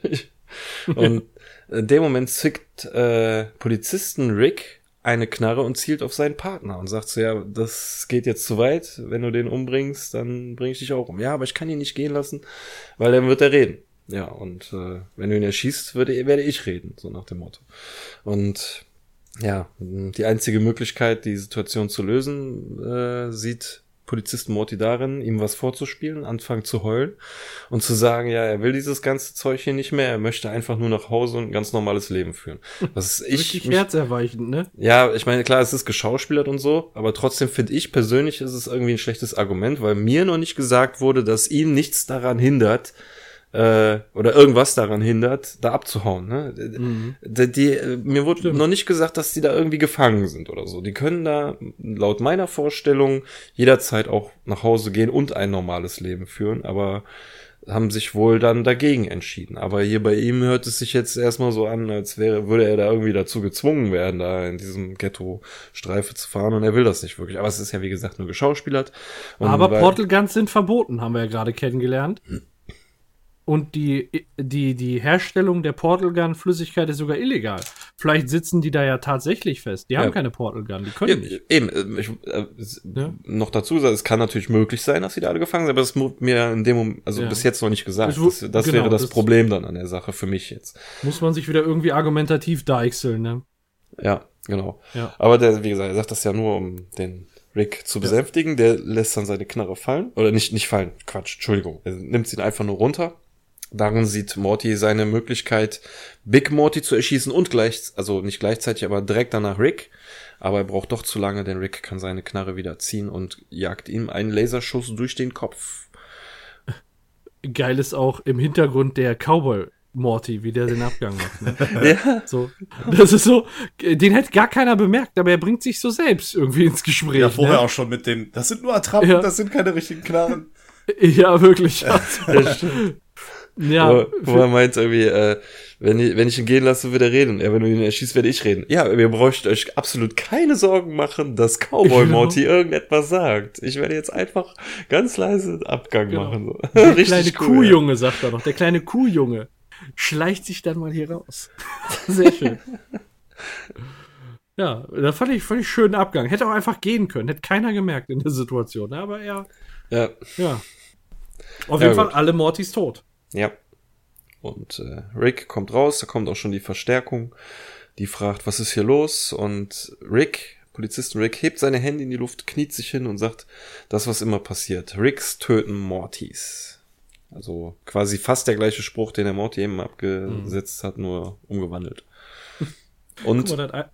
und in dem Moment zickt äh, Polizisten Rick eine Knarre und zielt auf seinen Partner und sagt so, ja, das geht jetzt zu weit. Wenn du den umbringst, dann bring ich dich auch um. Ja, aber ich kann ihn nicht gehen lassen, weil dann wird er reden. Ja, und äh, wenn du ihn erschießt, würde, werde ich reden, so nach dem Motto. Und ja, die einzige Möglichkeit, die Situation zu lösen, äh, sieht Polizist Morty darin, ihm was vorzuspielen, anfangen zu heulen und zu sagen, ja, er will dieses ganze Zeug hier nicht mehr, er möchte einfach nur nach Hause und ein ganz normales Leben führen. Das ist ich, Richtig mich, herzerweichend, ne? Ja, ich meine, klar, es ist geschauspielert und so, aber trotzdem finde ich persönlich ist es irgendwie ein schlechtes Argument, weil mir noch nicht gesagt wurde, dass ihn nichts daran hindert, äh, oder irgendwas daran hindert, da abzuhauen. Ne? Mhm. Die, die, mir wurde Stimmt. noch nicht gesagt, dass die da irgendwie gefangen sind oder so. Die können da laut meiner Vorstellung jederzeit auch nach Hause gehen und ein normales Leben führen, aber haben sich wohl dann dagegen entschieden. Aber hier bei ihm hört es sich jetzt erstmal so an, als wäre, würde er da irgendwie dazu gezwungen werden, da in diesem Ghetto-Streife zu fahren und er will das nicht wirklich. Aber es ist ja wie gesagt nur geschauspielert. Und Aber Portal Guns sind verboten, haben wir ja gerade kennengelernt. Und die, die, die Herstellung der Portal Gun Flüssigkeit ist sogar illegal. Vielleicht sitzen die da ja tatsächlich fest. Die ja. haben keine Portal Gun, die können ja, nicht. Eben, äh, ich, äh, ja. noch dazu es kann natürlich möglich sein, dass sie da alle gefangen sind, aber das wurde mir in dem Moment, also bis jetzt noch nicht gesagt. Das, das genau, wäre das, das, Problem dann an der Sache für mich jetzt. Muss man sich wieder irgendwie argumentativ deichseln, ne? Ja, genau. Aber der, wie gesagt, er sagt das ja nur, um den Rick zu besänftigen. Der lässt dann seine Knarre fallen. Oder nicht, nicht fallen. Quatsch, Entschuldigung. Er nimmt sie einfach nur runter Darin sieht Morty seine Möglichkeit, Big Morty zu erschießen und gleich, also nicht gleichzeitig, aber direkt danach Rick. Aber er braucht doch zu lange, denn Rick kann seine Knarre wieder ziehen und jagt ihm einen Laserschuss durch den Kopf. Geil ist auch im Hintergrund der Cowboy Morty, wie der den Abgang macht. Ne? ja. So, das ist so, den hätte gar keiner bemerkt, aber er bringt sich so selbst irgendwie ins Gespräch. Ja, vorher ne? auch schon mit dem, das sind nur Attrappen, ja. das sind keine richtigen Knarren. Ja, wirklich. Ja. Ja. Wo, wo er meint irgendwie, äh, wenn, ich, wenn ich ihn gehen lasse, wird er reden. Ja, wenn du ihn erschießt, werde ich reden. Ja, ihr bräucht euch absolut keine Sorgen machen, dass Cowboy genau. Morty irgendetwas sagt. Ich werde jetzt einfach ganz leise Abgang genau. machen. So. Der kleine cool, Kuhjunge, ja. sagt er noch. Der kleine Kuhjunge schleicht sich dann mal hier raus. Sehr schön. Ja, da fand ich, fand ich schönen Abgang. Hätte auch einfach gehen können. Hätte keiner gemerkt in der Situation. Aber er, Ja, ja. Auf Ja, jeden Fall gut. alle Mortys tot. Ja. Und äh, Rick kommt raus, da kommt auch schon die Verstärkung. Die fragt, was ist hier los? Und Rick, Polizisten Rick, hebt seine Hände in die Luft, kniet sich hin und sagt, das, was immer passiert. Ricks töten Mortys. Also quasi fast der gleiche Spruch, den der Morty eben abgesetzt hat, nur umgewandelt. Und Guck mal,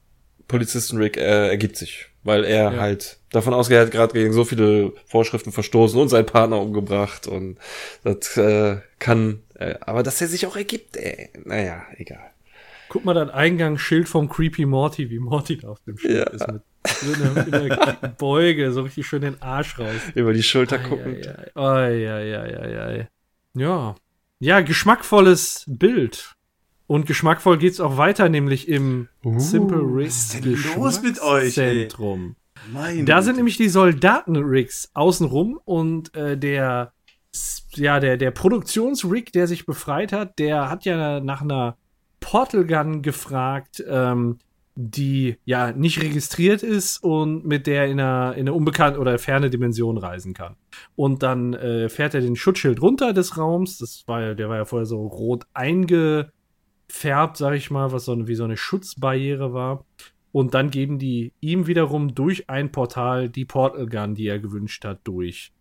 Polizisten Rick äh, ergibt sich, weil er Ja. halt davon ausgeht, er hat gerade gegen so viele Vorschriften verstoßen und seinen Partner umgebracht und das äh, kann, äh, aber dass er sich auch ergibt, ey, naja, egal. guck mal das Eingangsschild vom Creepy Morty, wie Morty da auf dem Schild Ja. ist. Mit so einer, in einer Beuge, so richtig schön den Arsch raus. Über die Schulter Ei, gucken. ei, ei. Ei, ei, ei, ei. Ja. Ja, geschmackvolles Bild. Und geschmackvoll geht's auch weiter, nämlich im Simple ist denn los mit euch, Da sind nämlich die Soldaten-Rigs außenrum und äh, der, ja, der, der Produktionsrig, der sich befreit hat, der hat ja nach einer Portal Gun gefragt, ähm, die ja nicht registriert ist und mit der in eine, in eine unbekannte oder ferne Dimension reisen kann. Und dann äh, fährt er den Schutzschild runter des Raums. Das war ja, der war ja vorher so rot eingefärbt, sag ich mal, was so eine, wie so eine Schutzbarriere war. Und dann geben die ihm wiederum durch ein Portal die Portal Gun, die er gewünscht hat, durch.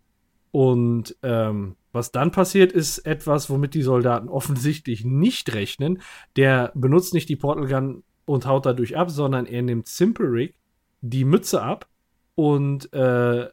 Und ähm, was dann passiert, ist etwas, womit die Soldaten offensichtlich nicht rechnen. Der benutzt nicht die Portal Gun und haut dadurch ab, sondern er nimmt Simple Rig die Mütze ab und äh,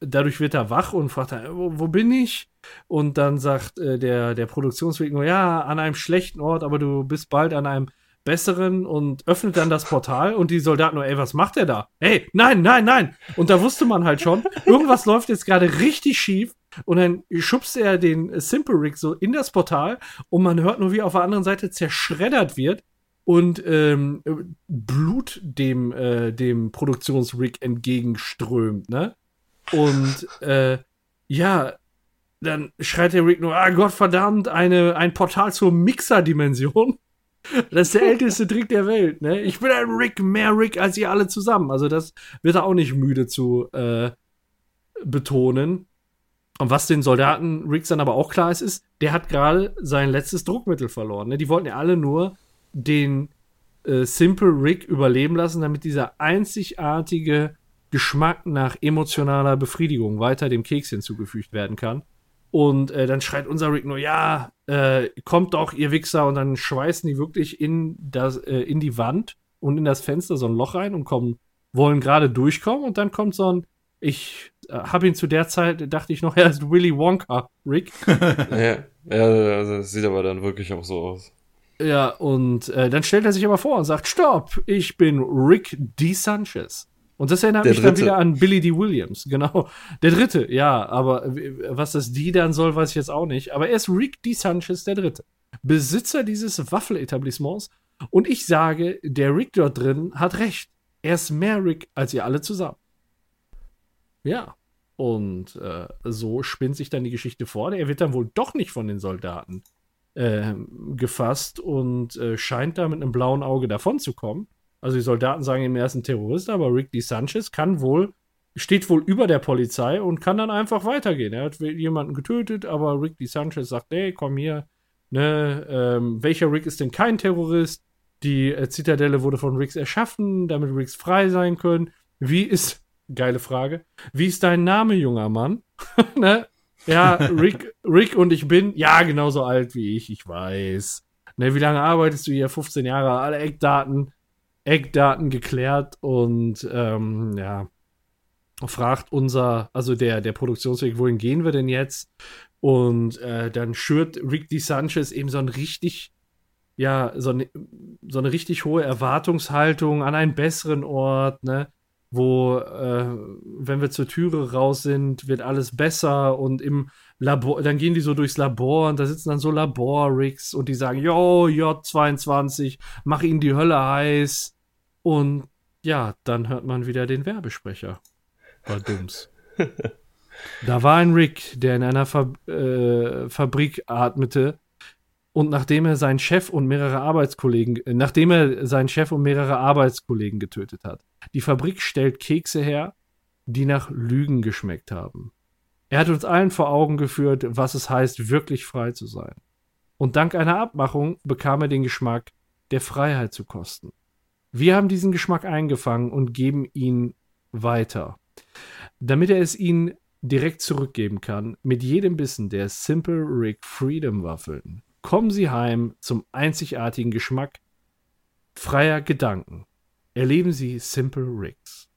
dadurch wird er wach und fragt dann, wo, wo bin ich? Und dann sagt äh, der, der Produktionsweg nur, ja, an einem schlechten Ort, aber du bist bald an einem besseren und öffnet dann das Portal und die Soldaten nur, ey, was macht der da? Hey, nein, nein, nein. Und da wusste man halt schon, irgendwas läuft jetzt gerade richtig schief und dann schubst er den Simple Rig so in das Portal und man hört nur, wie auf der anderen Seite zerschreddert wird und ähm, Blut dem, äh, dem Produktionsrig entgegenströmt, ne? Und äh, ja, dann schreit der Rick nur, ah Gott verdammt, eine, ein Portal zur Mixer-Dimension. Das ist der älteste Trick der Welt, ne? Ich bin ein Rick, mehr Rick als ihr alle zusammen. Also das wird er auch nicht müde zu äh, betonen. Und was den Soldaten Ricks dann aber auch klar ist, ist, der hat gerade sein letztes Druckmittel verloren. Ne? Die wollten ja alle nur den äh, Simple Rick überleben lassen, damit dieser einzigartige Geschmack nach emotionaler Befriedigung weiter dem Keks hinzugefügt werden kann. Und äh, dann schreit unser Rick nur, ja, äh, kommt doch, ihr Wichser. Und dann schweißen die wirklich in, das, äh, in die Wand und in das Fenster so ein Loch rein und kommen, wollen gerade durchkommen. Und dann kommt so ein, ich äh, habe ihn zu der Zeit, dachte ich noch, er ist Willy Wonka, Rick. Ja, ja, also das sieht aber dann wirklich auch so aus. Ja, und äh, dann stellt er sich aber vor und sagt, stopp, ich bin Rick D. Sanchez. Und das erinnert Der mich dann Dritte. wieder an Billy D. Williams, genau. Der Dritte, ja, aber was das D dann soll, weiß ich jetzt auch nicht. Aber er ist Rick D. Sanchez, der Dritte. Besitzer dieses Waffeletablissements. Und ich sage, der Rick dort drin hat recht. Er ist mehr Rick als ihr alle zusammen. Ja. Und äh, so spinnt sich dann die Geschichte vor. Er wird dann wohl doch nicht von den Soldaten ähm, gefasst und äh, scheint da mit einem blauen Auge davonzukommen. Also die Soldaten sagen ihm, er ist ein Terrorist, aber Rick DeSanchez kann wohl, steht wohl über der Polizei und kann dann einfach weitergehen. Er hat jemanden getötet, aber Rick DeSanchez sagt, hey, komm hier, ne, ähm, welcher Rick ist denn kein Terrorist? Die äh, Zitadelle wurde von Ricks erschaffen, damit Ricks frei sein können. Wie ist, geile Frage, wie ist dein Name, junger Mann? ne? Ja, Rick, Rick und ich bin, ja, genauso alt wie ich, ich weiß. Ne, wie lange arbeitest du hier? 15 Jahre, alle Eckdaten, Eckdaten geklärt und ähm, ja, fragt unser, also der, der Produktionsweg, wohin gehen wir denn jetzt? Und äh, dann schürt Rick DeSanchez eben so ein richtig, ja, so eine, so eine richtig hohe Erwartungshaltung an einen besseren Ort, ne? Wo, äh, wenn wir zur Türe raus sind, wird alles besser und im Labor, dann gehen die so durchs Labor und da sitzen dann so Labor-Rigs und die sagen, yo, J22, mach ihnen die Hölle heiß. Und ja, dann hört man wieder den Werbesprecher. War dumms. da war ein Rick, der in einer Fab äh, Fabrik atmete Und nachdem er seinen Chef und mehrere Arbeitskollegen, äh, nachdem er seinen Chef und mehrere Arbeitskollegen getötet hat. Die Fabrik stellt Kekse her, die nach Lügen geschmeckt haben. Er hat uns allen vor Augen geführt, was es heißt, wirklich frei zu sein. Und dank einer Abmachung bekam er den Geschmack der Freiheit zu kosten. Wir haben diesen Geschmack eingefangen und geben ihn weiter. Damit er es ihnen direkt zurückgeben kann, mit jedem Bissen der Simple Rick Freedom Waffeln, kommen Sie heim zum einzigartigen Geschmack freier Gedanken. Erleben Sie Simple Ricks.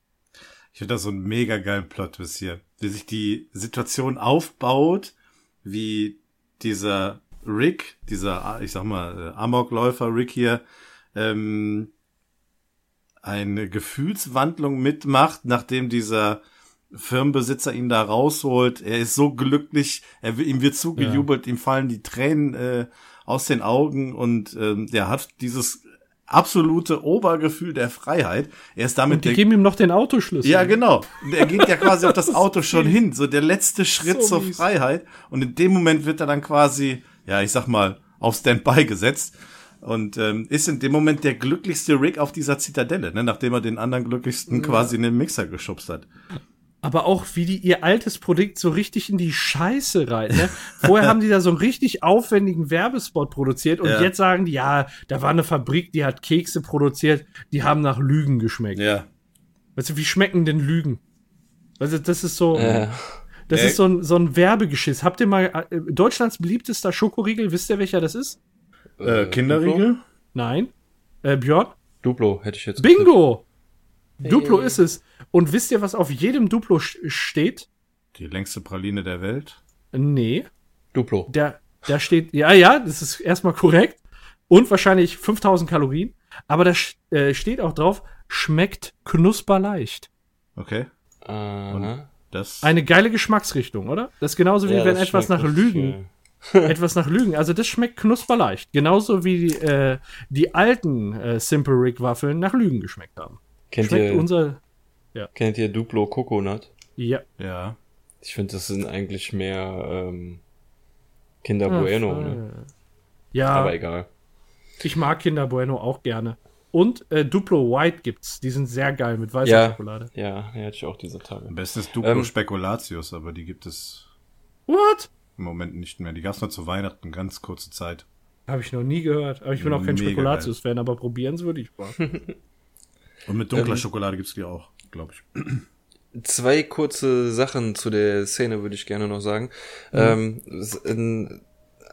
Ich finde das so ein mega geilen Plot hier. Wie sich die Situation aufbaut, wie dieser Rick, dieser, ich sag mal, Amokläufer Rick hier, ähm, eine Gefühlswandlung mitmacht, nachdem dieser Firmenbesitzer ihn da rausholt. Er ist so glücklich, er, ihm wird zugejubelt, ja. ihm fallen die Tränen äh, aus den Augen und ähm, der hat dieses absolute Obergefühl der Freiheit. Er ist damit. Und die geben ihm noch den Autoschlüssel. Ja, genau. Er geht ja quasi auf das Auto schon hin. So der letzte Schritt so zur mies. Freiheit. Und in dem Moment wird er dann quasi, ja, ich sag mal, auf Standby gesetzt. Und ähm, ist in dem Moment der glücklichste Rick auf dieser Zitadelle, ne? nachdem er den anderen glücklichsten ja. quasi in den Mixer geschubst hat aber auch wie die ihr altes Produkt so richtig in die Scheiße rein. Ne? Vorher haben die da so einen richtig aufwendigen Werbespot produziert und ja. jetzt sagen die, ja, da war eine Fabrik, die hat Kekse produziert, die haben nach Lügen geschmeckt. Ja. Weißt du, wie schmecken denn Lügen? Also das ist so, ja. das äh. ist so ein, so ein Werbegeschiss. Habt ihr mal äh, Deutschlands beliebtester Schokoriegel? Wisst ihr welcher das ist? Äh, Kinderriegel? Nein. Äh, Björn? Duplo hätte ich jetzt. Bingo! Hey. Duplo ist es. Und wisst ihr, was auf jedem Duplo steht? Die längste Praline der Welt? Nee. Duplo. Da, da steht, ja, ja, das ist erstmal korrekt. Und wahrscheinlich 5000 Kalorien. Aber da äh, steht auch drauf, schmeckt knusperleicht. Okay. Uh, das Eine geile Geschmacksrichtung, oder? Das ist genauso wie ja, wenn etwas nach Lügen. etwas nach Lügen. Also das schmeckt knusperleicht. Genauso wie die, äh, die alten äh, Simple Rick Waffeln nach Lügen geschmeckt haben. Kennt Schmeckt ihr, unser. Ja. Kennt ihr Duplo Coconut? Ja. Ja. Ich finde, das sind eigentlich mehr ähm, Kinder Bueno. Ach, ne? Ja. Aber egal. Ich mag Kinder Bueno auch gerne. Und äh, Duplo White gibt's. Die sind sehr geil mit weißer ja, Schokolade. Ja, die hatte ich auch diese Tage. Am besten ist Duplo ähm, Spekulatius, aber die gibt es What? Im Moment nicht mehr. Die gab's nur zu Weihnachten, ganz kurze Zeit. Habe ich noch nie gehört. Aber ich bin auch kein Spekulatius-Fan, aber probieren würde ich mal. Und mit dunkler ähm, Schokolade gibt's die auch, glaube ich. Zwei kurze Sachen zu der Szene würde ich gerne noch sagen. Mhm. Ähm, in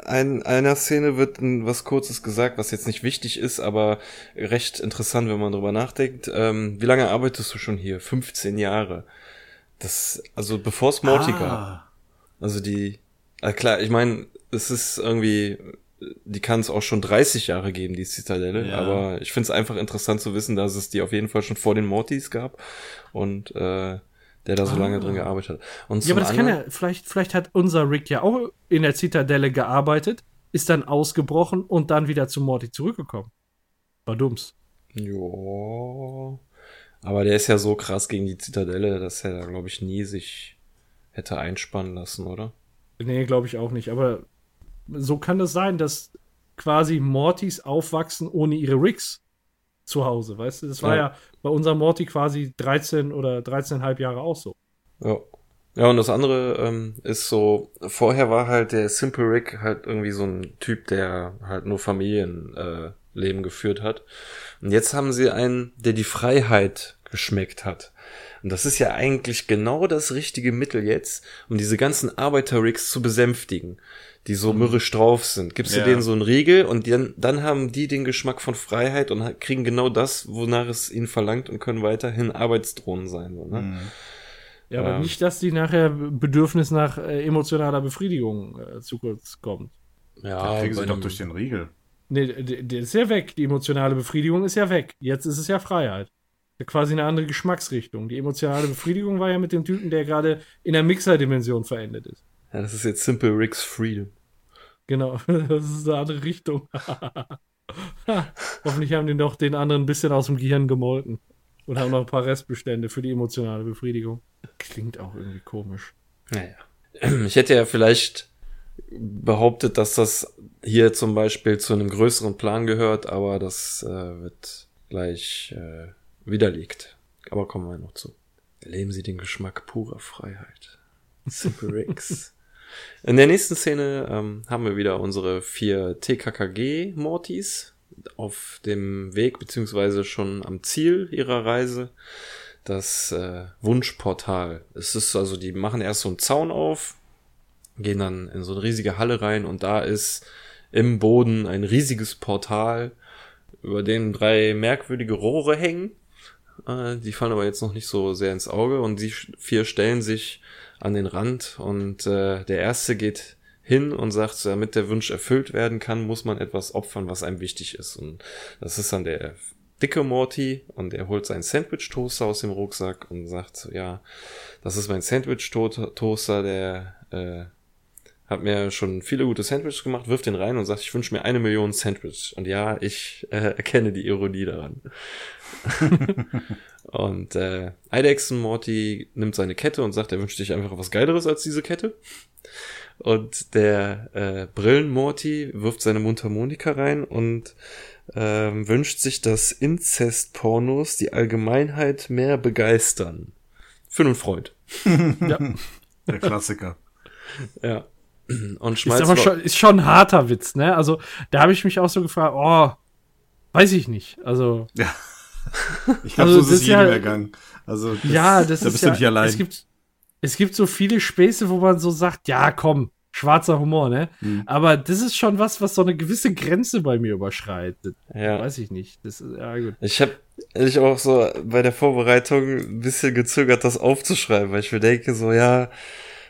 ein, einer Szene wird was Kurzes gesagt, was jetzt nicht wichtig ist, aber recht interessant, wenn man drüber nachdenkt. Ähm, wie lange arbeitest du schon hier? 15 Jahre. Das, also bevor es Morty ah. gab. Also die, äh klar, ich meine, es ist irgendwie die kann es auch schon 30 Jahre geben, die Zitadelle. Ja. Aber ich finde es einfach interessant zu wissen, dass es die auf jeden Fall schon vor den Mortys gab und äh, der da so ah. lange drin gearbeitet hat. Und ja, aber das kann ja, vielleicht, vielleicht hat unser Rick ja auch in der Zitadelle gearbeitet, ist dann ausgebrochen und dann wieder zu Morty zurückgekommen. War dumms. Jo. Aber der ist ja so krass gegen die Zitadelle, dass er da, glaube ich, nie sich hätte einspannen lassen, oder? Nee, glaube ich auch nicht. Aber so kann es sein, dass quasi Mortys aufwachsen ohne ihre Ricks zu Hause, weißt du? Das war ja, ja bei unserem Morty quasi 13 oder 13,5 Jahre auch so. Ja. Ja, und das andere ähm, ist so, vorher war halt der Simple Rick halt irgendwie so ein Typ, der halt nur Familienleben äh, geführt hat. Und jetzt haben sie einen, der die Freiheit geschmeckt hat. Und das ist ja eigentlich genau das richtige Mittel jetzt, um diese ganzen Arbeiter-Rigs zu besänftigen die so mhm. mürrisch drauf sind. Gibst du ja. denen so einen Riegel und dann, dann haben die den Geschmack von Freiheit und kriegen genau das, wonach es ihnen verlangt und können weiterhin Arbeitsdrohnen sein. So, ne? Mhm. Ja, aber ähm. nicht, dass die nachher Bedürfnis nach äh, emotionaler Befriedigung äh, zu kurz kommt. Ja, das kriegen sie doch durch den Riegel. Nee, der ist ja weg. Die emotionale Befriedigung ist ja weg. Jetzt ist es ja Freiheit. Quasi eine andere Geschmacksrichtung. Die emotionale Befriedigung war ja mit dem Typen, der gerade in der Mixer-Dimension verendet ist. Ja, das ist jetzt Simple Rick's Freedom. Genau, das ist eine andere Richtung. Hoffentlich haben die noch den anderen ein bisschen aus dem Gehirn gemolken. Und haben noch ein paar Restbestände für die emotionale Befriedigung. Klingt auch irgendwie komisch. Naja. Ich hätte ja vielleicht behauptet, dass das hier zum Beispiel zu einem größeren Plan gehört, aber das äh, wird gleich äh, widerlegt. Aber kommen wir noch zu. Erleben Sie den Geschmack purer Freiheit. Simple Ricks. In der nächsten Szene ähm, haben wir wieder unsere vier TKKG-Mortis auf dem Weg beziehungsweise schon am Ziel ihrer Reise. Das äh, Wunschportal. Es ist also, die machen erst so einen Zaun auf, gehen dann in so eine riesige Halle rein und da ist im Boden ein riesiges Portal, über dem drei merkwürdige Rohre hängen. Äh, die fallen aber jetzt noch nicht so sehr ins Auge und die vier stellen sich an den Rand und äh, der erste geht hin und sagt, damit der Wunsch erfüllt werden kann, muss man etwas opfern, was einem wichtig ist. Und das ist dann der dicke Morty und er holt seinen Sandwich-Toaster aus dem Rucksack und sagt, ja, das ist mein Sandwich-Toaster, der äh, hat mir schon viele gute Sandwiches gemacht, wirft den rein und sagt, ich wünsche mir eine Million Sandwich. Und ja, ich äh, erkenne die Ironie daran. und äh, Eidechsen Morty nimmt seine Kette und sagt, er wünscht sich einfach was Geileres als diese Kette. Und der äh, Brillen Morty wirft seine Mundharmonika rein und ähm, wünscht sich, dass Inzest-Pornos die Allgemeinheit mehr begeistern. Für einen Freund. ja. Der Klassiker. Ja. Und schmeißt ist aber schon, ist schon ein harter Witz, ne? Also, da habe ich mich auch so gefragt, oh, weiß ich nicht. Also. Ja. Ich glaube, also, so ist es jedem ja, ergangen. Also, das, ja, das da ist bist ja, du nicht allein. Es gibt, es gibt so viele Späße, wo man so sagt, ja, komm, schwarzer Humor, ne? Mhm. Aber das ist schon was, was so eine gewisse Grenze bei mir überschreitet. Ja. Weiß ich nicht. Das ist, ja, gut. Ich habe ich auch so bei der Vorbereitung ein bisschen gezögert, das aufzuschreiben, weil ich mir denke, so, ja,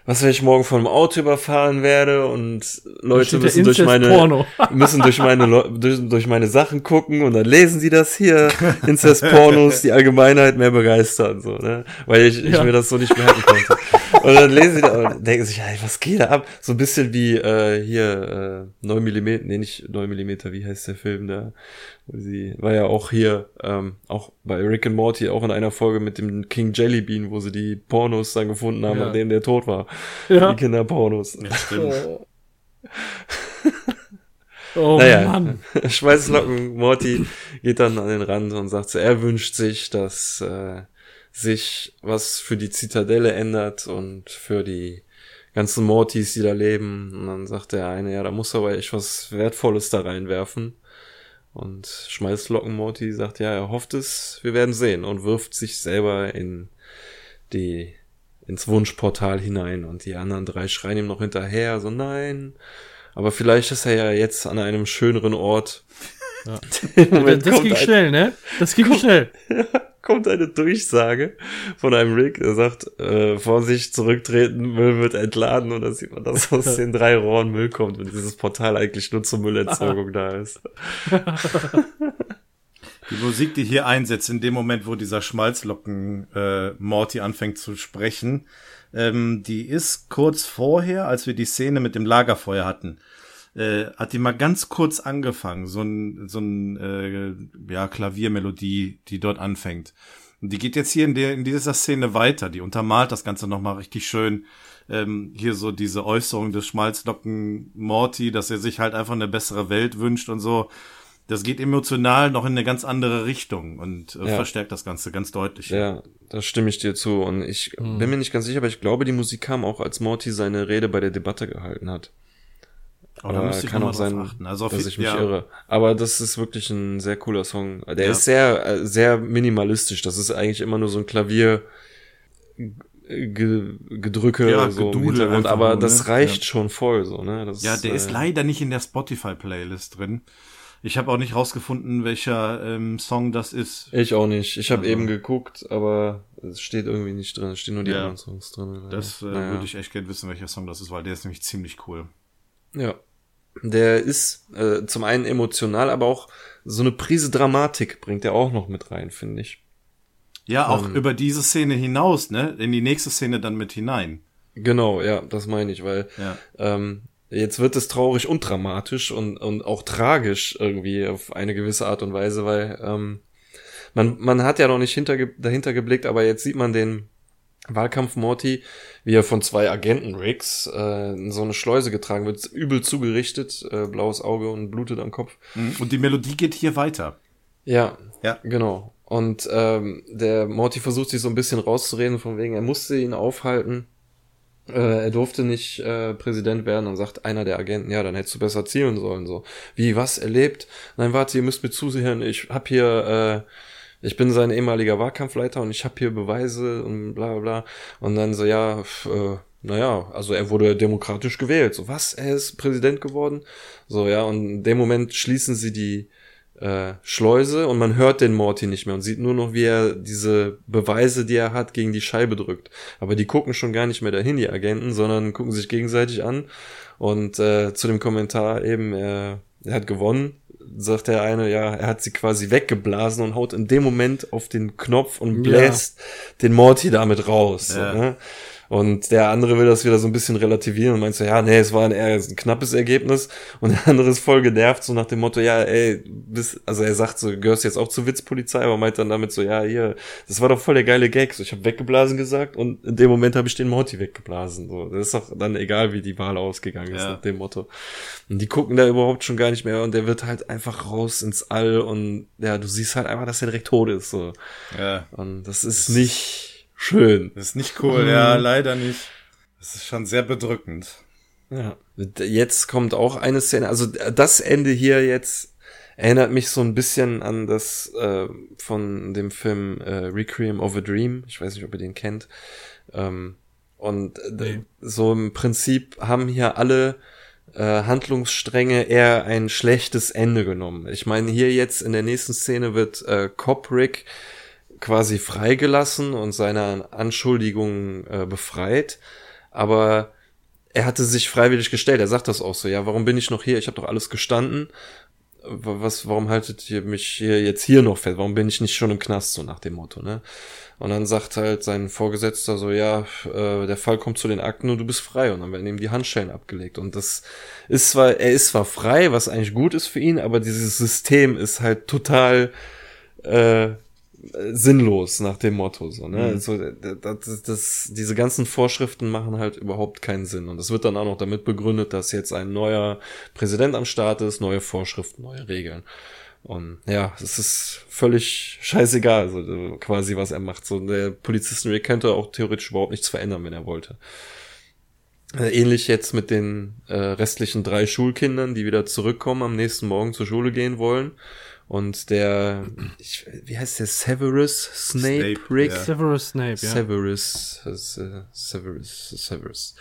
was wenn ich morgen von einem Auto überfahren werde und Leute müssen durch meine müssen durch meine durch, durch meine Sachen gucken und dann lesen sie das hier. Incest Pornos die Allgemeinheit mehr begeistern so ne? Weil ich, ich mir das so nicht merken konnte und dann lesen sie da und denken sich ey, was geht da ab so ein bisschen wie äh, hier äh, 9 Millimeter nee nicht 9 Millimeter wie heißt der Film da Sie war ja auch hier, ähm, auch bei Rick and Morty, auch in einer Folge mit dem King Jellybean, wo sie die Pornos dann gefunden haben, ja. an denen der tot war. Ja. Die Kinderpornos. Ja, stimmt. Oh. oh naja, Mann. Schweißlocken Morty geht dann an den Rand und sagt, er wünscht sich, dass äh, sich was für die Zitadelle ändert und für die ganzen Mortys, die da leben. Und dann sagt der eine, ja, da muss aber echt was Wertvolles da reinwerfen. Und Schmalzlocken-Morty sagt, ja, er hofft es, wir werden sehen und wirft sich selber in die, ins Wunschportal hinein und die anderen drei schreien ihm noch hinterher, so nein, aber vielleicht ist er ja jetzt an einem schöneren Ort. Ja. das ging schnell, ne? Das ging kommt, schnell. kommt eine Durchsage von einem Rick, der sagt, äh, Vorsicht, zurücktreten, Müll wird entladen und dann sieht man, dass aus den drei Rohren Müll kommt und dieses Portal eigentlich nur zur Müllentsorgung da ist. Die Musik, die hier einsetzt, in dem Moment, wo dieser Schmalzlocken äh, Morty anfängt zu sprechen, ähm, die ist kurz vorher, als wir die Szene mit dem Lagerfeuer hatten äh, hat die mal ganz kurz angefangen, so ein, so ein äh, ja, Klaviermelodie, die dort anfängt. Und die geht jetzt hier in, der, in dieser Szene weiter, die untermalt das Ganze nochmal richtig schön. Ähm, hier so diese Äußerung des Schmalzlocken Morty, dass er sich halt einfach eine bessere Welt wünscht und so. Das geht emotional noch in eine ganz andere Richtung und äh, ja. verstärkt das Ganze ganz deutlich. Ja, da stimme ich dir zu. Und ich hm. bin mir nicht ganz sicher, aber ich glaube, die Musik kam auch, als Morty seine Rede bei der Debatte gehalten hat. Aber da müsste ich kann auch sein, also dass ich mich ja. irre. Aber das ist wirklich ein sehr cooler Song. Der ja. ist sehr, äh, sehr minimalistisch. Das ist eigentlich immer nur so ein Klavier Gedrücke ja, so im Hintergrund, aber nur, das ne? reicht ja. schon voll so, ne? Das, ja, der äh, ist leider nicht in der Spotify Playlist drin. Ich habe auch nicht rausgefunden, welcher ähm, Song das ist. Ich auch nicht. Ich habe also. eben geguckt, aber es steht irgendwie nicht drin. Es stehen nur die ja. anderen Songs drin. Das äh, naja. würde ich echt gerne wissen, welcher Song das ist, weil der ist nämlich ziemlich cool. Ja. Der ist äh, zum einen emotional, aber auch so eine Prise Dramatik bringt er auch noch mit rein, finde ich. Ja, auch ähm, über diese Szene hinaus, ne? In die nächste Szene dann mit hinein. Genau, ja, das meine ich, weil ja. ähm, jetzt wird es traurig und dramatisch und, und auch tragisch irgendwie auf eine gewisse Art und Weise, weil ähm, man, man hat ja noch nicht hinter, dahinter geblickt, aber jetzt sieht man den Wahlkampf-Morty, wie er von zwei Agenten-Rigs äh, in so eine Schleuse getragen wird, übel zugerichtet, äh, blaues Auge und blutet am Kopf. Und die Melodie geht hier weiter. Ja, Ja. genau. Und ähm, der Morty versucht sich so ein bisschen rauszureden, von wegen, er musste ihn aufhalten. Äh, er durfte nicht äh, Präsident werden. Dann sagt einer der Agenten, ja, dann hättest du besser zielen sollen. So, wie, was, erlebt? Nein, warte, ihr müsst mir zusichern. Ich hab hier, äh, ich bin sein ehemaliger Wahlkampfleiter und ich hab hier Beweise und bla bla bla. Und dann so, ja, f- äh, naja, also er wurde demokratisch gewählt. So, was? Er ist Präsident geworden? So, ja, und in dem Moment schließen sie die äh, Schleuse und man hört den Morty nicht mehr und sieht nur noch, wie er diese Beweise, die er hat, gegen die Scheibe drückt. Aber die gucken schon gar nicht mehr dahin, die Agenten, sondern gucken sich gegenseitig an. Und äh, zu dem Kommentar eben, er, er hat gewonnen, sagt der eine, ja, er hat sie quasi weggeblasen und haut in dem Moment auf den Knopf und Ja. bläst den Morty damit raus. Ja. So, ne? Und der andere will das wieder so ein bisschen relativieren und meint so, ja, nee, es war ein eher ein knappes Ergebnis. Und der andere ist voll genervt, so nach dem Motto, ja, ey, bist, also er sagt so, gehörst jetzt auch zur Witzpolizei, aber meint dann damit so, ja, hier, das war doch voll der geile Gag. So, ich habe weggeblasen gesagt und in dem Moment habe ich den Morty weggeblasen. So, das ist doch dann egal, wie die Wahl ausgegangen ist, Ja. nach dem Motto. Und die gucken da überhaupt schon gar nicht mehr und der wird halt einfach raus ins All und ja, du siehst halt einfach, dass er direkt tot ist. So. Ja. Und das ist nicht schön. Das ist nicht cool, ja, leider nicht. Das ist schon sehr bedrückend. Ja. Jetzt kommt auch eine Szene, also das Ende hier jetzt erinnert mich so ein bisschen an das äh, von dem Film äh, Requiem of a Dream. Ich weiß nicht, ob ihr den kennt. Ähm, und äh, Nee. so im Prinzip haben hier alle äh, Handlungsstränge eher ein schlechtes Ende genommen. Ich meine, hier jetzt in der nächsten Szene wird äh, Cop Rick quasi freigelassen und seiner Anschuldigungen äh, befreit, aber er hatte sich freiwillig gestellt. Er sagt das auch so, ja, warum bin ich noch hier? Ich habe doch alles gestanden. Was, warum haltet ihr mich hier jetzt hier noch fest? Warum bin ich nicht schon im Knast, so nach dem Motto, ne? Und dann sagt halt sein Vorgesetzter so, ja, äh, der Fall kommt zu den Akten und du bist frei. Und dann werden ihm die Handschellen abgelegt. Und das ist zwar, er ist zwar frei, was eigentlich gut ist für ihn, aber dieses System ist halt total äh, sinnlos nach dem Motto so ne? Also das, das, das diese ganzen Vorschriften machen halt überhaupt keinen Sinn. Und es wird dann auch noch damit begründet dass jetzt ein neuer Präsident am Start ist neue Vorschriften neue Regeln. Und ja es ist völlig scheißegal also äh, quasi was er macht. So der Polizisten Rick könnte auch theoretisch überhaupt nichts verändern wenn er wollte. Äh, Ähnlich jetzt mit den äh, restlichen drei Schulkindern, die wieder zurückkommen, am nächsten Morgen zur Schule gehen wollen. Und der, ich, wie heißt der, Severus Snape, Snape, Rick? ja. Severus Snape, ja. Severus, äh, Severus, Severus,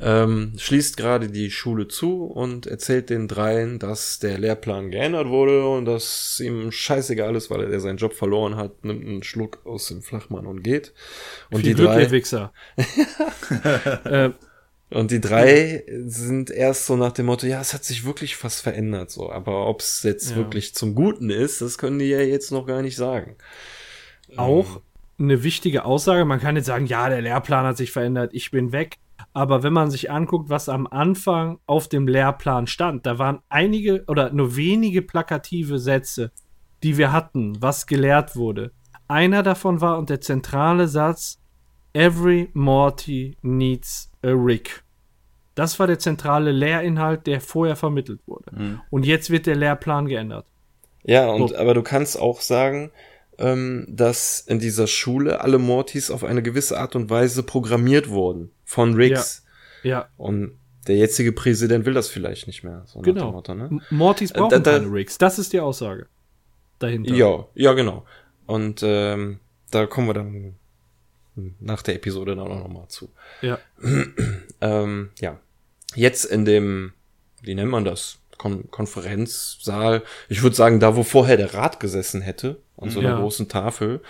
ähm, schließt gerade die Schule zu und erzählt den dreien, dass der Lehrplan geändert wurde und dass ihm scheißegal ist, weil er seinen Job verloren hat, nimmt einen Schluck aus dem Flachmann und geht. Und Viel die Glück, drei, ihr Wichser. äh, und die drei sind erst so nach dem Motto, ja, es hat sich wirklich was verändert, so. Aber ob es jetzt Ja. wirklich zum Guten ist, das können die ja jetzt noch gar nicht sagen. auch eine wichtige Aussage. Man kann jetzt sagen, ja, der Lehrplan hat sich verändert, ich bin weg. Aber wenn man sich anguckt, was am Anfang auf dem Lehrplan stand, da waren einige oder nur wenige plakative Sätze, die wir hatten, was gelehrt wurde. Einer davon war und der zentrale Satz: Every Morty needs a Rick. Das war der zentrale Lehrinhalt, der vorher vermittelt wurde. Und jetzt wird der Lehrplan geändert. Ja, und So. aber du kannst auch sagen, ähm, dass in dieser Schule alle Mortys auf eine gewisse Art und Weise programmiert wurden von Riggs. Ja, Und der jetzige Präsident will das vielleicht nicht mehr. So Genau. Motto, ne? Mortys Äh, brauchen da- da- keine Rigs. Das ist die Aussage dahinter. Ja, ja, genau. Und ähm, da kommen wir dann nach der Episode dann auch nochmal zu. Ja. Ähm, ja. Jetzt in dem, wie nennt man das? Kon Konferenzsaal. Ich würde sagen, da wo vorher der Rat gesessen hätte, an so einer Ja. großen Tafel,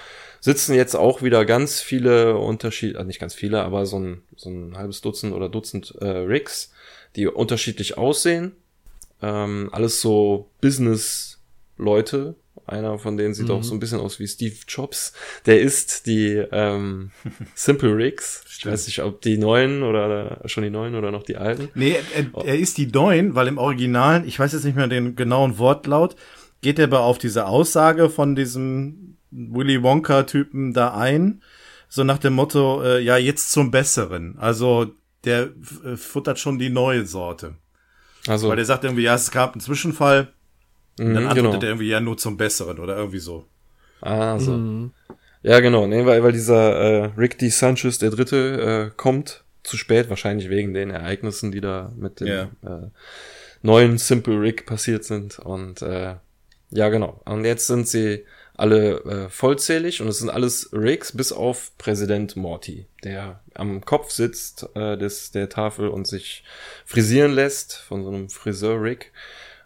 sitzen jetzt auch wieder ganz viele Unterschied, äh, nicht ganz viele, aber so ein, so ein halbes Dutzend oder Dutzend äh, Rigs, die unterschiedlich aussehen. Ähm, alles so Business-Leute. Einer von denen sieht Mhm. auch so ein bisschen aus wie Steve Jobs. Der ist die ähm, Simple Rigs. Ich weiß nicht, ob die neuen oder schon die neuen oder noch die alten. Nee, er, er ist die Neun, weil im Originalen, ich weiß jetzt nicht mehr den genauen Wortlaut, geht er aber auf diese Aussage von diesem Willy Wonka-Typen da ein. so nach dem Motto, äh, ja, jetzt zum Besseren. Also der futtert schon die neue Sorte. Also, Weil der sagt irgendwie, ja, es gab einen Zwischenfall, und dann mhm, antwortet genau. er irgendwie, ja, nur zum Besseren oder irgendwie so. Ah, so. Mhm. Ja, genau, nee, weil, weil dieser äh, Rick D. Sanchez, der Dritte, äh, kommt zu spät, wahrscheinlich wegen den Ereignissen, die da mit dem Ja. äh, neuen Simple Rick passiert sind. Und äh, ja, genau. Und jetzt sind sie alle äh, vollzählig und es sind alles Ricks, bis auf Präsident Morty, der am Kopf sitzt äh, des, der Tafel und sich frisieren lässt von so einem Friseur Rick.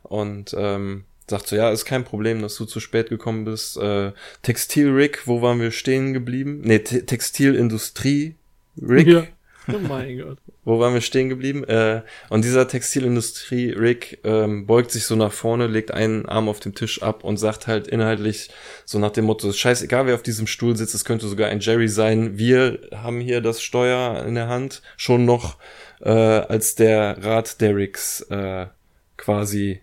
Und ähm, sagt so, ja, ist kein Problem, dass du zu spät gekommen bist. Äh, Textil Rick, wo waren wir stehen geblieben? Nee, Te Textilindustrie Rick. Ja. Oh mein Gott. Wo waren wir stehen geblieben? Äh, und dieser Textilindustrie Rick ähm, beugt sich so nach vorne, legt einen Arm auf den Tisch ab und sagt halt inhaltlich so nach dem Motto, scheißegal wer auf diesem Stuhl sitzt, es könnte sogar ein Jerry sein. Wir haben hier das Steuer in der Hand, schon noch äh, als der Rat der Ricks äh, quasi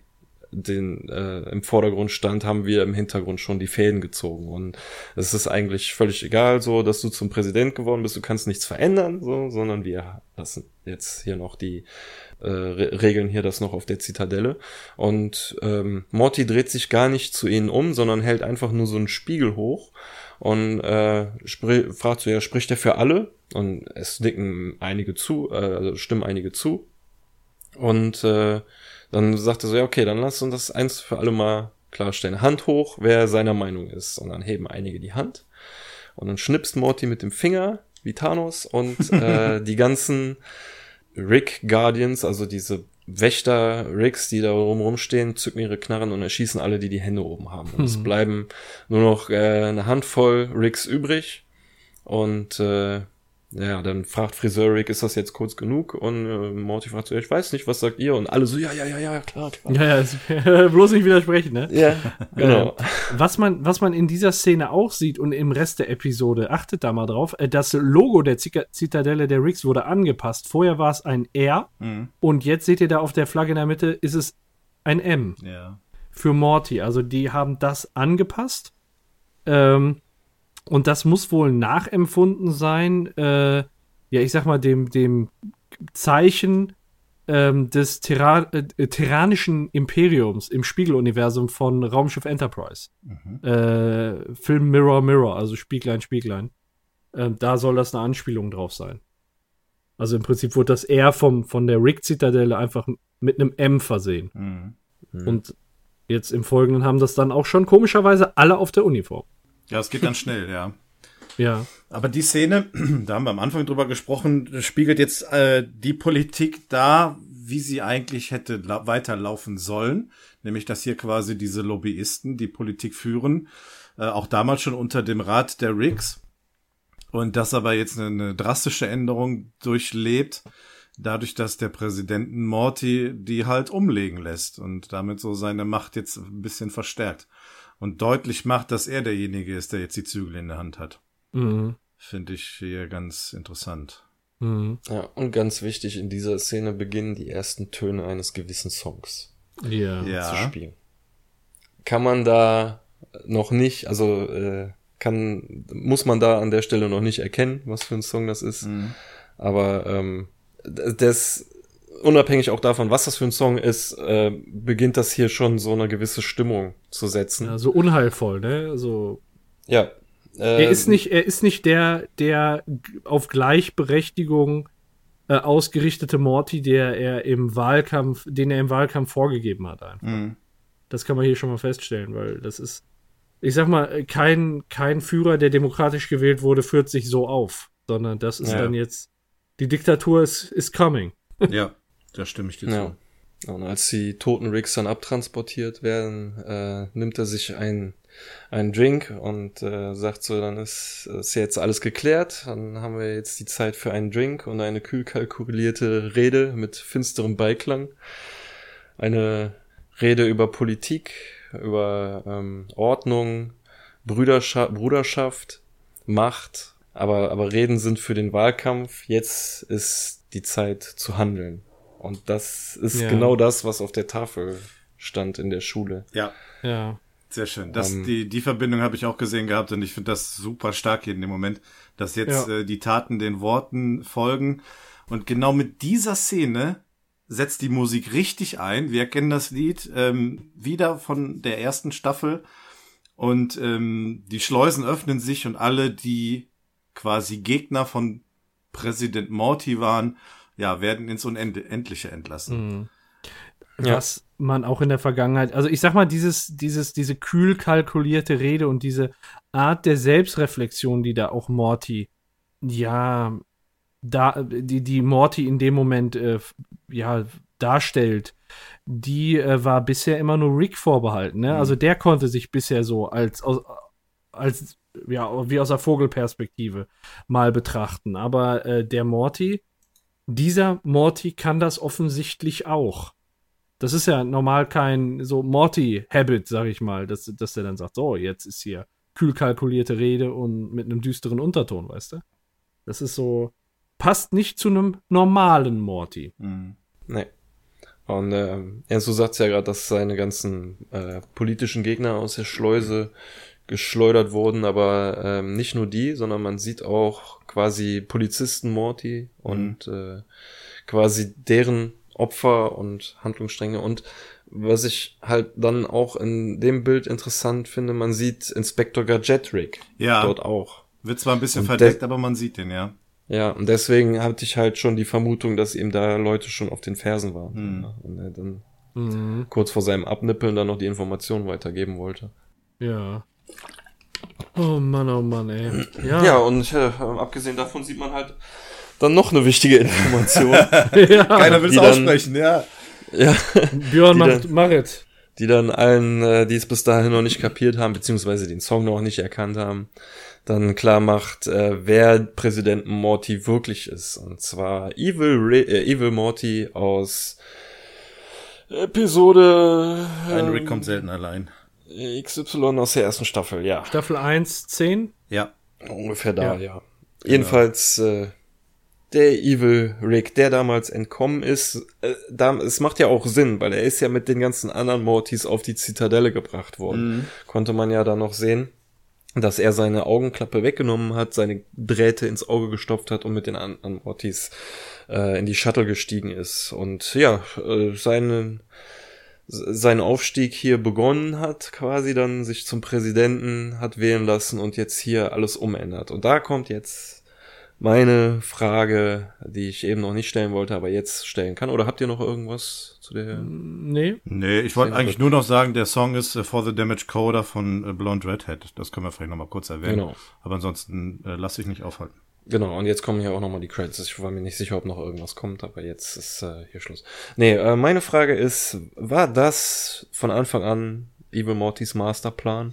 den äh, im Vordergrund stand, haben wir im Hintergrund schon die Fäden gezogen und es ist eigentlich völlig egal, so dass du zum Präsident geworden bist, du kannst nichts verändern, so, sondern wir lassen jetzt hier noch die äh, Re regeln hier das noch auf der Zitadelle und ähm, Morty dreht sich gar nicht zu ihnen um, sondern hält einfach nur so einen Spiegel hoch und äh, fragt so, ja, spricht er für alle? Und es nicken einige zu, äh, also stimmen einige zu. Und äh, dann sagt er so, ja, okay, dann lass uns das eins für alle mal klarstellen. Hand hoch, wer seiner Meinung ist. Und dann heben einige die Hand. Und dann schnipst Morty mit dem Finger, wie Thanos, und äh, die ganzen Rick Guardians, also diese Wächter Ricks, die da rum rumstehen, zücken ihre Knarren und erschießen alle, die die Hände oben haben. Und es bleiben nur noch äh, eine Handvoll Ricks übrig. Und äh, ja, dann fragt Friseur Rick, ist das jetzt kurz genug? Und äh, Morty fragt so, ja, ich weiß nicht, was sagt ihr? Und alle so, ja, ja, ja, ja, klar, klar. Ja, ja, bloß nicht widersprechen, ne? Ja, genau. Was man, was man in dieser Szene auch sieht und im Rest der Episode, achtet da mal drauf, äh, das Logo der Zika- Zitadelle der Ricks wurde angepasst. Vorher war es ein R Mhm. und jetzt seht ihr da auf der Flagge in der Mitte, ist es ein M Ja. für Morty. Also die haben das angepasst. Ähm, und das muss wohl nachempfunden sein, äh, ja, ich sag mal, dem, dem Zeichen ähm, des Terra äh, terranischen Imperiums im Spiegeluniversum von Raumschiff Enterprise. Äh, Film Mirror Mirror, also Spieglein, Spieglein. Ähm, da soll das eine Anspielung drauf sein. Also im Prinzip wurde das R vom, von der Rick-Zitadelle einfach mit einem M versehen. Mhm. Und jetzt im Folgenden haben das dann auch schon komischerweise alle auf der Uniform. Ja, es geht dann schnell, ja. Ja. Aber die Szene, da haben wir am Anfang drüber gesprochen, spiegelt jetzt äh, die Politik da, wie sie eigentlich hätte la weiterlaufen sollen. Nämlich, dass hier quasi diese Lobbyisten die Politik führen. Äh, auch damals schon unter dem Rat der Ricks. Und das aber jetzt eine, eine drastische Änderung durchlebt, dadurch, dass der Präsidenten Morty die halt umlegen lässt und damit so seine Macht jetzt ein bisschen verstärkt. Und deutlich macht, dass er derjenige ist, der jetzt die Zügel in der Hand hat. Mhm. Finde ich hier ganz interessant. Mhm. Ja, und ganz wichtig, in dieser Szene beginnen die ersten Töne eines gewissen Songs Ja. zu Ja. spielen. Kann man da noch nicht, also äh, kann, muss man da an der Stelle noch nicht erkennen, was für ein Song das ist. Mhm. Aber ähm, das, unabhängig auch davon, was das für ein Song ist, äh, beginnt das hier schon so eine gewisse Stimmung zu setzen. ja, so unheilvoll, ne? So. Ja. Äh, Er ist nicht, er ist nicht der, der auf Gleichberechtigung äh, ausgerichtete Morty, der er im Wahlkampf, den er im Wahlkampf vorgegeben hat. Einfach. Mhm. Das kann man hier schon mal feststellen, weil das ist, ich sag mal, kein, kein Führer, der demokratisch gewählt wurde, führt sich so auf, sondern das ist Ja. dann jetzt, die Diktatur ist, ist coming. Ja, da stimme ich dir Ja. zu. Und als die toten Ricks dann abtransportiert werden, äh, nimmt er sich ein, einen Drink und äh, sagt so, dann ist, ist jetzt alles geklärt, dann haben wir jetzt die Zeit für einen Drink und eine kühl kalkulierte Rede mit finsterem Beiklang. Eine Rede über Politik, über ähm, Ordnung, Brüderschaft, Bruderschaft, Macht, aber, aber Reden sind für den Wahlkampf. Jetzt ist die Zeit zu handeln. Und das ist Ja. genau das, was auf der Tafel stand in der Schule. Ja. Ja. Sehr schön. Das, Ähm, die, die Verbindung habe ich auch gesehen gehabt und ich finde das super stark hier in dem Moment, dass jetzt Ja. äh, die Taten den Worten folgen. Und genau mit dieser Szene setzt die Musik richtig ein. Wir erkennen das Lied ähm, wieder von der ersten Staffel und ähm, die Schleusen öffnen sich und alle, die quasi Gegner von Präsident Morty waren, ja, werden ins Unendliche entlassen. Mhm. Ja. Was man auch in der Vergangenheit, also ich sag mal, dieses, dieses, diese kühl kalkulierte Rede und diese Art der Selbstreflexion, die da auch Morty, ja, da, die, die Morty in dem Moment, äh, ja, darstellt, die äh, war bisher immer nur Rick vorbehalten, ne? Mhm. Also der konnte sich bisher so als, aus, als, ja, wie aus der Vogelperspektive mal betrachten. Aber äh, der Morty, dieser Morty kann das offensichtlich auch. Das ist ja normal kein so Morty-Habit, sag ich mal, dass, dass der dann sagt, so, jetzt ist hier kühl kalkulierte Rede und mit einem düsteren Unterton, weißt du? Das ist so, passt nicht zu einem normalen Morty. Mhm. Nee. Und Ernst, du sagst ja gerade, dass seine ganzen äh, politischen Gegner aus der Schleuse geschleudert wurden, aber ähm, nicht nur die, sondern man sieht auch quasi Polizisten Morty und äh, quasi deren Opfer und Handlungsstränge und was ich halt dann auch in dem Bild interessant finde, man sieht Inspektor Gadgetrick Ja. dort auch. Wird zwar ein bisschen Und verdeckt, aber man sieht den, ja. Ja, und deswegen hatte ich halt schon die Vermutung, dass ihm da Leute schon auf den Fersen waren. Hm. Ja, Und er dann Mhm. kurz vor seinem Abnippeln dann noch die Informationen weitergeben wollte. Ja. Oh Mann, oh Mann, ey. Ja, Ja, und äh, abgesehen davon sieht man halt dann noch eine wichtige Information. ja. Keiner will es die dann- aussprechen, ja. ja, Björn macht, dann- mach die dann allen, äh, die es bis dahin noch nicht kapiert haben, beziehungsweise den Song noch nicht erkannt haben, dann klar macht, äh, wer Präsident Morty wirklich ist. Und zwar Evil, Re äh, Evil Morty aus Episode Ein ähm, Rick kommt selten allein. XY aus der ersten Staffel, ja. Staffel 1, 10. Ja. Ungefähr da, Ja. ja. Jedenfalls äh, der Evil Rick, der damals entkommen ist, äh, da, es macht ja auch Sinn, weil er ist ja mit den ganzen anderen Mortys auf die Zitadelle gebracht worden. Konnte man ja dann noch sehen, dass er seine Augenklappe weggenommen hat, seine Drähte ins Auge gestopft hat und mit den anderen Mortys äh, in die Shuttle gestiegen ist. Und ja, äh, seinen seinen Aufstieg hier begonnen hat, quasi dann sich zum Präsidenten hat wählen lassen und jetzt hier alles umändert. Und da kommt jetzt meine Frage, die ich eben noch nicht stellen wollte, aber jetzt stellen kann. Oder habt ihr noch irgendwas zu der? Nee. Nee, ich wollte eigentlich nur noch sagen, der Song ist äh, For the Damage Coder von äh, Blonde Redhead. Das können wir vielleicht noch mal kurz erwähnen. Genau. Aber ansonsten äh, lass ich nicht aufhalten. Genau, und jetzt kommen hier auch nochmal die Credits. Ich war mir nicht sicher, ob noch irgendwas kommt, aber jetzt ist äh, hier Schluss. Nee, äh, meine Frage ist, war das von Anfang an Evil Mortys Masterplan?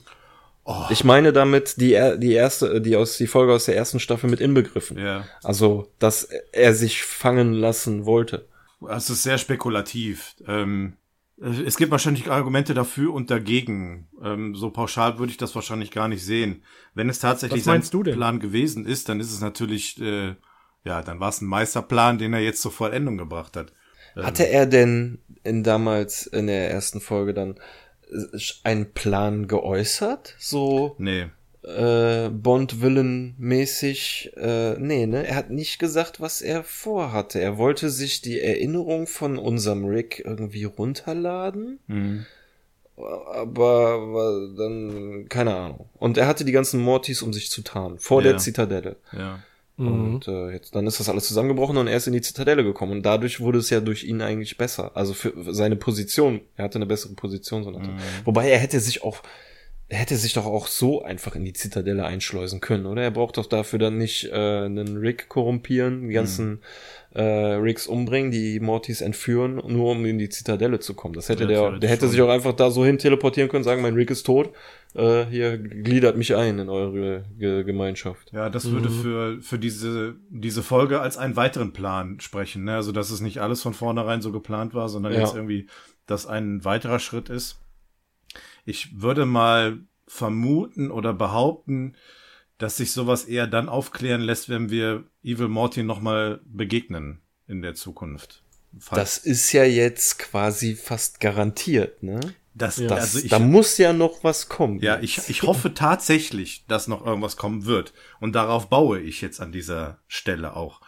Ich meine damit die, die erste, die aus die Folge aus der ersten Staffel mit inbegriffen. Ja. Also, dass er sich fangen lassen wollte. Es ist sehr spekulativ. Ähm, äh, es gibt wahrscheinlich Argumente dafür und dagegen. Ähm, so pauschal würde ich das wahrscheinlich gar nicht sehen. Wenn es tatsächlich sein? Plan gewesen ist, dann ist es natürlich, äh, ja, dann war es ein Meisterplan, den er jetzt zur Vollendung gebracht hat. Ähm, Hatte er denn in damals in der ersten Folge dann äh, einen Plan geäußert? So Nee. Äh, Bond-Villain-mäßig? Äh, nee, ne? Er hat nicht gesagt, was er vorhatte. Er wollte sich die Erinnerung von unserem Rick irgendwie runterladen. Mhm. Aber war dann, keine Ahnung. Und er hatte die ganzen Mortys, um sich zu tarnen. Vor Ja. der Zitadelle. Ja. Mhm. Und äh, jetzt, dann ist das alles zusammengebrochen und er ist in die Zitadelle gekommen. Und dadurch wurde es ja durch ihn eigentlich besser. Also für für seine Position. Er hatte eine bessere Position. So nach dem- Wobei er hätte sich auch, er hätte sich doch auch so einfach in die Zitadelle einschleusen können, oder? Er braucht doch dafür dann nicht äh, einen Rick korrumpieren, die ganzen äh, Ricks umbringen, die Mortys entführen, nur um in die Zitadelle zu kommen. Das hätte Ja, der, der hätte schon. sich auch einfach da so hin teleportieren können, sagen, mein Rick ist tot. Äh, hier gliedert mich ein in eure Ge Gemeinschaft. Ja, das würde für, für diese, diese Folge als einen weiteren Plan sprechen. Ne? Also, dass es nicht alles von vornherein so geplant war, sondern Ja. jetzt irgendwie, dass ein weiterer Schritt ist. Ich würde mal vermuten oder behaupten, dass sich sowas eher dann aufklären lässt, wenn wir Evil Morty nochmal begegnen in der Zukunft. Falls- Das ist ja jetzt quasi fast garantiert, ne? Das, Ja. Das, also ich, da muss ja noch was kommen. ja, ich, ich hoffe tatsächlich, dass noch irgendwas kommen wird. Und darauf baue ich jetzt an dieser Stelle auch.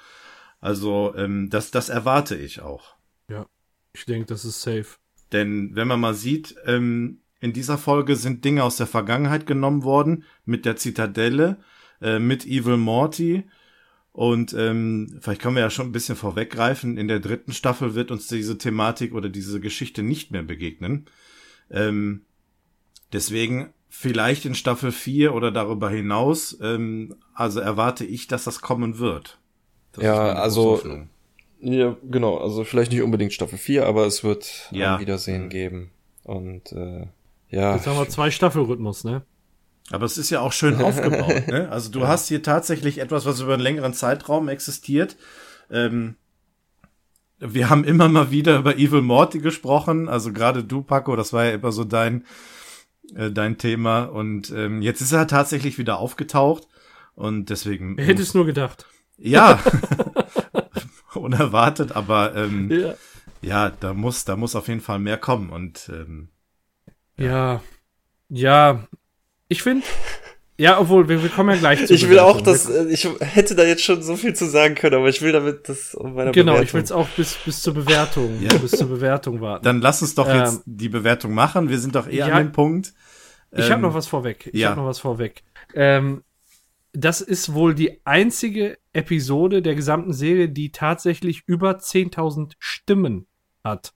Also, ähm, das, das erwarte ich auch. Ja. Ich denke, das ist safe. Denn wenn man mal sieht, ähm, in dieser Folge sind Dinge aus der Vergangenheit genommen worden, mit der Zitadelle, äh, mit Evil Morty. Und ähm, vielleicht können wir ja schon ein bisschen vorweggreifen, in der dritten Staffel wird uns diese Thematik oder diese Geschichte nicht mehr begegnen. Ähm, deswegen vielleicht in Staffel 4 oder darüber hinaus, ähm, also erwarte ich, dass das kommen wird. Das Ja, also- Hoffnung. Ja, genau. Also vielleicht nicht unbedingt Staffel 4, aber es wird Ja. ein Wiedersehen geben. Und äh, ja. Jetzt haben wir zwei Staffelrhythmus, ne? Aber es ist ja auch schön aufgebaut. Ne? Also du hast hier tatsächlich etwas, was über einen längeren Zeitraum existiert. Ähm, wir haben immer mal wieder über Evil Morty gesprochen. Also gerade du, Paco, das war ja immer so dein, äh, dein Thema. Und ähm, jetzt ist er tatsächlich wieder aufgetaucht. Und deswegen. Wer hätte es nur gedacht? Ja. Unerwartet, aber ähm, Ja. ja, da muss, da muss auf jeden Fall mehr kommen. Und ähm, Ja. Ja. Ich finde. Ja, obwohl, wir, wir kommen ja gleich zu Ich will auch, Bewertung. dass äh, ich hätte da jetzt schon so viel zu sagen können, aber ich will damit das um meiner Genau, Bewertung. ich will es auch bis, bis zur Bewertung, Ja. bis zur Bewertung warten. dann lass uns doch Ähm, jetzt die Bewertung machen. Wir sind doch eher ja. an dem Punkt. Ich habe Ähm, noch was vorweg. Ich ja. habe noch was vorweg. Ähm, das ist wohl die einzige Episode der gesamten Serie, die tatsächlich über 10.000 Stimmen hat.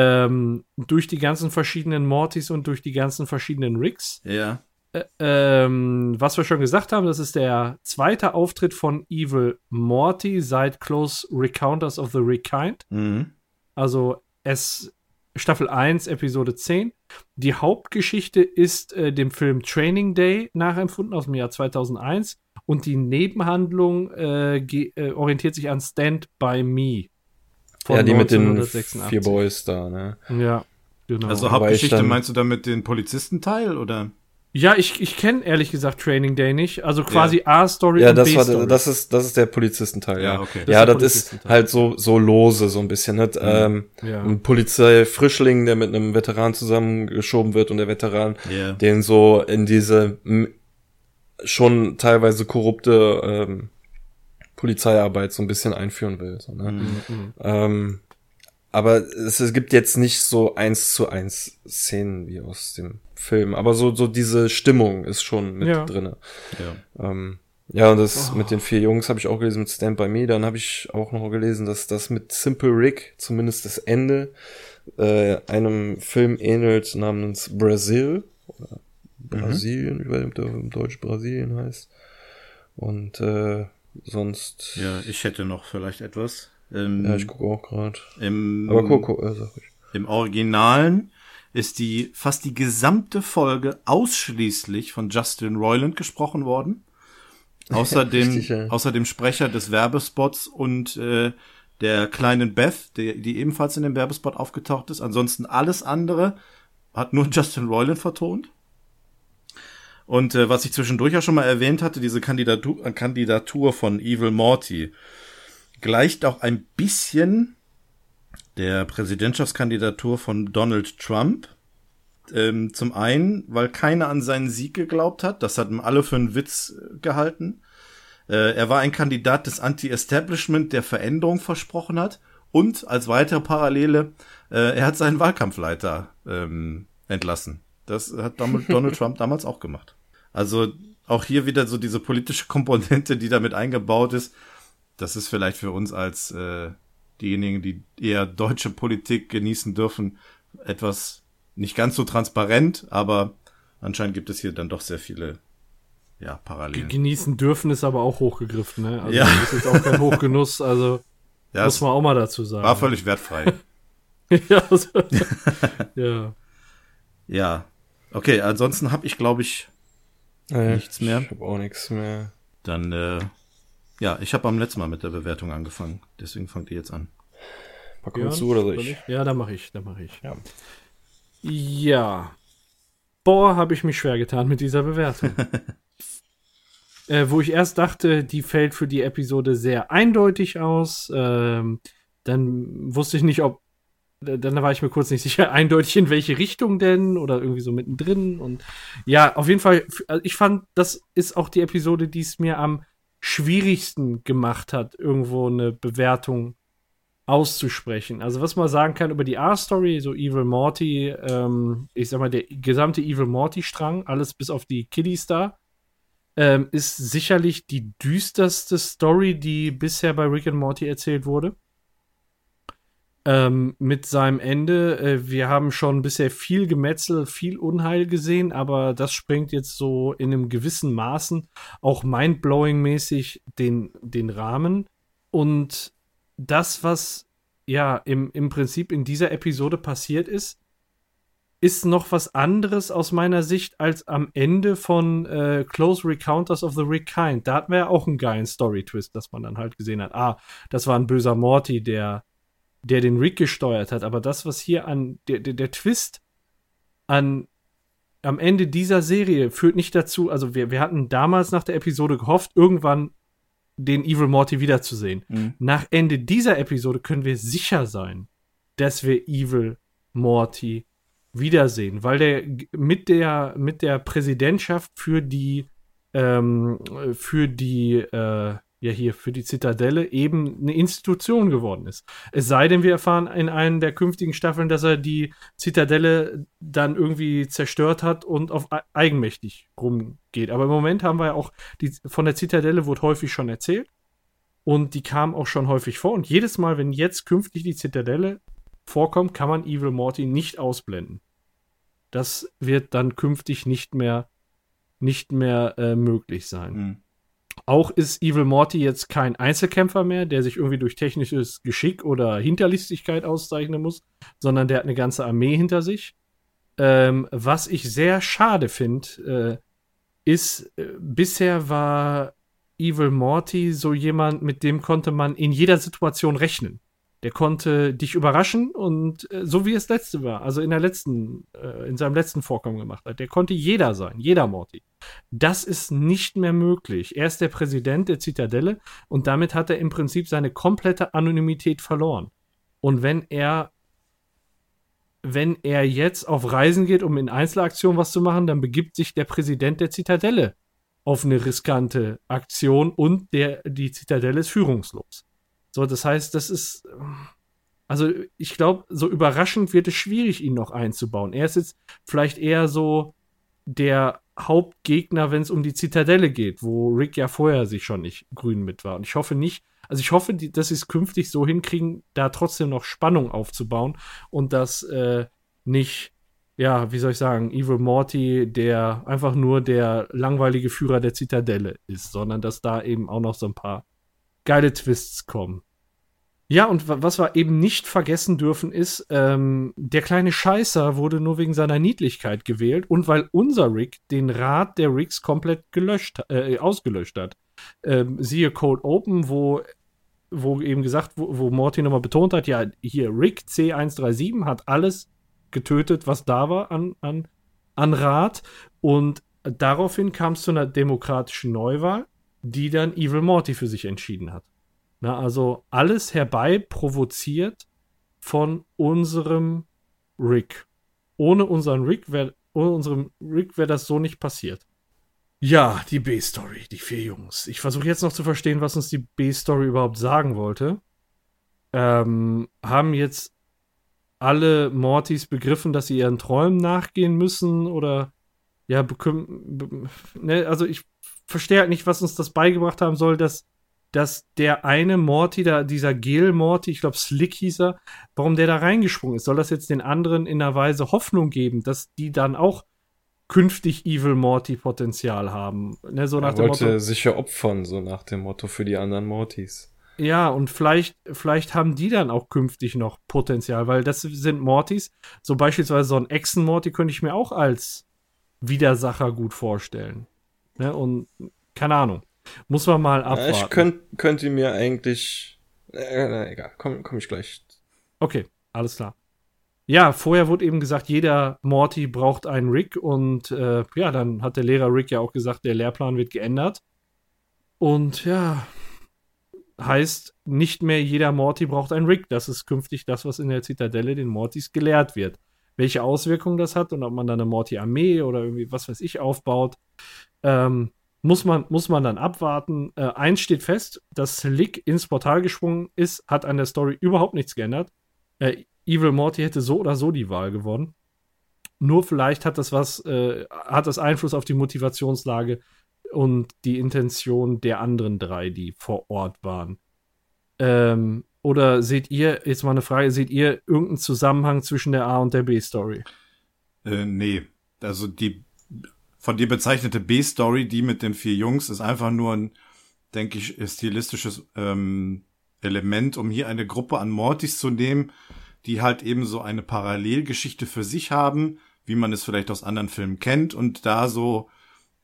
Ähm, durch die ganzen verschiedenen Mortys und durch die ganzen verschiedenen Ricks. Ja. Äh, ähm, was wir schon gesagt haben, das ist der zweite Auftritt von Evil Morty seit Close Recounters of the Rekind. Mhm. Also es Staffel 1, Episode 10. Die Hauptgeschichte ist äh, dem Film Training Day nachempfunden aus dem Jahr 2001 und die Nebenhandlung äh, äh, orientiert sich an Stand By Me. Von ja, die mit den 1986. vier Boys da, ne? Ja, genau. Also Hauptgeschichte meinst du damit den Polizistenteil oder? ja, ich, ich kenne ehrlich gesagt Training Day nicht. Also quasi A-Story Ja, und das war B-Story. das ist das ist der Polizistenteil, ja. Ja, okay. Das Ja, das ist halt so so lose so ein bisschen, ne? Ähm, Ja. ein Polizeifrischling, der mit einem Veteran zusammengeschoben wird und der Veteran Ja. den so in diese schon teilweise korrupte ähm, Polizeiarbeit so ein bisschen einführen will. So, ne? Mhm. ähm, aber es, es gibt jetzt nicht so eins zu eins Szenen wie aus dem Film, aber so so diese Stimmung ist schon mit Ja. drinne. Ja. Ähm, ja, und das Oh. mit den vier Jungs habe ich auch gelesen mit Stand By Me. Dann habe ich auch noch gelesen, dass das mit Simple Rick, zumindest das Ende, äh, einem Film ähnelt namens Brazil. Oder Brasilien, ich weiß nicht, ob der im Deutsch Brasilien heißt. Und äh, sonst. ja, ich hätte noch vielleicht etwas. Ähm, Ja, ich gucke auch gerade. im, Aber Coco, äh, sag ich. Im Originalen ist die fast die gesamte Folge ausschließlich von Justin Roiland gesprochen worden. Außer dem, Richtig, ja. außer dem Sprecher des Werbespots und äh, der kleinen Beth, die, die ebenfalls in dem Werbespot aufgetaucht ist. Ansonsten alles andere hat nur Justin Roiland vertont. Und äh, was ich zwischendurch ja schon mal erwähnt hatte, diese Kandidatur, äh, Kandidatur von Evil Morty gleicht auch ein bisschen der Präsidentschaftskandidatur von Donald Trump. Ähm, zum einen, weil keiner an seinen Sieg geglaubt hat. Das hatten alle für einen Witz äh, gehalten. Äh, er war ein Kandidat des Anti-Establishment, der Veränderung versprochen hat. Und als weitere Parallele, äh, er hat seinen Wahlkampfleiter ähm, entlassen. Das hat Donald Trump damals auch gemacht. Also auch hier wieder so diese politische Komponente, die damit eingebaut ist. Das ist vielleicht für uns als äh, diejenigen, die eher deutsche Politik genießen dürfen, etwas nicht ganz so transparent, aber anscheinend gibt es hier dann doch sehr viele ja, Parallelen. Genießen dürfen ist aber auch hochgegriffen, ne? Also Ja. das ist jetzt auch kein Hochgenuss, also Ja, muss man auch mal dazu sagen. war völlig wertfrei. ja, also, ja. ja. Okay, ansonsten habe ich, glaube ich, Äh, Nichts mehr? Ich habe auch nichts mehr. dann, äh, ja, ich habe am letzten Mal mit der Bewertung angefangen. Deswegen fangt ihr jetzt an. Ja, willst du oder soll ich? ich? Ja, da mache ich, da mache ich. Ja. Ja. Boah, habe ich mich schwer getan mit dieser Bewertung. äh, wo ich erst dachte, die fällt für die Episode sehr eindeutig aus. Ähm, dann wusste ich nicht, ob dann war ich mir kurz nicht sicher, eindeutig in welche Richtung denn oder irgendwie so mittendrin. Und ja, auf jeden Fall, also ich fand, das ist auch die Episode, die es mir am schwierigsten gemacht hat, irgendwo eine Bewertung auszusprechen. Also was man sagen kann über die R-Story, so Evil Morty, ähm, ich sag mal, der gesamte Evil Morty-Strang, alles bis auf die Kiddies da, ähm, ist sicherlich die düsterste Story, die bisher bei Rick and Morty erzählt wurde ähm, mit seinem Ende. Äh, wir haben schon bisher viel Gemetzel, viel Unheil gesehen, aber das sprengt jetzt so in einem gewissen Maßen auch mindblowing-mäßig den, den Rahmen. Und das, was ja im, im Prinzip in dieser Episode passiert ist, ist noch was anderes aus meiner Sicht als am Ende von äh, Close Recounters of the Rick Kind. Da hatten wir ja auch einen geilen Story-Twist, dass man dann halt gesehen hat, ah, das war ein böser Morty, der der den Rick gesteuert hat. Aber das, was hier an der, der, der Twist an am Ende dieser Serie führt nicht dazu, also wir, wir hatten damals nach der Episode gehofft, irgendwann den Evil Morty wiederzusehen. Mhm. Nach Ende dieser Episode können wir sicher sein, dass wir Evil Morty wiedersehen, weil der mit der mit der Präsidentschaft für die ähm, für die äh, ja hier für die Zitadelle eben eine Institution geworden ist. Es sei denn, wir erfahren in einer der künftigen Staffeln, dass er die Zitadelle dann irgendwie zerstört hat und auf eigenmächtig rumgeht. Aber im Moment haben wir ja auch, die, von der Zitadelle wurde häufig schon erzählt und die kam auch schon häufig vor. Und jedes Mal, wenn jetzt künftig die Zitadelle vorkommt, kann man Evil Morty nicht ausblenden. Das wird dann künftig nicht mehr, nicht mehr äh, möglich sein. Mhm. Auch ist Evil Morty jetzt kein Einzelkämpfer mehr, der sich irgendwie durch technisches Geschick oder Hinterlistigkeit auszeichnen muss, sondern der hat eine ganze Armee hinter sich. Ähm, was ich sehr schade finde, äh, ist, äh, bisher war Evil Morty so jemand, mit dem konnte man in jeder Situation rechnen. Der konnte dich überraschen und äh, so wie es letzte war, also in der letzten, äh, in seinem letzten Vorkommen gemacht hat, der konnte jeder sein, jeder Morty. Das ist nicht mehr möglich. Er ist der Präsident der Zitadelle und damit hat er im Prinzip seine komplette Anonymität verloren. Und wenn er wenn er jetzt auf Reisen geht, um in Einzelaktionen was zu machen, dann begibt sich der Präsident der Zitadelle auf eine riskante Aktion und der, die Zitadelle ist führungslos. So, das heißt, das ist. Also, ich glaube, so überraschend wird es schwierig, ihn noch einzubauen. Er ist jetzt vielleicht eher so der Hauptgegner, wenn es um die Zitadelle geht, wo Rick ja vorher sich schon nicht grün mit war. Und ich hoffe nicht, also ich hoffe, dass sie es künftig so hinkriegen, da trotzdem noch Spannung aufzubauen und dass äh, nicht, ja, wie soll ich sagen, Evil Morty, der einfach nur der langweilige Führer der Zitadelle ist, sondern dass da eben auch noch so ein paar geile Twists kommen. Ja, und was wir eben nicht vergessen dürfen, ist, ähm, der kleine Scheißer wurde nur wegen seiner Niedlichkeit gewählt und weil unser Rick den Rat der Ricks komplett gelöscht, äh, ausgelöscht hat. Ähm, siehe Code Open, wo, wo eben gesagt, wo, wo Morty nochmal betont hat, ja, hier Rick C137 hat alles getötet, was da war an, an, an Rat. Und daraufhin kam es zu einer demokratischen Neuwahl die dann Evil Morty für sich entschieden hat. Na, also alles herbei provoziert von unserem Rick. Ohne unseren Rick wäre ohne unserem Rick wäre das so nicht passiert. Ja, die B-Story, die vier Jungs. Ich versuche jetzt noch zu verstehen, was uns die B-Story überhaupt sagen wollte. Ähm, haben jetzt alle Mortys begriffen, dass sie ihren Träumen nachgehen müssen oder ja, ne, also ich verstehe halt nicht, was uns das beigebracht haben soll, dass, dass der eine Morty, da, dieser Gel-Morty, ich glaube Slick hieß er, warum der da reingesprungen ist. Soll das jetzt den anderen in einer Weise Hoffnung geben, dass die dann auch künftig Evil Morty Potenzial haben? Ne, so nach er dem wollte Motto, sich ja opfern, so nach dem Motto für die anderen Mortys. Ja, und vielleicht, vielleicht haben die dann auch künftig noch Potenzial, weil das sind Mortys. So beispielsweise so ein Echsen-Morty könnte ich mir auch als Widersacher gut vorstellen. Ne? Und keine Ahnung. Muss man mal abwarten. Ich könnt, könnte mir eigentlich. Äh, egal, komme komm ich gleich. Okay, alles klar. Ja, vorher wurde eben gesagt, jeder Morty braucht einen Rick und äh, ja, dann hat der Lehrer Rick ja auch gesagt, der Lehrplan wird geändert. Und ja, heißt, nicht mehr jeder Morty braucht einen Rick. Das ist künftig das, was in der Zitadelle den Mortys gelehrt wird. Welche Auswirkungen das hat und ob man dann eine Morty-Armee oder irgendwie was weiß ich aufbaut, ähm, muss, man, muss man dann abwarten. Äh, eins steht fest, dass Slick ins Portal gesprungen ist, hat an der Story überhaupt nichts geändert. Äh, Evil Morty hätte so oder so die Wahl gewonnen. Nur vielleicht hat das was, äh, hat das Einfluss auf die Motivationslage und die Intention der anderen drei, die vor Ort waren. Ähm, oder seht ihr, jetzt mal eine Frage, seht ihr irgendeinen Zusammenhang zwischen der A und der B-Story? Äh, nee. Also die von dir bezeichnete B-Story, die mit den vier Jungs, ist einfach nur ein, denke ich, stilistisches ähm, Element, um hier eine Gruppe an Mortis zu nehmen, die halt eben so eine Parallelgeschichte für sich haben, wie man es vielleicht aus anderen Filmen kennt und da so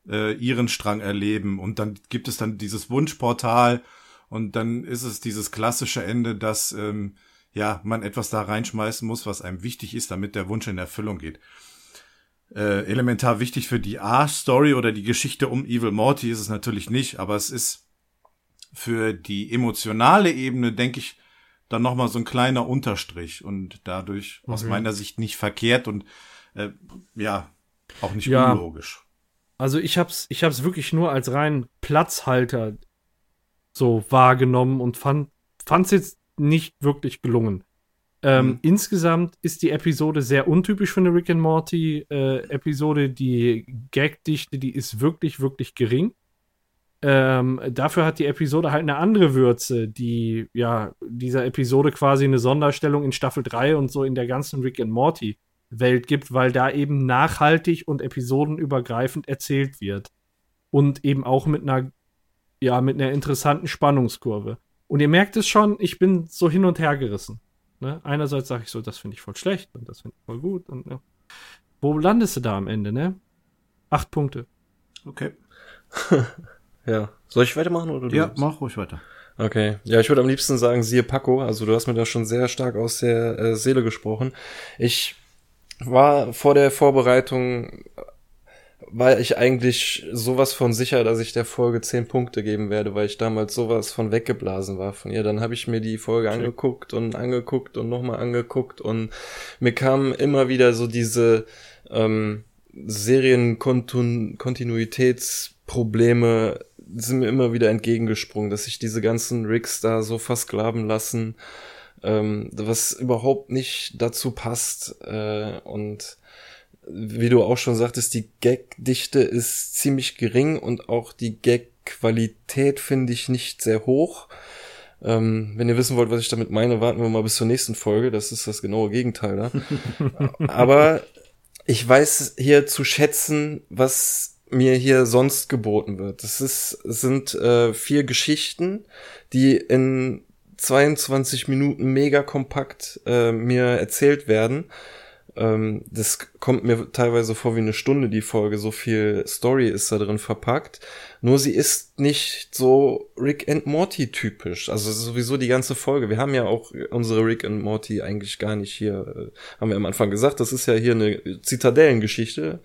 äh, ihren Strang erleben. Und dann gibt es dann dieses Wunschportal und dann ist es dieses klassische Ende, dass ähm, ja man etwas da reinschmeißen muss, was einem wichtig ist, damit der Wunsch in Erfüllung geht. Äh, elementar wichtig für die A-Story oder die Geschichte um Evil Morty ist es natürlich nicht, aber es ist für die emotionale Ebene, denke ich, dann nochmal so ein kleiner Unterstrich und dadurch mhm. aus meiner Sicht nicht verkehrt und äh, ja, auch nicht ja. unlogisch. Also ich hab's, ich hab's wirklich nur als rein Platzhalter so wahrgenommen und fand, fand's jetzt nicht wirklich gelungen. Ähm, mhm. Insgesamt ist die Episode sehr untypisch für eine Rick and Morty äh, Episode. Die Gagdichte, die ist wirklich, wirklich gering. Ähm, dafür hat die Episode halt eine andere Würze, die ja dieser Episode quasi eine Sonderstellung in Staffel 3 und so in der ganzen Rick and Morty Welt gibt, weil da eben nachhaltig und episodenübergreifend erzählt wird. Und eben auch mit einer, ja, mit einer interessanten Spannungskurve. Und ihr merkt es schon, ich bin so hin und her gerissen. Ne? Einerseits sage ich so, das finde ich voll schlecht und das finde ich voll gut. Und, ja. Wo landest du da am Ende, ne? Acht Punkte. Okay. ja. Soll ich weitermachen oder du? Ja, mach ruhig weiter. Okay. Ja, ich würde am liebsten sagen, siehe Paco. Also du hast mir da schon sehr stark aus der äh, Seele gesprochen. Ich war vor der Vorbereitung war ich eigentlich sowas von sicher, dass ich der Folge zehn Punkte geben werde, weil ich damals sowas von weggeblasen war von ihr. Dann habe ich mir die Folge okay. angeguckt und angeguckt und nochmal angeguckt und mir kamen immer wieder so diese ähm, Serienkontinuitätsprobleme sind mir immer wieder entgegengesprungen, dass sich diese ganzen Rigs da so versklaven lassen ähm, was überhaupt nicht dazu passt. Äh, und wie du auch schon sagtest, die Gag-Dichte ist ziemlich gering und auch die Gag-Qualität finde ich nicht sehr hoch. Ähm, wenn ihr wissen wollt, was ich damit meine, warten wir mal bis zur nächsten Folge. Das ist das genaue Gegenteil da. Aber ich weiß hier zu schätzen, was mir hier sonst geboten wird. Das ist, sind äh, vier Geschichten, die in 22 Minuten mega kompakt äh, mir erzählt werden. Ähm, das kommt mir teilweise vor wie eine Stunde, die Folge. So viel Story ist da drin verpackt. Nur sie ist nicht so Rick and Morty typisch. Also sowieso die ganze Folge. Wir haben ja auch unsere Rick and Morty eigentlich gar nicht hier, äh, haben wir am Anfang gesagt. Das ist ja hier eine Zitadellengeschichte.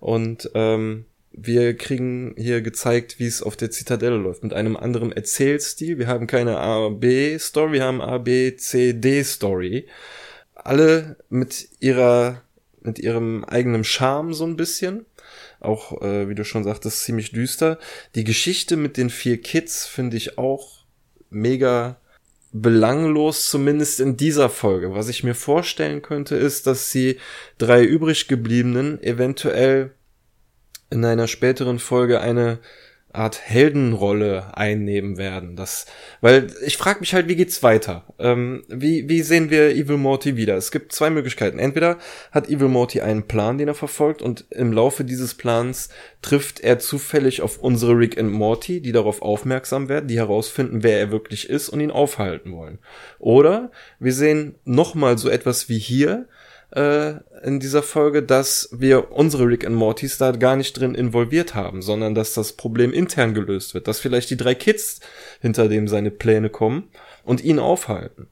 Und ähm, wir kriegen hier gezeigt, wie es auf der Zitadelle läuft, mit einem anderen Erzählstil. Wir haben keine A-B-Story, wir haben A-B-C-D-Story. Alle mit ihrer, mit ihrem eigenen Charme so ein bisschen. Auch, äh, wie du schon sagtest, ziemlich düster. Die Geschichte mit den vier Kids finde ich auch mega belanglos, zumindest in dieser Folge. Was ich mir vorstellen könnte, ist, dass die drei übrig gebliebenen eventuell in einer späteren Folge eine Art Heldenrolle einnehmen werden. Das, weil ich frage mich halt, wie geht's weiter? Ähm, wie, wie sehen wir Evil Morty wieder? Es gibt zwei Möglichkeiten. Entweder hat Evil Morty einen Plan, den er verfolgt, und im Laufe dieses Plans trifft er zufällig auf unsere Rick and Morty, die darauf aufmerksam werden, die herausfinden, wer er wirklich ist und ihn aufhalten wollen. Oder wir sehen nochmal so etwas wie hier, äh, in dieser Folge, dass wir unsere Rick and Mortys da gar nicht drin involviert haben, sondern dass das Problem intern gelöst wird, dass vielleicht die drei Kids hinter dem seine Pläne kommen und ihn aufhalten.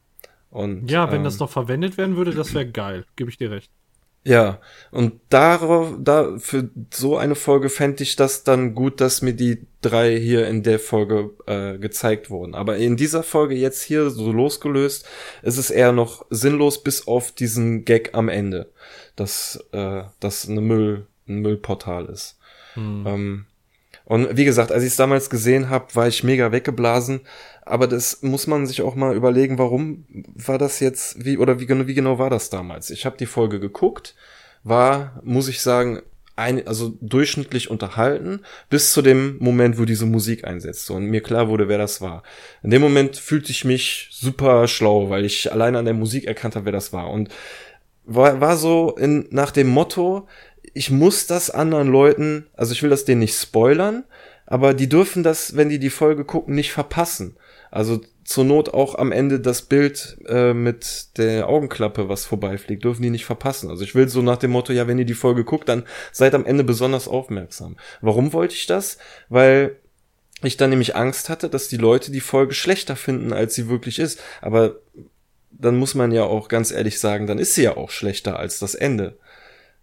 Und, ja, wenn ähm, das noch verwendet werden würde, das wäre geil, gebe ich dir recht. Ja, und darauf, da, für so eine Folge fände ich das dann gut, dass mir die drei hier in der Folge äh, gezeigt wurden. Aber in dieser Folge jetzt hier so losgelöst, ist es eher noch sinnlos, bis auf diesen Gag am Ende, dass äh, das eine Müll, ein Müllportal ist. Hm. Ähm, und wie gesagt, als ich es damals gesehen habe, war ich mega weggeblasen. Aber das muss man sich auch mal überlegen, warum war das jetzt, wie oder wie, wie genau war das damals? Ich habe die Folge geguckt, war, muss ich sagen, ein, also durchschnittlich unterhalten, bis zu dem Moment, wo diese Musik einsetzt und mir klar wurde, wer das war. In dem Moment fühlte ich mich super schlau, weil ich alleine an der Musik erkannt habe, wer das war. Und war, war so in, nach dem Motto, ich muss das anderen Leuten, also ich will das denen nicht spoilern, aber die dürfen das, wenn die die Folge gucken, nicht verpassen. Also zur Not auch am Ende das Bild äh, mit der Augenklappe, was vorbeifliegt, dürfen die nicht verpassen. Also ich will so nach dem Motto, ja, wenn ihr die Folge guckt, dann seid am Ende besonders aufmerksam. Warum wollte ich das? Weil ich dann nämlich Angst hatte, dass die Leute die Folge schlechter finden, als sie wirklich ist. Aber dann muss man ja auch ganz ehrlich sagen, dann ist sie ja auch schlechter als das Ende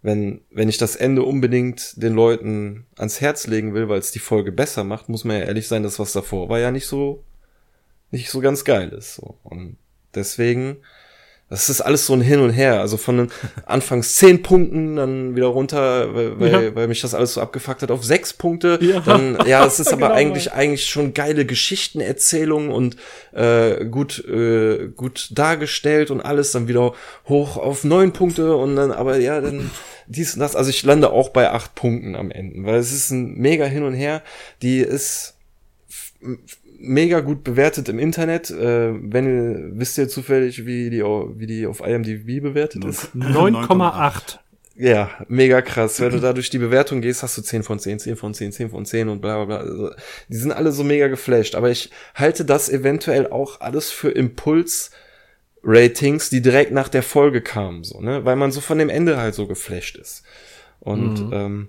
wenn, wenn ich das Ende unbedingt den Leuten ans Herz legen will, weil es die Folge besser macht, muss man ja ehrlich sein, dass was davor war ja nicht so, nicht so ganz geil ist. So. Und deswegen, das ist alles so ein Hin und Her. Also von den anfangs zehn Punkten, dann wieder runter, weil, weil, ja. weil mich das alles so abgefuckt hat, auf sechs Punkte. Ja, dann, ja es ist aber genau, eigentlich, eigentlich schon geile Geschichtenerzählung und äh, gut, äh, gut dargestellt und alles dann wieder hoch auf neun Punkte und dann, aber ja, dann dies und das. Also ich lande auch bei acht Punkten am Ende, weil es ist ein mega hin und her. Die ist mega gut bewertet im Internet. Äh, wenn ihr wisst ihr zufällig, wie die, wie die auf IMDb bewertet ist? 9,8. Ja, mega krass. Wenn du da durch die Bewertung gehst, hast du 10 von 10, 10 von 10, 10 von 10 und bla bla bla. Also, die sind alle so mega geflasht. Aber ich halte das eventuell auch alles für Impuls Ratings, die direkt nach der Folge kamen, so, ne? Weil man so von dem Ende halt so geflasht ist. Und mhm. ähm,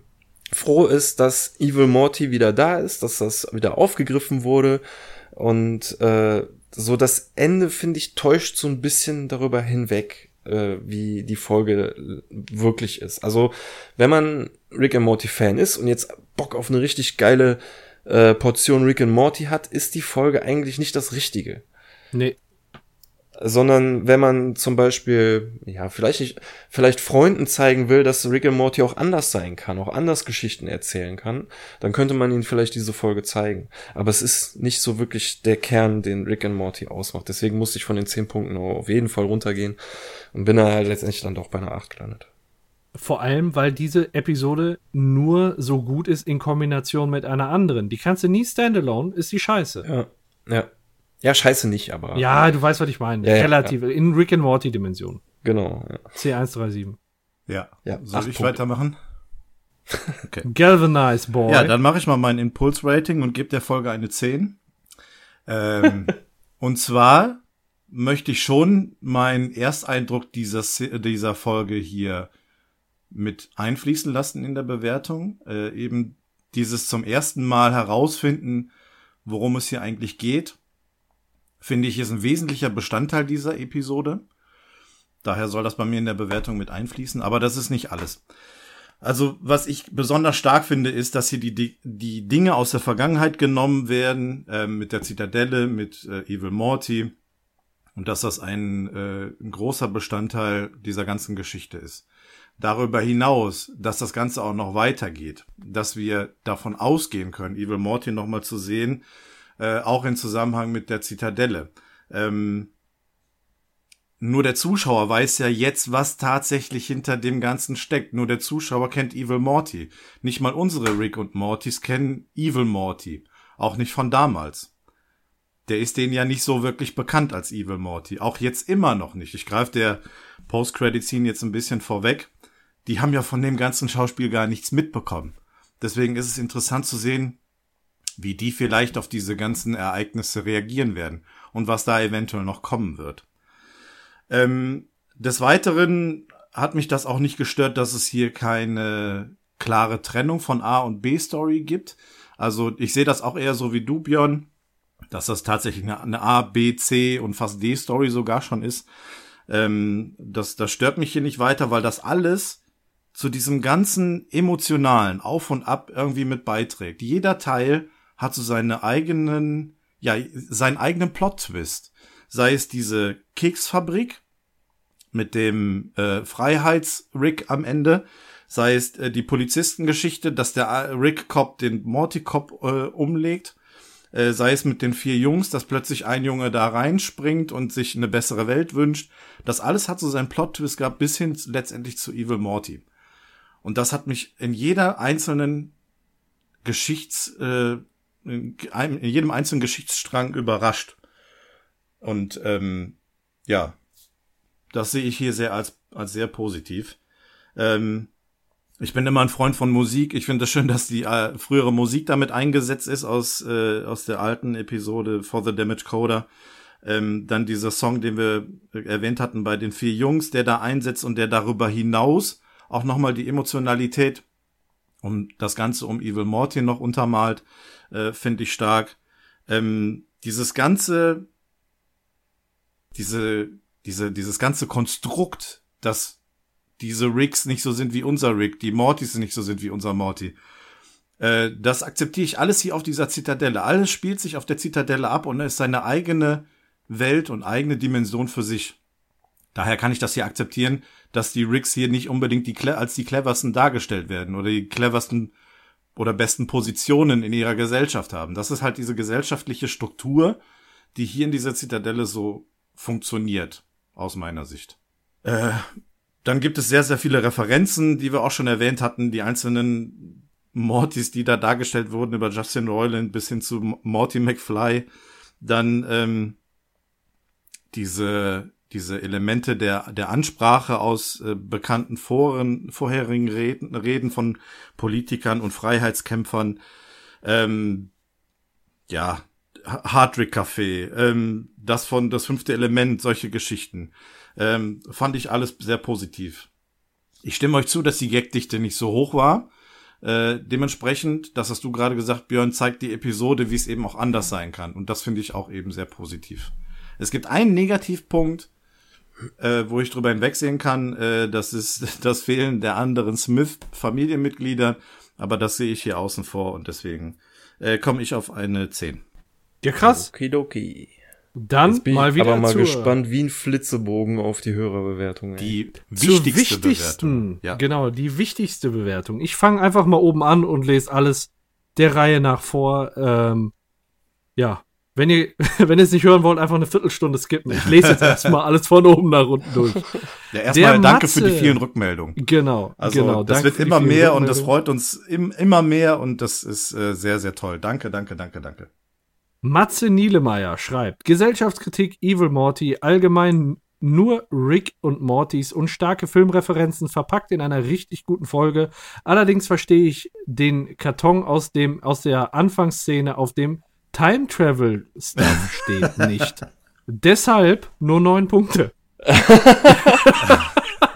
froh ist, dass Evil Morty wieder da ist, dass das wieder aufgegriffen wurde. Und äh, so das Ende, finde ich, täuscht so ein bisschen darüber hinweg, äh, wie die Folge wirklich ist. Also, wenn man Rick and Morty Fan ist und jetzt Bock auf eine richtig geile äh, Portion Rick and Morty hat, ist die Folge eigentlich nicht das Richtige. Nee sondern wenn man zum Beispiel, ja, vielleicht nicht, vielleicht Freunden zeigen will, dass Rick and Morty auch anders sein kann, auch anders Geschichten erzählen kann, dann könnte man ihnen vielleicht diese Folge zeigen. Aber es ist nicht so wirklich der Kern, den Rick and Morty ausmacht. Deswegen musste ich von den zehn Punkten auf jeden Fall runtergehen und bin da halt letztendlich dann doch bei einer acht gelandet. Vor allem, weil diese Episode nur so gut ist in Kombination mit einer anderen. Die kannst du nie standalone, ist die scheiße. Ja, ja. Ja, scheiße nicht, aber. Ja, du weißt, was ich meine. Ja, Relativ. Ja. In Rick and Morty Dimension. Genau. Ja. C137. Ja. ja Soll ich Punkte. weitermachen? Okay. Galvanize Boy. Ja, dann mache ich mal mein Impulse-Rating und gebe der Folge eine 10. Ähm, und zwar möchte ich schon meinen Ersteindruck dieser, dieser Folge hier mit einfließen lassen in der Bewertung. Äh, eben dieses zum ersten Mal herausfinden, worum es hier eigentlich geht finde ich, ist ein wesentlicher Bestandteil dieser Episode. Daher soll das bei mir in der Bewertung mit einfließen, aber das ist nicht alles. Also, was ich besonders stark finde, ist, dass hier die, die Dinge aus der Vergangenheit genommen werden, äh, mit der Zitadelle, mit äh, Evil Morty, und dass das ein, äh, ein großer Bestandteil dieser ganzen Geschichte ist. Darüber hinaus, dass das Ganze auch noch weitergeht, dass wir davon ausgehen können, Evil Morty nochmal zu sehen, äh, auch in Zusammenhang mit der Zitadelle. Ähm, nur der Zuschauer weiß ja jetzt, was tatsächlich hinter dem Ganzen steckt. Nur der Zuschauer kennt Evil Morty. Nicht mal unsere Rick und Mortys kennen Evil Morty. Auch nicht von damals. Der ist denen ja nicht so wirklich bekannt als Evil Morty. Auch jetzt immer noch nicht. Ich greife der Post-Credit-Scene jetzt ein bisschen vorweg. Die haben ja von dem ganzen Schauspiel gar nichts mitbekommen. Deswegen ist es interessant zu sehen, wie die vielleicht auf diese ganzen Ereignisse reagieren werden und was da eventuell noch kommen wird. Ähm, des Weiteren hat mich das auch nicht gestört, dass es hier keine klare Trennung von A und B Story gibt. Also ich sehe das auch eher so wie du, Björn, dass das tatsächlich eine, A, B, C und fast D Story sogar schon ist. Ähm, das, das stört mich hier nicht weiter, weil das alles zu diesem ganzen emotionalen Auf und Ab irgendwie mit beiträgt. Jeder Teil hat so seine eigenen, ja, seinen eigenen Plot-Twist. Sei es diese Keksfabrik mit dem äh, Freiheits-Rick am Ende, sei es äh, die Polizistengeschichte, dass der äh, Rick Cop den Morty Cop äh, umlegt, äh, sei es mit den vier Jungs, dass plötzlich ein Junge da reinspringt und sich eine bessere Welt wünscht. Das alles hat so seinen Plot-Twist gehabt, bis hin letztendlich zu Evil Morty. Und das hat mich in jeder einzelnen Geschichts, äh, in jedem einzelnen Geschichtsstrang überrascht. Und ähm, ja, das sehe ich hier sehr als, als sehr positiv. Ähm, ich bin immer ein Freund von Musik. Ich finde es schön, dass die äh, frühere Musik damit eingesetzt ist aus, äh, aus der alten Episode For the Damage Coder. Ähm, dann dieser Song, den wir erwähnt hatten bei den vier Jungs, der da einsetzt und der darüber hinaus auch nochmal die Emotionalität und das Ganze um Evil Morty noch untermalt, äh, finde ich stark. Ähm, dieses ganze, diese, diese, dieses ganze Konstrukt, dass diese Rigs nicht so sind wie unser Rig, die Mortys nicht so sind wie unser Morty. Äh, das akzeptiere ich alles hier auf dieser Zitadelle. Alles spielt sich auf der Zitadelle ab und ist seine eigene Welt und eigene Dimension für sich. Daher kann ich das hier akzeptieren, dass die Rigs hier nicht unbedingt die, als die cleversten dargestellt werden oder die cleversten oder besten Positionen in ihrer Gesellschaft haben. Das ist halt diese gesellschaftliche Struktur, die hier in dieser Zitadelle so funktioniert, aus meiner Sicht. Äh, dann gibt es sehr, sehr viele Referenzen, die wir auch schon erwähnt hatten, die einzelnen Mortys, die da dargestellt wurden, über Justin Roiland bis hin zu Morty McFly. Dann ähm, diese, diese Elemente der, der Ansprache aus äh, bekannten Foren, vorherigen Reden, Reden von Politikern und Freiheitskämpfern. Ähm, ja, Hardrick Café, ähm, das von das fünfte Element, solche Geschichten. Ähm, fand ich alles sehr positiv. Ich stimme euch zu, dass die Gagdichte nicht so hoch war. Äh, dementsprechend, das hast du gerade gesagt, Björn, zeigt die Episode, wie es eben auch anders sein kann. Und das finde ich auch eben sehr positiv. Es gibt einen Negativpunkt, äh, wo ich drüber hinwegsehen kann, äh, das ist das Fehlen der anderen Smith-Familienmitglieder, aber das sehe ich hier außen vor und deswegen äh, komme ich auf eine 10. Ja, krass. Okidoki. Dann Jetzt bin mal ich wieder aber mal zur, gespannt wie ein Flitzebogen auf die Hörerbewertung. ey. Die wichtigste wichtigsten, Bewertung. Ja. genau, die wichtigste Bewertung. Ich fange einfach mal oben an und lese alles der Reihe nach vor. Ähm, ja, wenn ihr, wenn ihr es nicht hören wollt, einfach eine Viertelstunde skippen. Ich lese jetzt erstmal alles von oben nach unten durch. Ja, erstmal danke für die Matze. vielen Rückmeldungen. Genau, Also genau. das wird immer mehr und das freut uns im, immer mehr und das ist äh, sehr, sehr toll. Danke, danke, danke, danke. Matze Nielemeyer schreibt: Gesellschaftskritik Evil Morty, allgemein nur Rick und Mortys und starke Filmreferenzen verpackt in einer richtig guten Folge. Allerdings verstehe ich den Karton aus dem aus der Anfangsszene, auf dem Time Travel Stuff steht, nicht. Deshalb nur neun Punkte.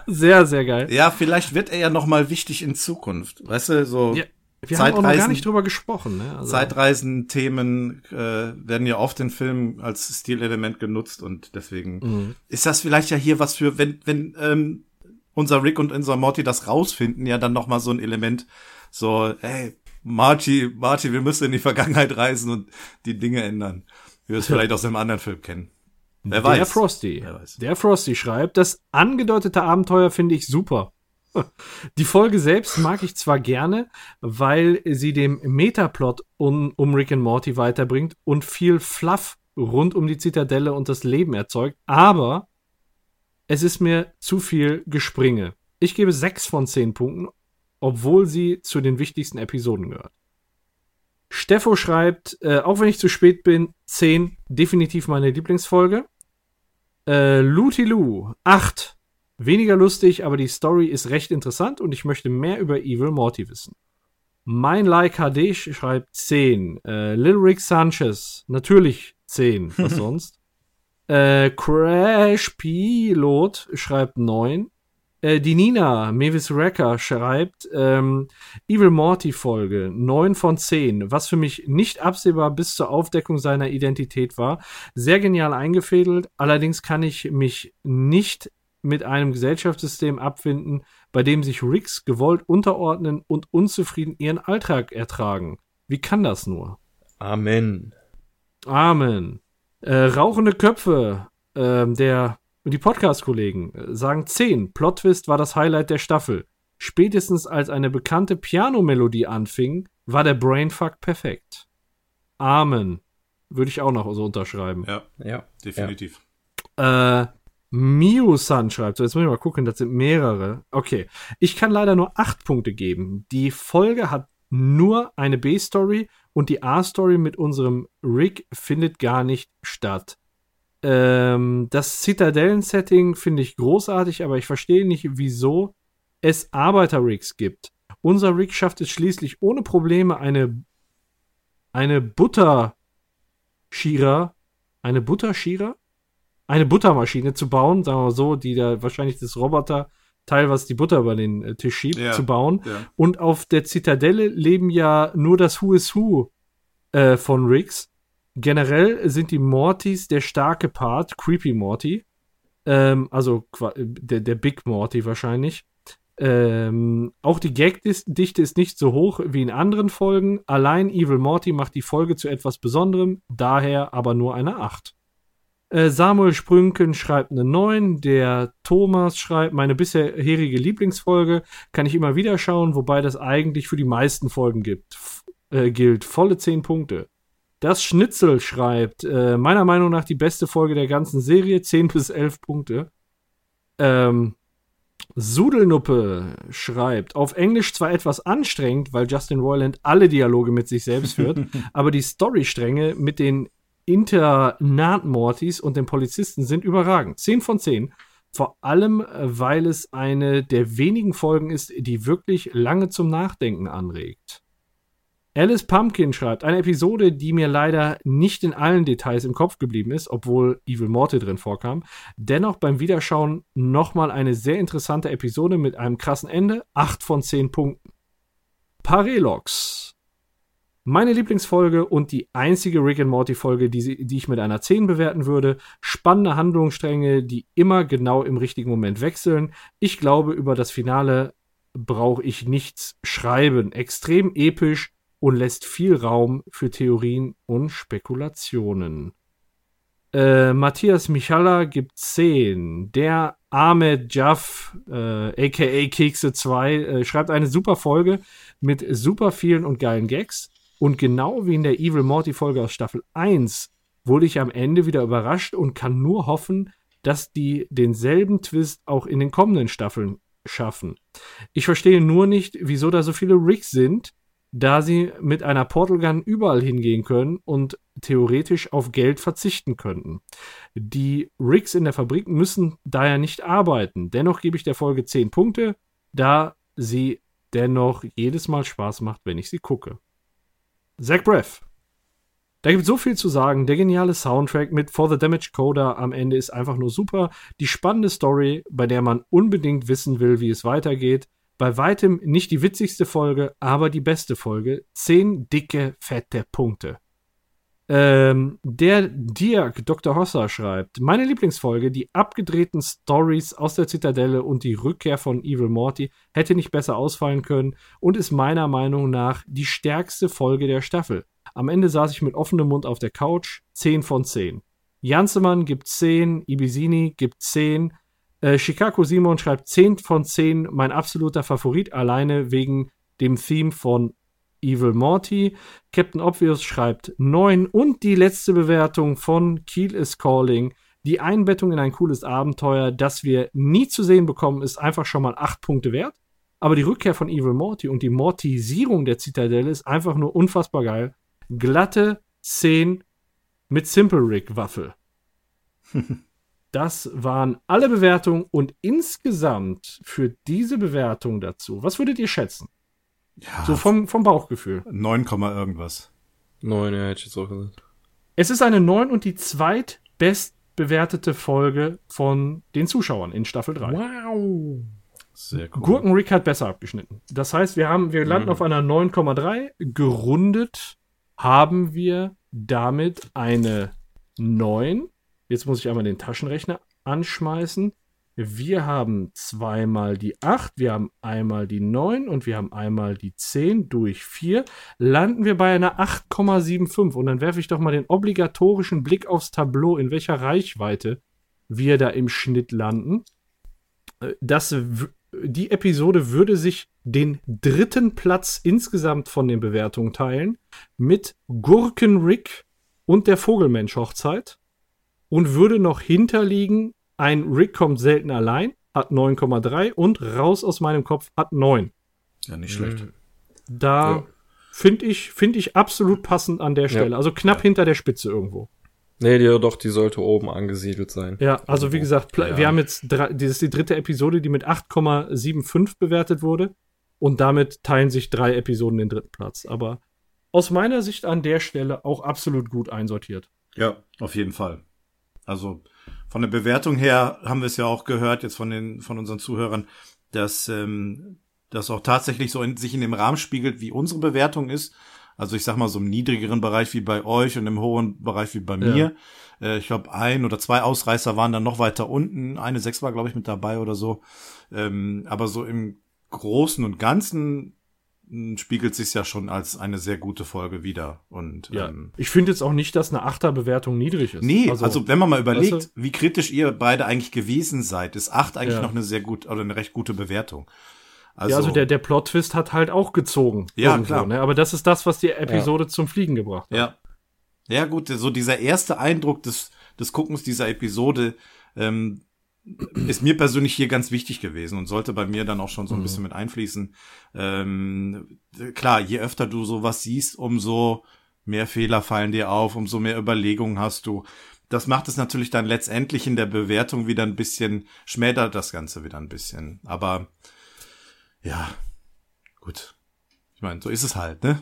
sehr, sehr geil. Ja, vielleicht wird er ja noch mal wichtig in Zukunft. Weißt du, so Ja, wir haben auch noch gar Zeitreisen- nicht drüber gesprochen. Ne? Also, Zeitreisen-Themen äh, werden ja oft in Filmen als Stilelement genutzt und deswegen Mhm. ist das vielleicht ja hier was für, wenn, wenn ähm, unser Rick und unser Morty das rausfinden, ja dann noch mal so ein Element, so, hey, Marty, Marty, wir müssen in die Vergangenheit reisen und die Dinge ändern. Wie wir es vielleicht aus einem anderen Film kennen. Wer Der weiß. Frosty. Wer weiß. Der Frosty schreibt, das angedeutete Abenteuer finde ich super. Die Folge selbst mag ich zwar gerne, weil sie dem Metaplot um, um Rick and Morty weiterbringt und viel Fluff rund um die Zitadelle und das Leben erzeugt, aber es ist mir zu viel Gespringe. Ich gebe sechs von zehn Punkten, obwohl sie zu den wichtigsten Episoden gehört. Steffo schreibt, äh, auch wenn ich zu spät bin, 10, definitiv meine Lieblingsfolge. Äh, Luti Lu, 8. Weniger lustig, aber die Story ist recht interessant und ich möchte mehr über Evil Morty wissen. Mein Like HD sch- schreibt 10. Äh, Lil Rick Sanchez, natürlich 10. Was sonst? Äh, Crash Pilot schreibt 9. Äh, die Nina Mavis Wrecker schreibt ähm, Evil Morty Folge 9 von 10, was für mich nicht absehbar bis zur Aufdeckung seiner Identität war. Sehr genial eingefädelt, allerdings kann ich mich nicht mit einem Gesellschaftssystem abfinden, bei dem sich Ricks gewollt unterordnen und unzufrieden ihren Alltag ertragen. Wie kann das nur? Amen. Amen. Äh, rauchende Köpfe, ähm, der die Podcast-Kollegen äh, sagen 10. Plot Twist war das Highlight der Staffel. Spätestens als eine bekannte Pianomelodie anfing, war der Brainfuck perfekt. Amen. Würde ich auch noch so unterschreiben. Ja, Ja. definitiv. Äh, Miu-san schreibt, so jetzt muss ich mal gucken, das sind mehrere. Okay, ich kann leider nur acht Punkte geben. Die Folge hat nur eine B-Story und die A-Story mit unserem Rick findet gar nicht statt. Ähm, das Zitadellen-Setting finde ich großartig, aber ich verstehe nicht, wieso es Arbeiter-Rigs gibt. Unser Rig schafft es schließlich ohne Probleme eine, eine Butter-Schierer, eine Butter-Schierer? Eine Buttermaschine zu bauen, sagen wir mal so, die da wahrscheinlich das Roboter-Teil, was die Butter über den äh, Tisch schiebt, Ja, zu bauen. ja. Und auf der Zitadelle leben ja nur das Who is Who äh, von Riggs. Generell sind die Mortys der starke Part, Creepy Morty. Ähm, also qua- der, der Big Morty wahrscheinlich. Ähm, auch die Gagdichte ist nicht so hoch wie in anderen Folgen. Allein Evil Morty macht die Folge zu etwas Besonderem, daher aber nur eine 8. Äh, Samuel Sprünken schreibt eine 9. Der Thomas schreibt, meine bisherige Lieblingsfolge kann ich immer wieder schauen, wobei das eigentlich für die meisten Folgen gibt, äh, gilt. Volle 10 Punkte. Das Schnitzel schreibt, äh, meiner Meinung nach die beste Folge der ganzen Serie, 10 bis 11 Punkte. Ähm, Sudelnuppe schreibt, auf Englisch zwar etwas anstrengend, weil Justin Roiland alle Dialoge mit sich selbst führt, aber die Storystränge mit den Internat-Mortys und den Polizisten sind überragend. 10 von 10. Vor allem, äh, weil es eine der wenigen Folgen ist, die wirklich lange zum Nachdenken anregt. Alice Pumpkin schreibt, eine Episode, die mir leider nicht in allen Details im Kopf geblieben ist, obwohl Evil Morty drin vorkam. Dennoch beim Wiederschauen nochmal eine sehr interessante Episode mit einem krassen Ende. 8 von 10 Punkten. Parelox. Meine Lieblingsfolge und die einzige Rick and Morty Folge, die, die ich mit einer 10 bewerten würde. Spannende Handlungsstränge, die immer genau im richtigen Moment wechseln. Ich glaube, über das Finale brauche ich nichts schreiben. Extrem episch und lässt viel Raum für Theorien und Spekulationen. Äh, Matthias Michala gibt 10. Der Ahmed Jaff, äh, aka Kekse 2, äh, schreibt eine super Folge mit super vielen und geilen Gags. Und genau wie in der Evil Morty Folge aus Staffel 1 wurde ich am Ende wieder überrascht und kann nur hoffen, dass die denselben Twist auch in den kommenden Staffeln schaffen. Ich verstehe nur nicht, wieso da so viele Rigs sind, da sie mit einer Portal Gun überall hingehen können und theoretisch auf Geld verzichten könnten. Die Rigs in der Fabrik müssen daher nicht arbeiten. Dennoch gebe ich der Folge 10 Punkte, da sie dennoch jedes Mal Spaß macht, wenn ich sie gucke. Zach Breath. Da gibt es so viel zu sagen. Der geniale Soundtrack mit For the Damage Coder am Ende ist einfach nur super. Die spannende Story, bei der man unbedingt wissen will, wie es weitergeht. Bei weitem nicht die witzigste Folge, aber die beste Folge. Zehn dicke, fette Punkte. Ähm, der Dirk Dr. Hosser schreibt, meine Lieblingsfolge, die abgedrehten Stories aus der Zitadelle und die Rückkehr von Evil Morty hätte nicht besser ausfallen können und ist meiner Meinung nach die stärkste Folge der Staffel. Am Ende saß ich mit offenem Mund auf der Couch, 10 von 10. Jansemann gibt 10, Ibisini gibt 10, äh, Chicago Simon schreibt 10 von 10, mein absoluter Favorit, alleine wegen dem Theme von Evil Morty. Captain Obvious schreibt 9 und die letzte Bewertung von Kiel is Calling. Die Einbettung in ein cooles Abenteuer, das wir nie zu sehen bekommen, ist einfach schon mal 8 Punkte wert. Aber die Rückkehr von Evil Morty und die Mortisierung der Zitadelle ist einfach nur unfassbar geil. Glatte 10 mit Simple Rig Waffel. Das waren alle Bewertungen und insgesamt für diese Bewertung dazu, was würdet ihr schätzen? Ja, So vom, vom Bauchgefühl. 9, Komma irgendwas. Neun, ja, hätte ich jetzt auch gesagt. Es ist eine 9 und die zweitbestbewertete Folge von den Zuschauern in Staffel 3. Wow. Sehr cool. Gurkenrick hat besser abgeschnitten. Das heißt, wir haben, wir landen Mhm. auf einer 9,3. Gerundet haben wir damit eine 9. Jetzt muss ich einmal den Taschenrechner anschmeißen. wir haben zweimal die 8, wir haben einmal die 9 und wir haben einmal die 10 durch 4. Landen wir bei einer 8,75. Und dann werfe ich doch mal den obligatorischen Blick aufs Tableau, in welcher Reichweite wir da im Schnitt landen. Äh, Das, die Episode würde sich den dritten Platz insgesamt von den Bewertungen teilen mit Gurken Rick und der Vogelmensch Hochzeit und würde noch hinterliegen, ein Rick kommt selten allein, hat 9,3 und raus aus meinem Kopf hat 9. Ja, nicht schlecht. Da Ja. finde ich, finde ich absolut passend an der Stelle. Also knapp hinter der Spitze irgendwo. Nee, die, doch, die sollte oben angesiedelt sein. Ja, also wie gesagt, pla- Ja. wir haben jetzt, drei, das ist die dritte Episode, die mit 8,75 bewertet wurde. Und damit teilen sich drei Episoden den dritten Platz. Aber aus meiner Sicht an der Stelle auch absolut gut einsortiert. Ja, auf jeden Fall. Also von der Bewertung her haben wir es ja auch gehört jetzt von den von unseren Zuhörern, dass ähm, das auch tatsächlich so in, sich in dem Rahmen spiegelt, wie unsere Bewertung ist. Also ich sag mal so im niedrigeren Bereich wie bei euch und im hohen Bereich wie bei mir. Äh, ich glaube ein oder zwei Ausreißer waren dann noch weiter unten. Eine sechs war glaube ich mit dabei oder so. Ähm, aber so im Großen und Ganzen spiegelt sich ja schon als eine sehr gute Folge wieder. Und Ja. ähm, Ich finde jetzt auch nicht, dass eine Achterbewertung niedrig ist. Nee, also, wenn man mal überlegt, weißt wie kritisch ihr beide eigentlich gewesen seid, ist acht eigentlich Ja. noch eine sehr gut oder eine recht gute Bewertung. Also, ja, also der, der Plot-Twist hat halt auch gezogen. Ja, irgendwo, klar. Ne? Aber das ist das, was die Episode zum Fliegen gebracht hat. ja. Ja, gut, so dieser erste Eindruck des, des Guckens dieser Episode ähm, ist mir persönlich hier ganz wichtig gewesen und sollte bei mir dann auch schon so ein bisschen mit einfließen. Ähm, klar, je öfter du sowas siehst, umso mehr Fehler fallen dir auf, umso mehr Überlegungen hast du. Das macht es natürlich dann letztendlich in der Bewertung wieder ein bisschen, schmälert das Ganze wieder ein bisschen. Aber ja, gut. Ich meine, so ist es halt, ne?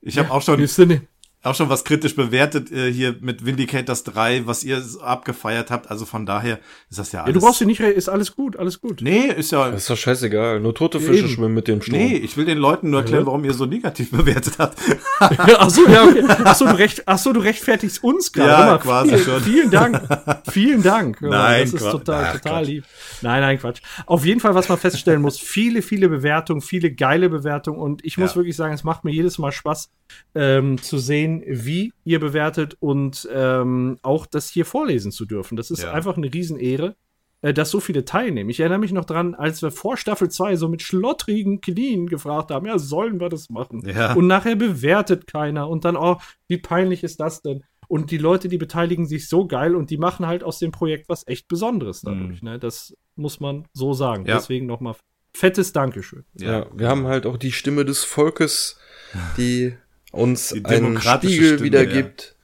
Ich habe auch schon Siehst du nicht? Auch schon was kritisch bewertet äh, hier mit Vindicators 3, was ihr so abgefeiert habt. Also von daher ist das ja Ja, alles. du brauchst dich nicht, ist alles gut, alles gut. Nee, ist ja. Das ist doch scheißegal. Nur tote Fische Eben. schwimmen mit dem Strom. Nee, ich will den Leuten nur erklären, Ja. warum ihr so negativ bewertet habt. ach so, ja, okay. Ach so, du, recht, ach so, du rechtfertigst uns gerade. Ja, mal, quasi vielen, schon. Vielen Dank. Vielen Dank. Nein, Das ist Quatsch. total, Ach, total Quatsch. lieb. Nein, nein, Quatsch. Auf jeden Fall, was man feststellen muss, viele, viele Bewertungen, viele geile Bewertungen. Und ich muss Ja. wirklich sagen, es macht mir jedes Mal Spaß, ähm, zu sehen, wie ihr bewertet und ähm, auch das hier vorlesen zu dürfen. Das ist Ja. einfach eine Riesenehre. äh, Dass so viele teilnehmen. Ich erinnere mich noch dran, als wir vor Staffel 2 so mit schlottrigen Knien gefragt haben, ja, sollen wir das machen? Ja. Und nachher bewertet keiner. Und dann, oh, wie peinlich ist das denn? Und die Leute, die beteiligen sich so geil und die machen halt aus dem Projekt was echt Besonderes dadurch. Ne? Das muss man so sagen. Mhm. Ja. Deswegen nochmal fettes Dankeschön. Ja, wir haben halt auch die Stimme des Volkes, die uns einen Spiegel Stimme, wiedergibt,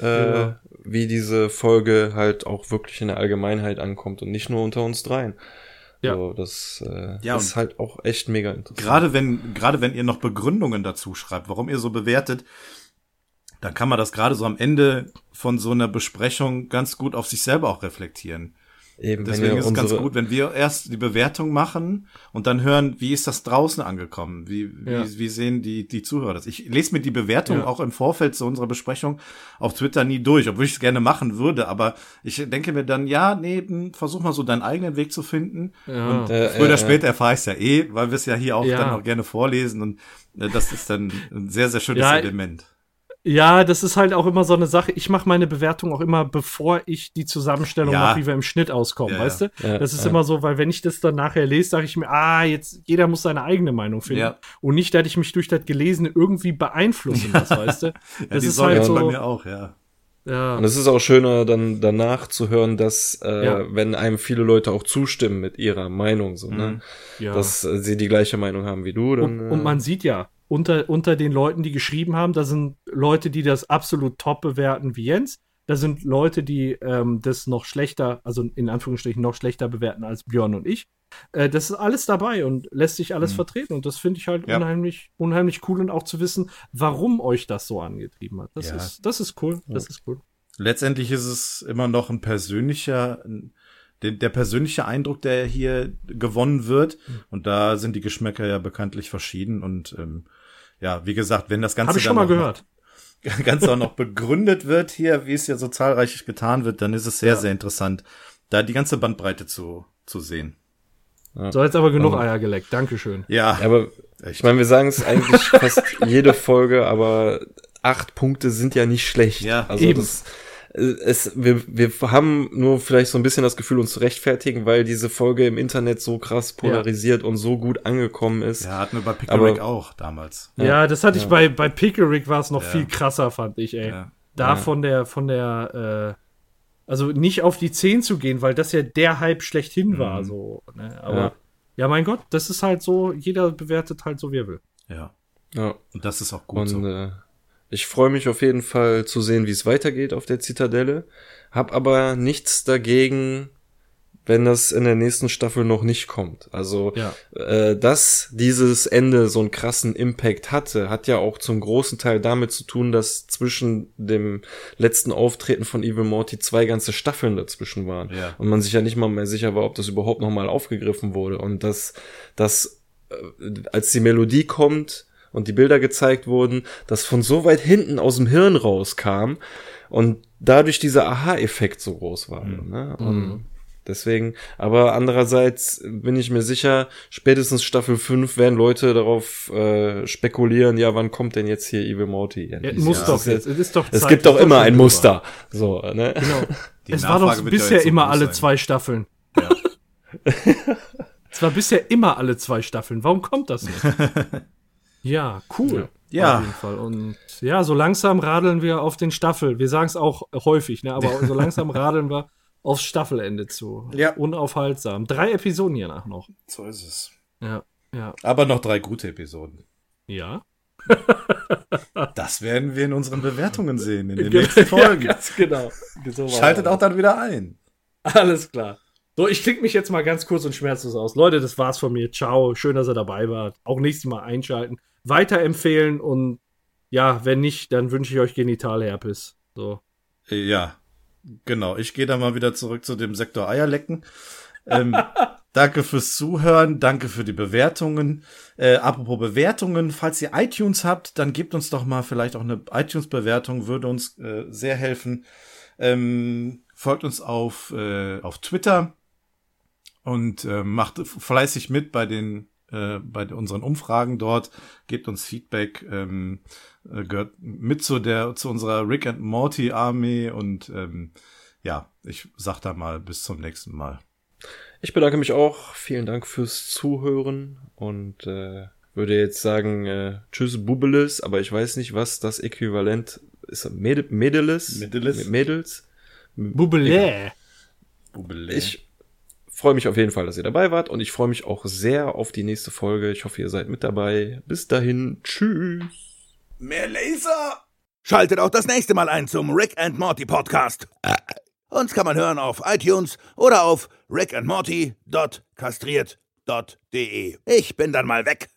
äh, Ja. wie diese Folge halt auch wirklich in der Allgemeinheit ankommt und nicht nur unter uns dreien. Ja. So, das äh, Ja, ist halt auch echt mega interessant. Gerade wenn, gerade wenn ihr noch Begründungen dazu schreibt, warum ihr so bewertet, dann kann man das gerade so am Ende von so einer Besprechung ganz gut auf sich selber auch reflektieren. Eben, wenn Deswegen ihr ist es ganz gut, wenn wir erst die Bewertung machen und dann hören, wie ist das draußen angekommen? Wie, Ja. wie, wie sehen die, die Zuhörer das? Ich lese mir die Bewertung Ja. auch im Vorfeld zu unserer Besprechung auf Twitter nie durch, obwohl ich es gerne machen würde, aber ich denke mir dann, ja, nee, hm, versuch mal so deinen eigenen Weg zu finden. Ja. Und Äh, früher oder äh, später erfahre ich es ja eh, weil wir es ja hier auch Ja. dann auch gerne vorlesen und äh, das ist dann ein sehr, sehr schönes Ja, Element. Ja, das ist halt auch immer so eine Sache. Ich mache meine Bewertung auch immer, bevor ich die Zusammenstellung Ja. mache, wie wir im Schnitt auskommen, Ja, weißt du? Ja, das ist ja. immer so, weil wenn ich das dann nachher lese, sage ich mir, ah, jetzt jeder muss seine eigene Meinung finden. Ja. Und nicht, dass ich mich durch das Gelesene irgendwie beeinflussen lasse, weißt du? Ja, Das die ist Sorge halt so. bei mir auch, ja. Ja. Und es ist auch schöner, dann danach zu hören, dass, äh, Ja. wenn einem viele Leute auch zustimmen mit ihrer Meinung, so, ne? ja. Dass äh, sie die gleiche Meinung haben wie du, dann. Und, und man sieht ja, unter, unter den Leuten, die geschrieben haben, da sind Leute, die das absolut top bewerten wie Jens. Da sind Leute, die ähm, das noch schlechter, also in Anführungsstrichen noch schlechter bewerten als Björn und ich. Äh, das ist alles dabei und lässt sich alles vertreten. Und das finde ich halt Ja. unheimlich, unheimlich cool und auch zu wissen, warum euch das so angetrieben hat. Das, Ja. ist, das ist cool. Das ist cool. Letztendlich ist es immer noch ein persönlicher, der, persönliche Eindruck, der hier gewonnen wird. Hm. Und da sind die Geschmäcker ja bekanntlich verschieden. Und ähm, ja, wie gesagt, wenn das Ganze Habe ich schon dann mal auch gehört. Noch, Ganze auch noch begründet wird hier, wie es ja so zahlreich getan wird, dann ist es sehr, Ja. sehr interessant, da die ganze Bandbreite zu, zu sehen. So, jetzt aber genug Eier geleckt. Dankeschön. Ja, Ja, aber ich meine, wir sagen es eigentlich fast jede Folge, aber acht Punkte sind ja nicht schlecht. Ja, also eben. Das, es, wir, wir haben nur vielleicht so ein bisschen das Gefühl, uns zu rechtfertigen, weil diese Folge im Internet so krass polarisiert und so gut angekommen ist. ja, hatten wir bei Pickerick auch damals. Ja, das hatte ich bei, bei Pickerick war es noch Ja. viel krasser, fand ich, ey. Ja. Da Ja. von der, von der, äh, also nicht auf die 10 zu gehen, weil das ja der Hype schlechthin war, so. Ne? Aber ja. Ja. mein Gott, das ist halt so, jeder bewertet halt so, wie er will. Ja, Ja. und das ist auch gut Und so. äh, ich freue mich auf jeden Fall zu sehen, wie es weitergeht auf der Zitadelle. Hab aber nichts dagegen, wenn das in der nächsten Staffel noch nicht kommt. Also, Ja. äh, dass dieses Ende so einen krassen Impact hatte, hat ja auch zum großen Teil damit zu tun, dass zwischen dem letzten Auftreten von Evil Morty zwei ganze Staffeln dazwischen waren. Ja. Und man sich ja nicht mal mehr sicher war, ob das überhaupt noch mal aufgegriffen wurde. Und dass, dass äh, als die Melodie kommt und die Bilder gezeigt wurden, das von so weit hinten aus dem Hirn rauskam und dadurch dieser Aha-Effekt so groß war. Ne? Und deswegen, aber andererseits bin ich mir sicher, spätestens Staffel 5 werden Leute darauf äh, spekulieren, ja, wann kommt denn jetzt hier Evil Morty? Ja, endlich? muss Ja, doch es ist jetzt. Es, ist doch Es Zeit, gibt doch immer ein. Muster. So, ne? Genau. Die es war doch Nachfrage wird ja bisher immer alle sein. zwei Staffeln. Ja. Es war bisher immer alle zwei Staffeln. Warum kommt das nicht? ja, cool. Ja. Auf jeden Fall. Und ja, so langsam radeln wir auf den Staffel. Wir sagen es auch häufig, ne? aber so langsam radeln wir aufs Staffelende zu. Ja. Unaufhaltsam. Drei Episoden hier nach noch. So ist es. Ja. Ja. Aber noch drei gute Episoden. Ja. Das werden wir in unseren Bewertungen sehen in den nächsten Folgen. Ja, ganz genau. So Schaltet auch dann wieder ein. Alles klar. So, ich klicke mich jetzt mal ganz kurz und schmerzlos aus. Leute, das war's von mir. Ciao. Schön, dass ihr dabei wart. Auch nächstes Mal einschalten. Weiterempfehlen und ja, wenn nicht, dann wünsche ich euch Genitalherpes. So. Ja, genau. Ich gehe da mal wieder zurück zu dem Sektor Eierlecken. Ähm, danke fürs Zuhören, danke für die Bewertungen. Äh, apropos Bewertungen, falls ihr iTunes habt, dann gebt uns doch mal vielleicht auch eine iTunes-Bewertung, würde uns äh, sehr helfen. Ähm, folgt uns auf, äh, auf Twitter und äh, macht fleißig mit bei den äh, bei unseren Umfragen dort, gebt uns Feedback, ähm, äh, gehört mit zu der zu unserer Rick and Morty Armee und ähm, ja, ich sag da mal bis zum nächsten Mal. Ich bedanke mich auch. Vielen Dank fürs Zuhören und äh, würde jetzt sagen, äh, tschüss Bubeles, aber ich weiß nicht, was das Äquivalent ist. Med Medeles? Medeles? Mädels? Bubelä. Bubele. Ich freue mich auf jeden Fall, dass ihr dabei wart und ich freue mich auch sehr auf die nächste Folge. Ich hoffe, ihr seid mit dabei. Bis dahin, tschüss. mehr Laser. Schaltet auch das nächste Mal ein zum Rick and Morty Podcast. Uns kann man hören auf iTunes oder auf rickandmorty.kastriert.de. Ich bin dann mal weg.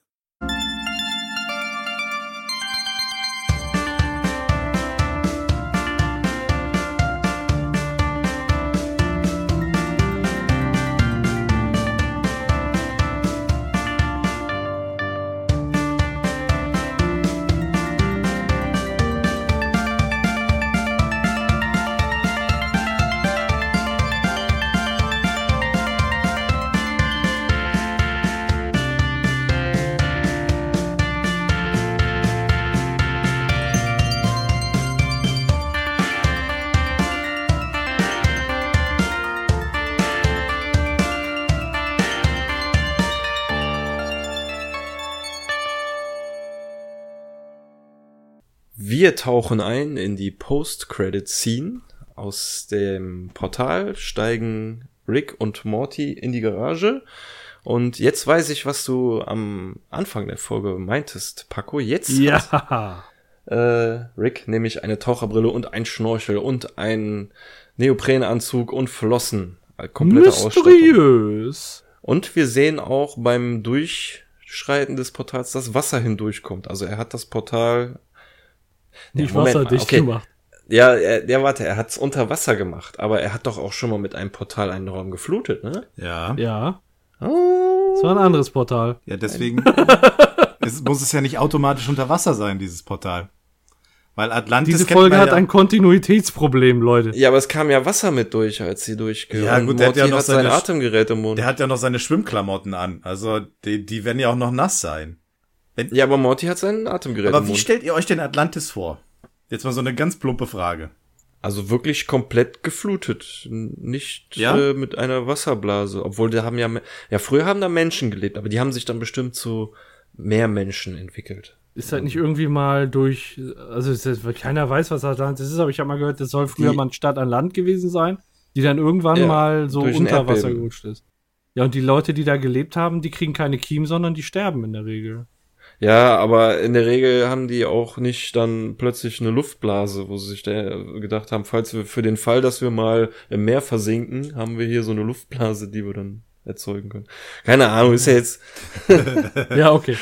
Wir tauchen ein in die Post-Credit-Scene aus dem Portal, steigen Rick und Morty in die Garage. Und jetzt weiß ich, was du am Anfang der Folge meintest, Paco. Jetzt hat Ja. äh, Rick nämlich eine Taucherbrille und ein Schnorchel und einen Neoprenanzug und Flossen. Äh, Komplette Ausstattung. Mysteriös. Und wir sehen auch beim Durchschreiten des Portals, dass Wasser hindurchkommt. Also er hat das Portal. Nicht Moment mal, wasserdicht okay. gemacht. Ja, er, ja, warte, er hat's unter Wasser gemacht, aber er hat doch auch schon mal mit einem Portal einen Raum geflutet, ne? Ja. Ja. Oh. Das war ein anderes Portal. Ja, deswegen es muss es ja nicht automatisch unter Wasser sein, dieses Portal. Weil Atlantis Diese Folge hat ja, ein Kontinuitätsproblem, Leute. Ja, aber es kam ja Wasser mit durch, als sie durchge. Ja, gut, der hat ja noch hat sein seine- Atemgerät im Mund. Der hat ja noch seine Schwimmklamotten an. Also, die, die werden ja auch noch nass sein. Ja, aber Morty hat sein Atemgerät Aber im wie Mund. stellt ihr euch den Atlantis vor? Jetzt mal so eine ganz plumpe Frage. Also wirklich komplett geflutet, nicht Ja? äh, mit einer Wasserblase. Obwohl, da haben ja, ja, früher haben da Menschen gelebt, aber die haben sich dann bestimmt zu mehr Menschen entwickelt. Ist halt nicht irgendwie mal durch, also es ist, keiner weiß, was Atlantis ist, aber ich habe mal gehört, das soll früher Die- mal eine Stadt an Land gewesen sein, die dann irgendwann Ja, mal so unter Wasser gerutscht ist. Ja, und die Leute, die da gelebt haben, die kriegen keine Kiem, sondern die sterben in der Regel. Ja, aber in der Regel haben die auch nicht dann plötzlich eine Luftblase, wo sie sich da gedacht haben, falls wir für den Fall, dass wir mal im Meer versinken, haben wir hier so eine Luftblase, die wir dann erzeugen können. Keine Ahnung, ist ja jetzt, Ja, okay.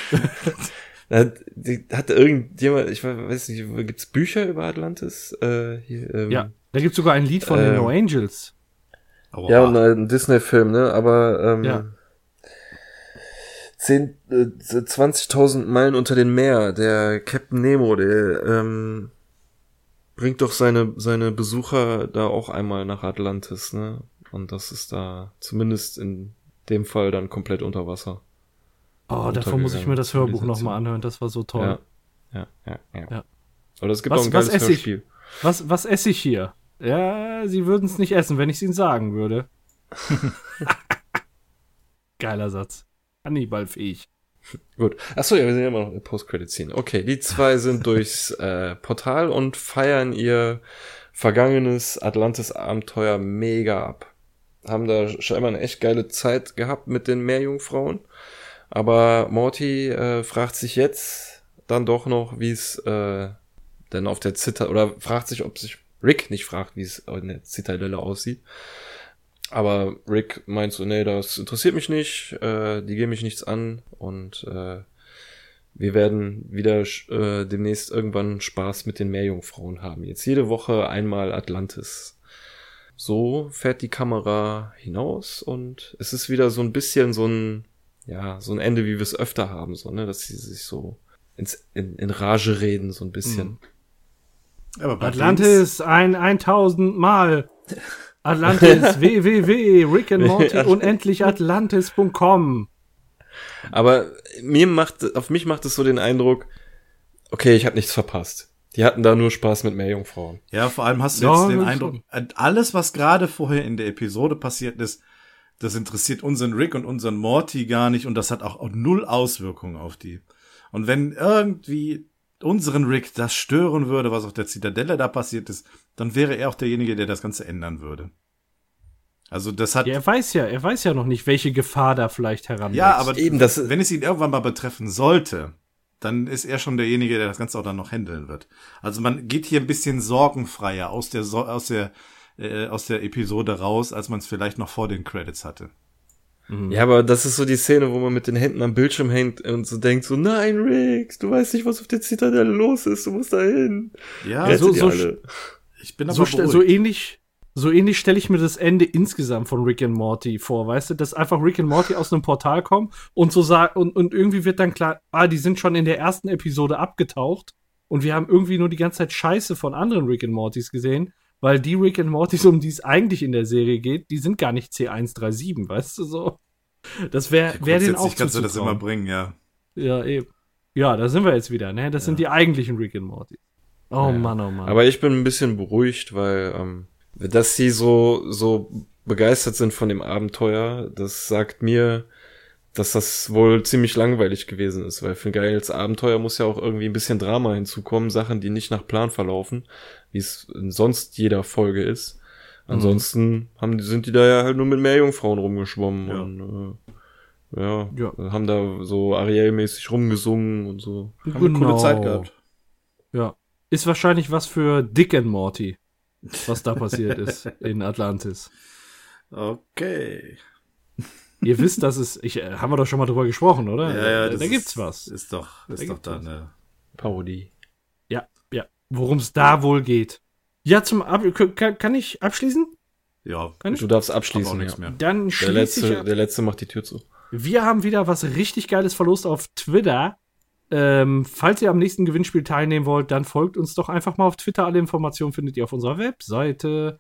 hat, die, hat irgendjemand, ich weiß nicht, gibt's Bücher über Atlantis? Äh, hier, ähm, ja, da gibt's sogar ein Lied von den Ähm, No Angels. Aua. Ja, und ein Disney-Film, ne? Aber ähm, Ja. 10, äh, 20.000 Meilen unter dem Meer, der Captain Nemo, der ähm, bringt doch seine, seine Besucher da auch einmal nach Atlantis, ne? Und das ist da zumindest in dem Fall dann komplett unter Wasser. Oh, davon muss ich mir das Hörbuch nochmal anhören, das war so toll. Ja, ja, ja, ja. Ja. Aber es gibt Was- auch ein was geiles esse ich? Hörspiel. Was, was esse ich hier? Ja, sie würden es nicht essen, wenn ich es ihnen sagen würde. Geiler Satz. Hannibal-fähig. Gut. Achso, ja, wir sind ja immer noch in der Post-Credit-Scene. Okay, die zwei sind durchs äh, Portal und feiern ihr vergangenes Atlantis-Abenteuer mega ab. Haben da scheinbar eine echt geile Zeit gehabt mit den Meerjungfrauen. Aber Morty äh, fragt sich jetzt dann doch noch, wie es äh, denn auf der Zitadelle, oder fragt sich, ob sich Rick nicht fragt, wie es in der Zitadelle aussieht. Aber Rick meint so, nee, das interessiert mich nicht, äh, die gehen mich nichts an und äh, wir werden wieder äh, demnächst irgendwann Spaß mit den Meerjungfrauen haben. Jetzt jede Woche einmal Atlantis. So fährt die Kamera hinaus und es ist wieder so ein bisschen so ein, ja, so ein Ende, wie wir es öfter haben, so, ne, dass sie sich so ins, in, in Rage reden, so ein bisschen. Aber bei Dings- Atlantis, ein 1000 Mal. Atlantis, www, Rick and Morty, Ja. unendlich Atlantis.com. Aber mir macht, auf mich macht es so den Eindruck, okay, ich habe nichts verpasst. Die hatten da nur Spaß mit Meerjungfrauen. Ja, vor allem hast du Ja, jetzt den das Eindruck, äh, alles, was gerade vorher in der Episode passiert ist, das interessiert unseren Rick und unseren Morty gar nicht und das hat auch, auch null Auswirkungen auf die. Und wenn irgendwie unseren Rick das stören würde, was auf der Zitadelle da passiert ist, dann wäre er auch derjenige, der das Ganze ändern würde. Also das hat, Ja, er weiß ja, er weiß ja noch nicht, welche Gefahr da vielleicht heranwächst. ja, aber Eben, das- wenn es ihn irgendwann mal betreffen sollte, dann ist er schon derjenige, der das Ganze auch dann noch handeln wird. Also man geht hier ein bisschen sorgenfreier aus der so aus der äh, aus der Episode raus, als man es vielleicht noch vor den Credits hatte. Ja, aber das ist so die Szene, wo man mit den Händen am Bildschirm hängt und so denkt so, nein, Rick, du weißt nicht, was auf der Zitadelle los ist, du musst da hin. Ja, Rette so- die so alle. Ich bin aber so, so ähnlich, so ähnlich stelle ich mir das Ende insgesamt von Rick and Morty vor, weißt du, dass einfach Rick and Morty aus einem Portal kommen und so sagen und, und irgendwie wird dann klar, ah, die sind schon in der ersten Episode abgetaucht und wir haben irgendwie nur die ganze Zeit Scheiße von anderen Rick and Mortys gesehen, weil die Rick and Mortys, um die es eigentlich in der Serie geht, die sind gar nicht C137, weißt du so. Das wäre wär denen auch Grundsätzlich kannst du das immer bringen, ja. Ja, eben. Ja, da sind wir jetzt wieder, ne? Das sind die eigentlichen Rick and Morty. Oh Ja. Mann, oh Mann. Aber ich bin ein bisschen beruhigt, weil, ähm, dass sie so, so begeistert sind von dem Abenteuer, das sagt mir, dass das wohl ziemlich langweilig gewesen ist, weil für ein geiles Abenteuer muss ja auch irgendwie ein bisschen Drama hinzukommen, Sachen, die nicht nach Plan verlaufen, wie es in sonst jeder Folge ist. Ansonsten haben, die- sind die da ja halt nur mit Meerjungfrauen rumgeschwommen Ja. und äh, ja, Ja. haben da so Ariel-mäßig rumgesungen und so. Haben eine coole Zeit gehabt. Ja. Ist wahrscheinlich was für Dick and Morty, was da passiert ist in Atlantis. Okay. Ihr wisst, dass es, ich, äh, haben wir doch schon mal drüber gesprochen, oder? Ja, ja, da, das da ist, gibt's was. Ist doch, ist Da doch da eine. Parodie. Ja, ja. Worum es da wohl geht. Ja, zum Ab kann, kann ich abschließen? Ja, Kann ich? Du darfst abschließen, nichts ja. mehr. Dann Der schließe ich letzte, ab. der letzte macht die Tür zu. Wir haben wieder was richtig Geiles verlost auf Twitter. Ähm, falls ihr am nächsten Gewinnspiel teilnehmen wollt, dann folgt uns doch einfach mal auf Twitter. Alle Informationen findet ihr auf unserer Webseite.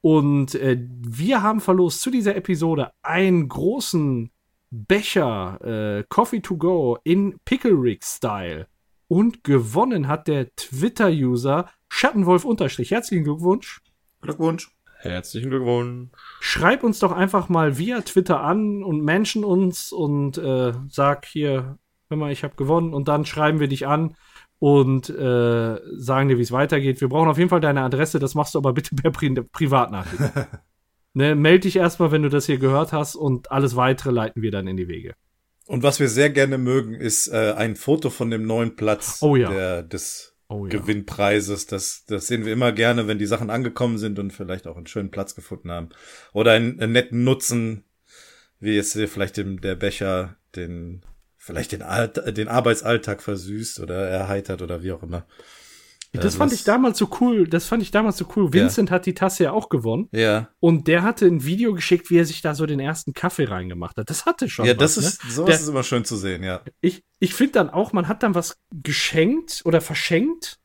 Und äh, wir haben verlost zu dieser Episode einen großen Becher äh, Coffee to go in Pickle Rick Style. Und gewonnen hat der Twitter-User Schattenwolf unterstrich. Herzlichen Glückwunsch. Glückwunsch. Herzlichen Glückwunsch. Schreib uns doch einfach mal via Twitter an und mention uns und äh, sag hier, hör mal, ich habe gewonnen und dann schreiben wir dich an und äh, sagen dir, wie es weitergeht. Wir brauchen auf jeden Fall deine Adresse, das machst du aber bitte per Pri Privatnachricht. ne, meld dich erstmal, wenn du das hier gehört hast und alles weitere leiten wir dann in die Wege. Und was wir sehr gerne mögen, ist äh, ein Foto von dem neuen Platz Oh ja. der, des Oh ja. Gewinnpreises. Das, das sehen wir immer gerne, wenn die Sachen angekommen sind und vielleicht auch einen schönen Platz gefunden haben. Oder einen, einen netten Nutzen, wie jetzt hier vielleicht dem, der Becher den, vielleicht den, Alt, den Arbeitsalltag versüßt oder erheitert oder wie auch immer. Das Äh, fand ich damals so cool. Das fand ich damals so cool. Vincent hat die Tasse ja auch gewonnen. Ja. Und der hatte ein Video geschickt, wie er sich da so den ersten Kaffee reingemacht hat. Das hatte schon. Ja, das was, ist, ne? sowas Der- ist immer schön zu sehen, ja. ich, ich finde dann auch, man hat dann was geschenkt oder verschenkt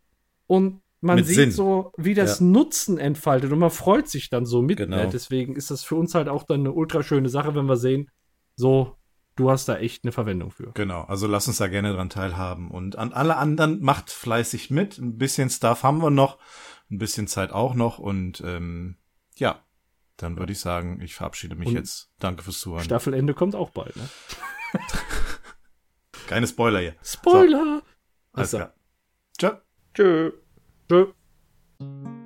und man Mit sieht Sinn. so, wie das Ja. Nutzen entfaltet und man freut sich dann so mit. Genau. Ne? Deswegen ist das für uns halt auch dann eine ultra schöne Sache, wenn wir sehen, so, du hast da echt eine Verwendung für. Genau, also lass uns da gerne dran teilhaben. Und an alle anderen macht fleißig mit. Ein bisschen Stuff haben wir noch, ein bisschen Zeit auch noch. Und ähm, ja, dann würde ich sagen, ich verabschiede mich Und jetzt. Danke fürs Zuhören. Staffelende kommt auch bald, ne? Keine Spoiler hier. Spoiler! Alles Also, klar. Ciao. Tschö. tschö.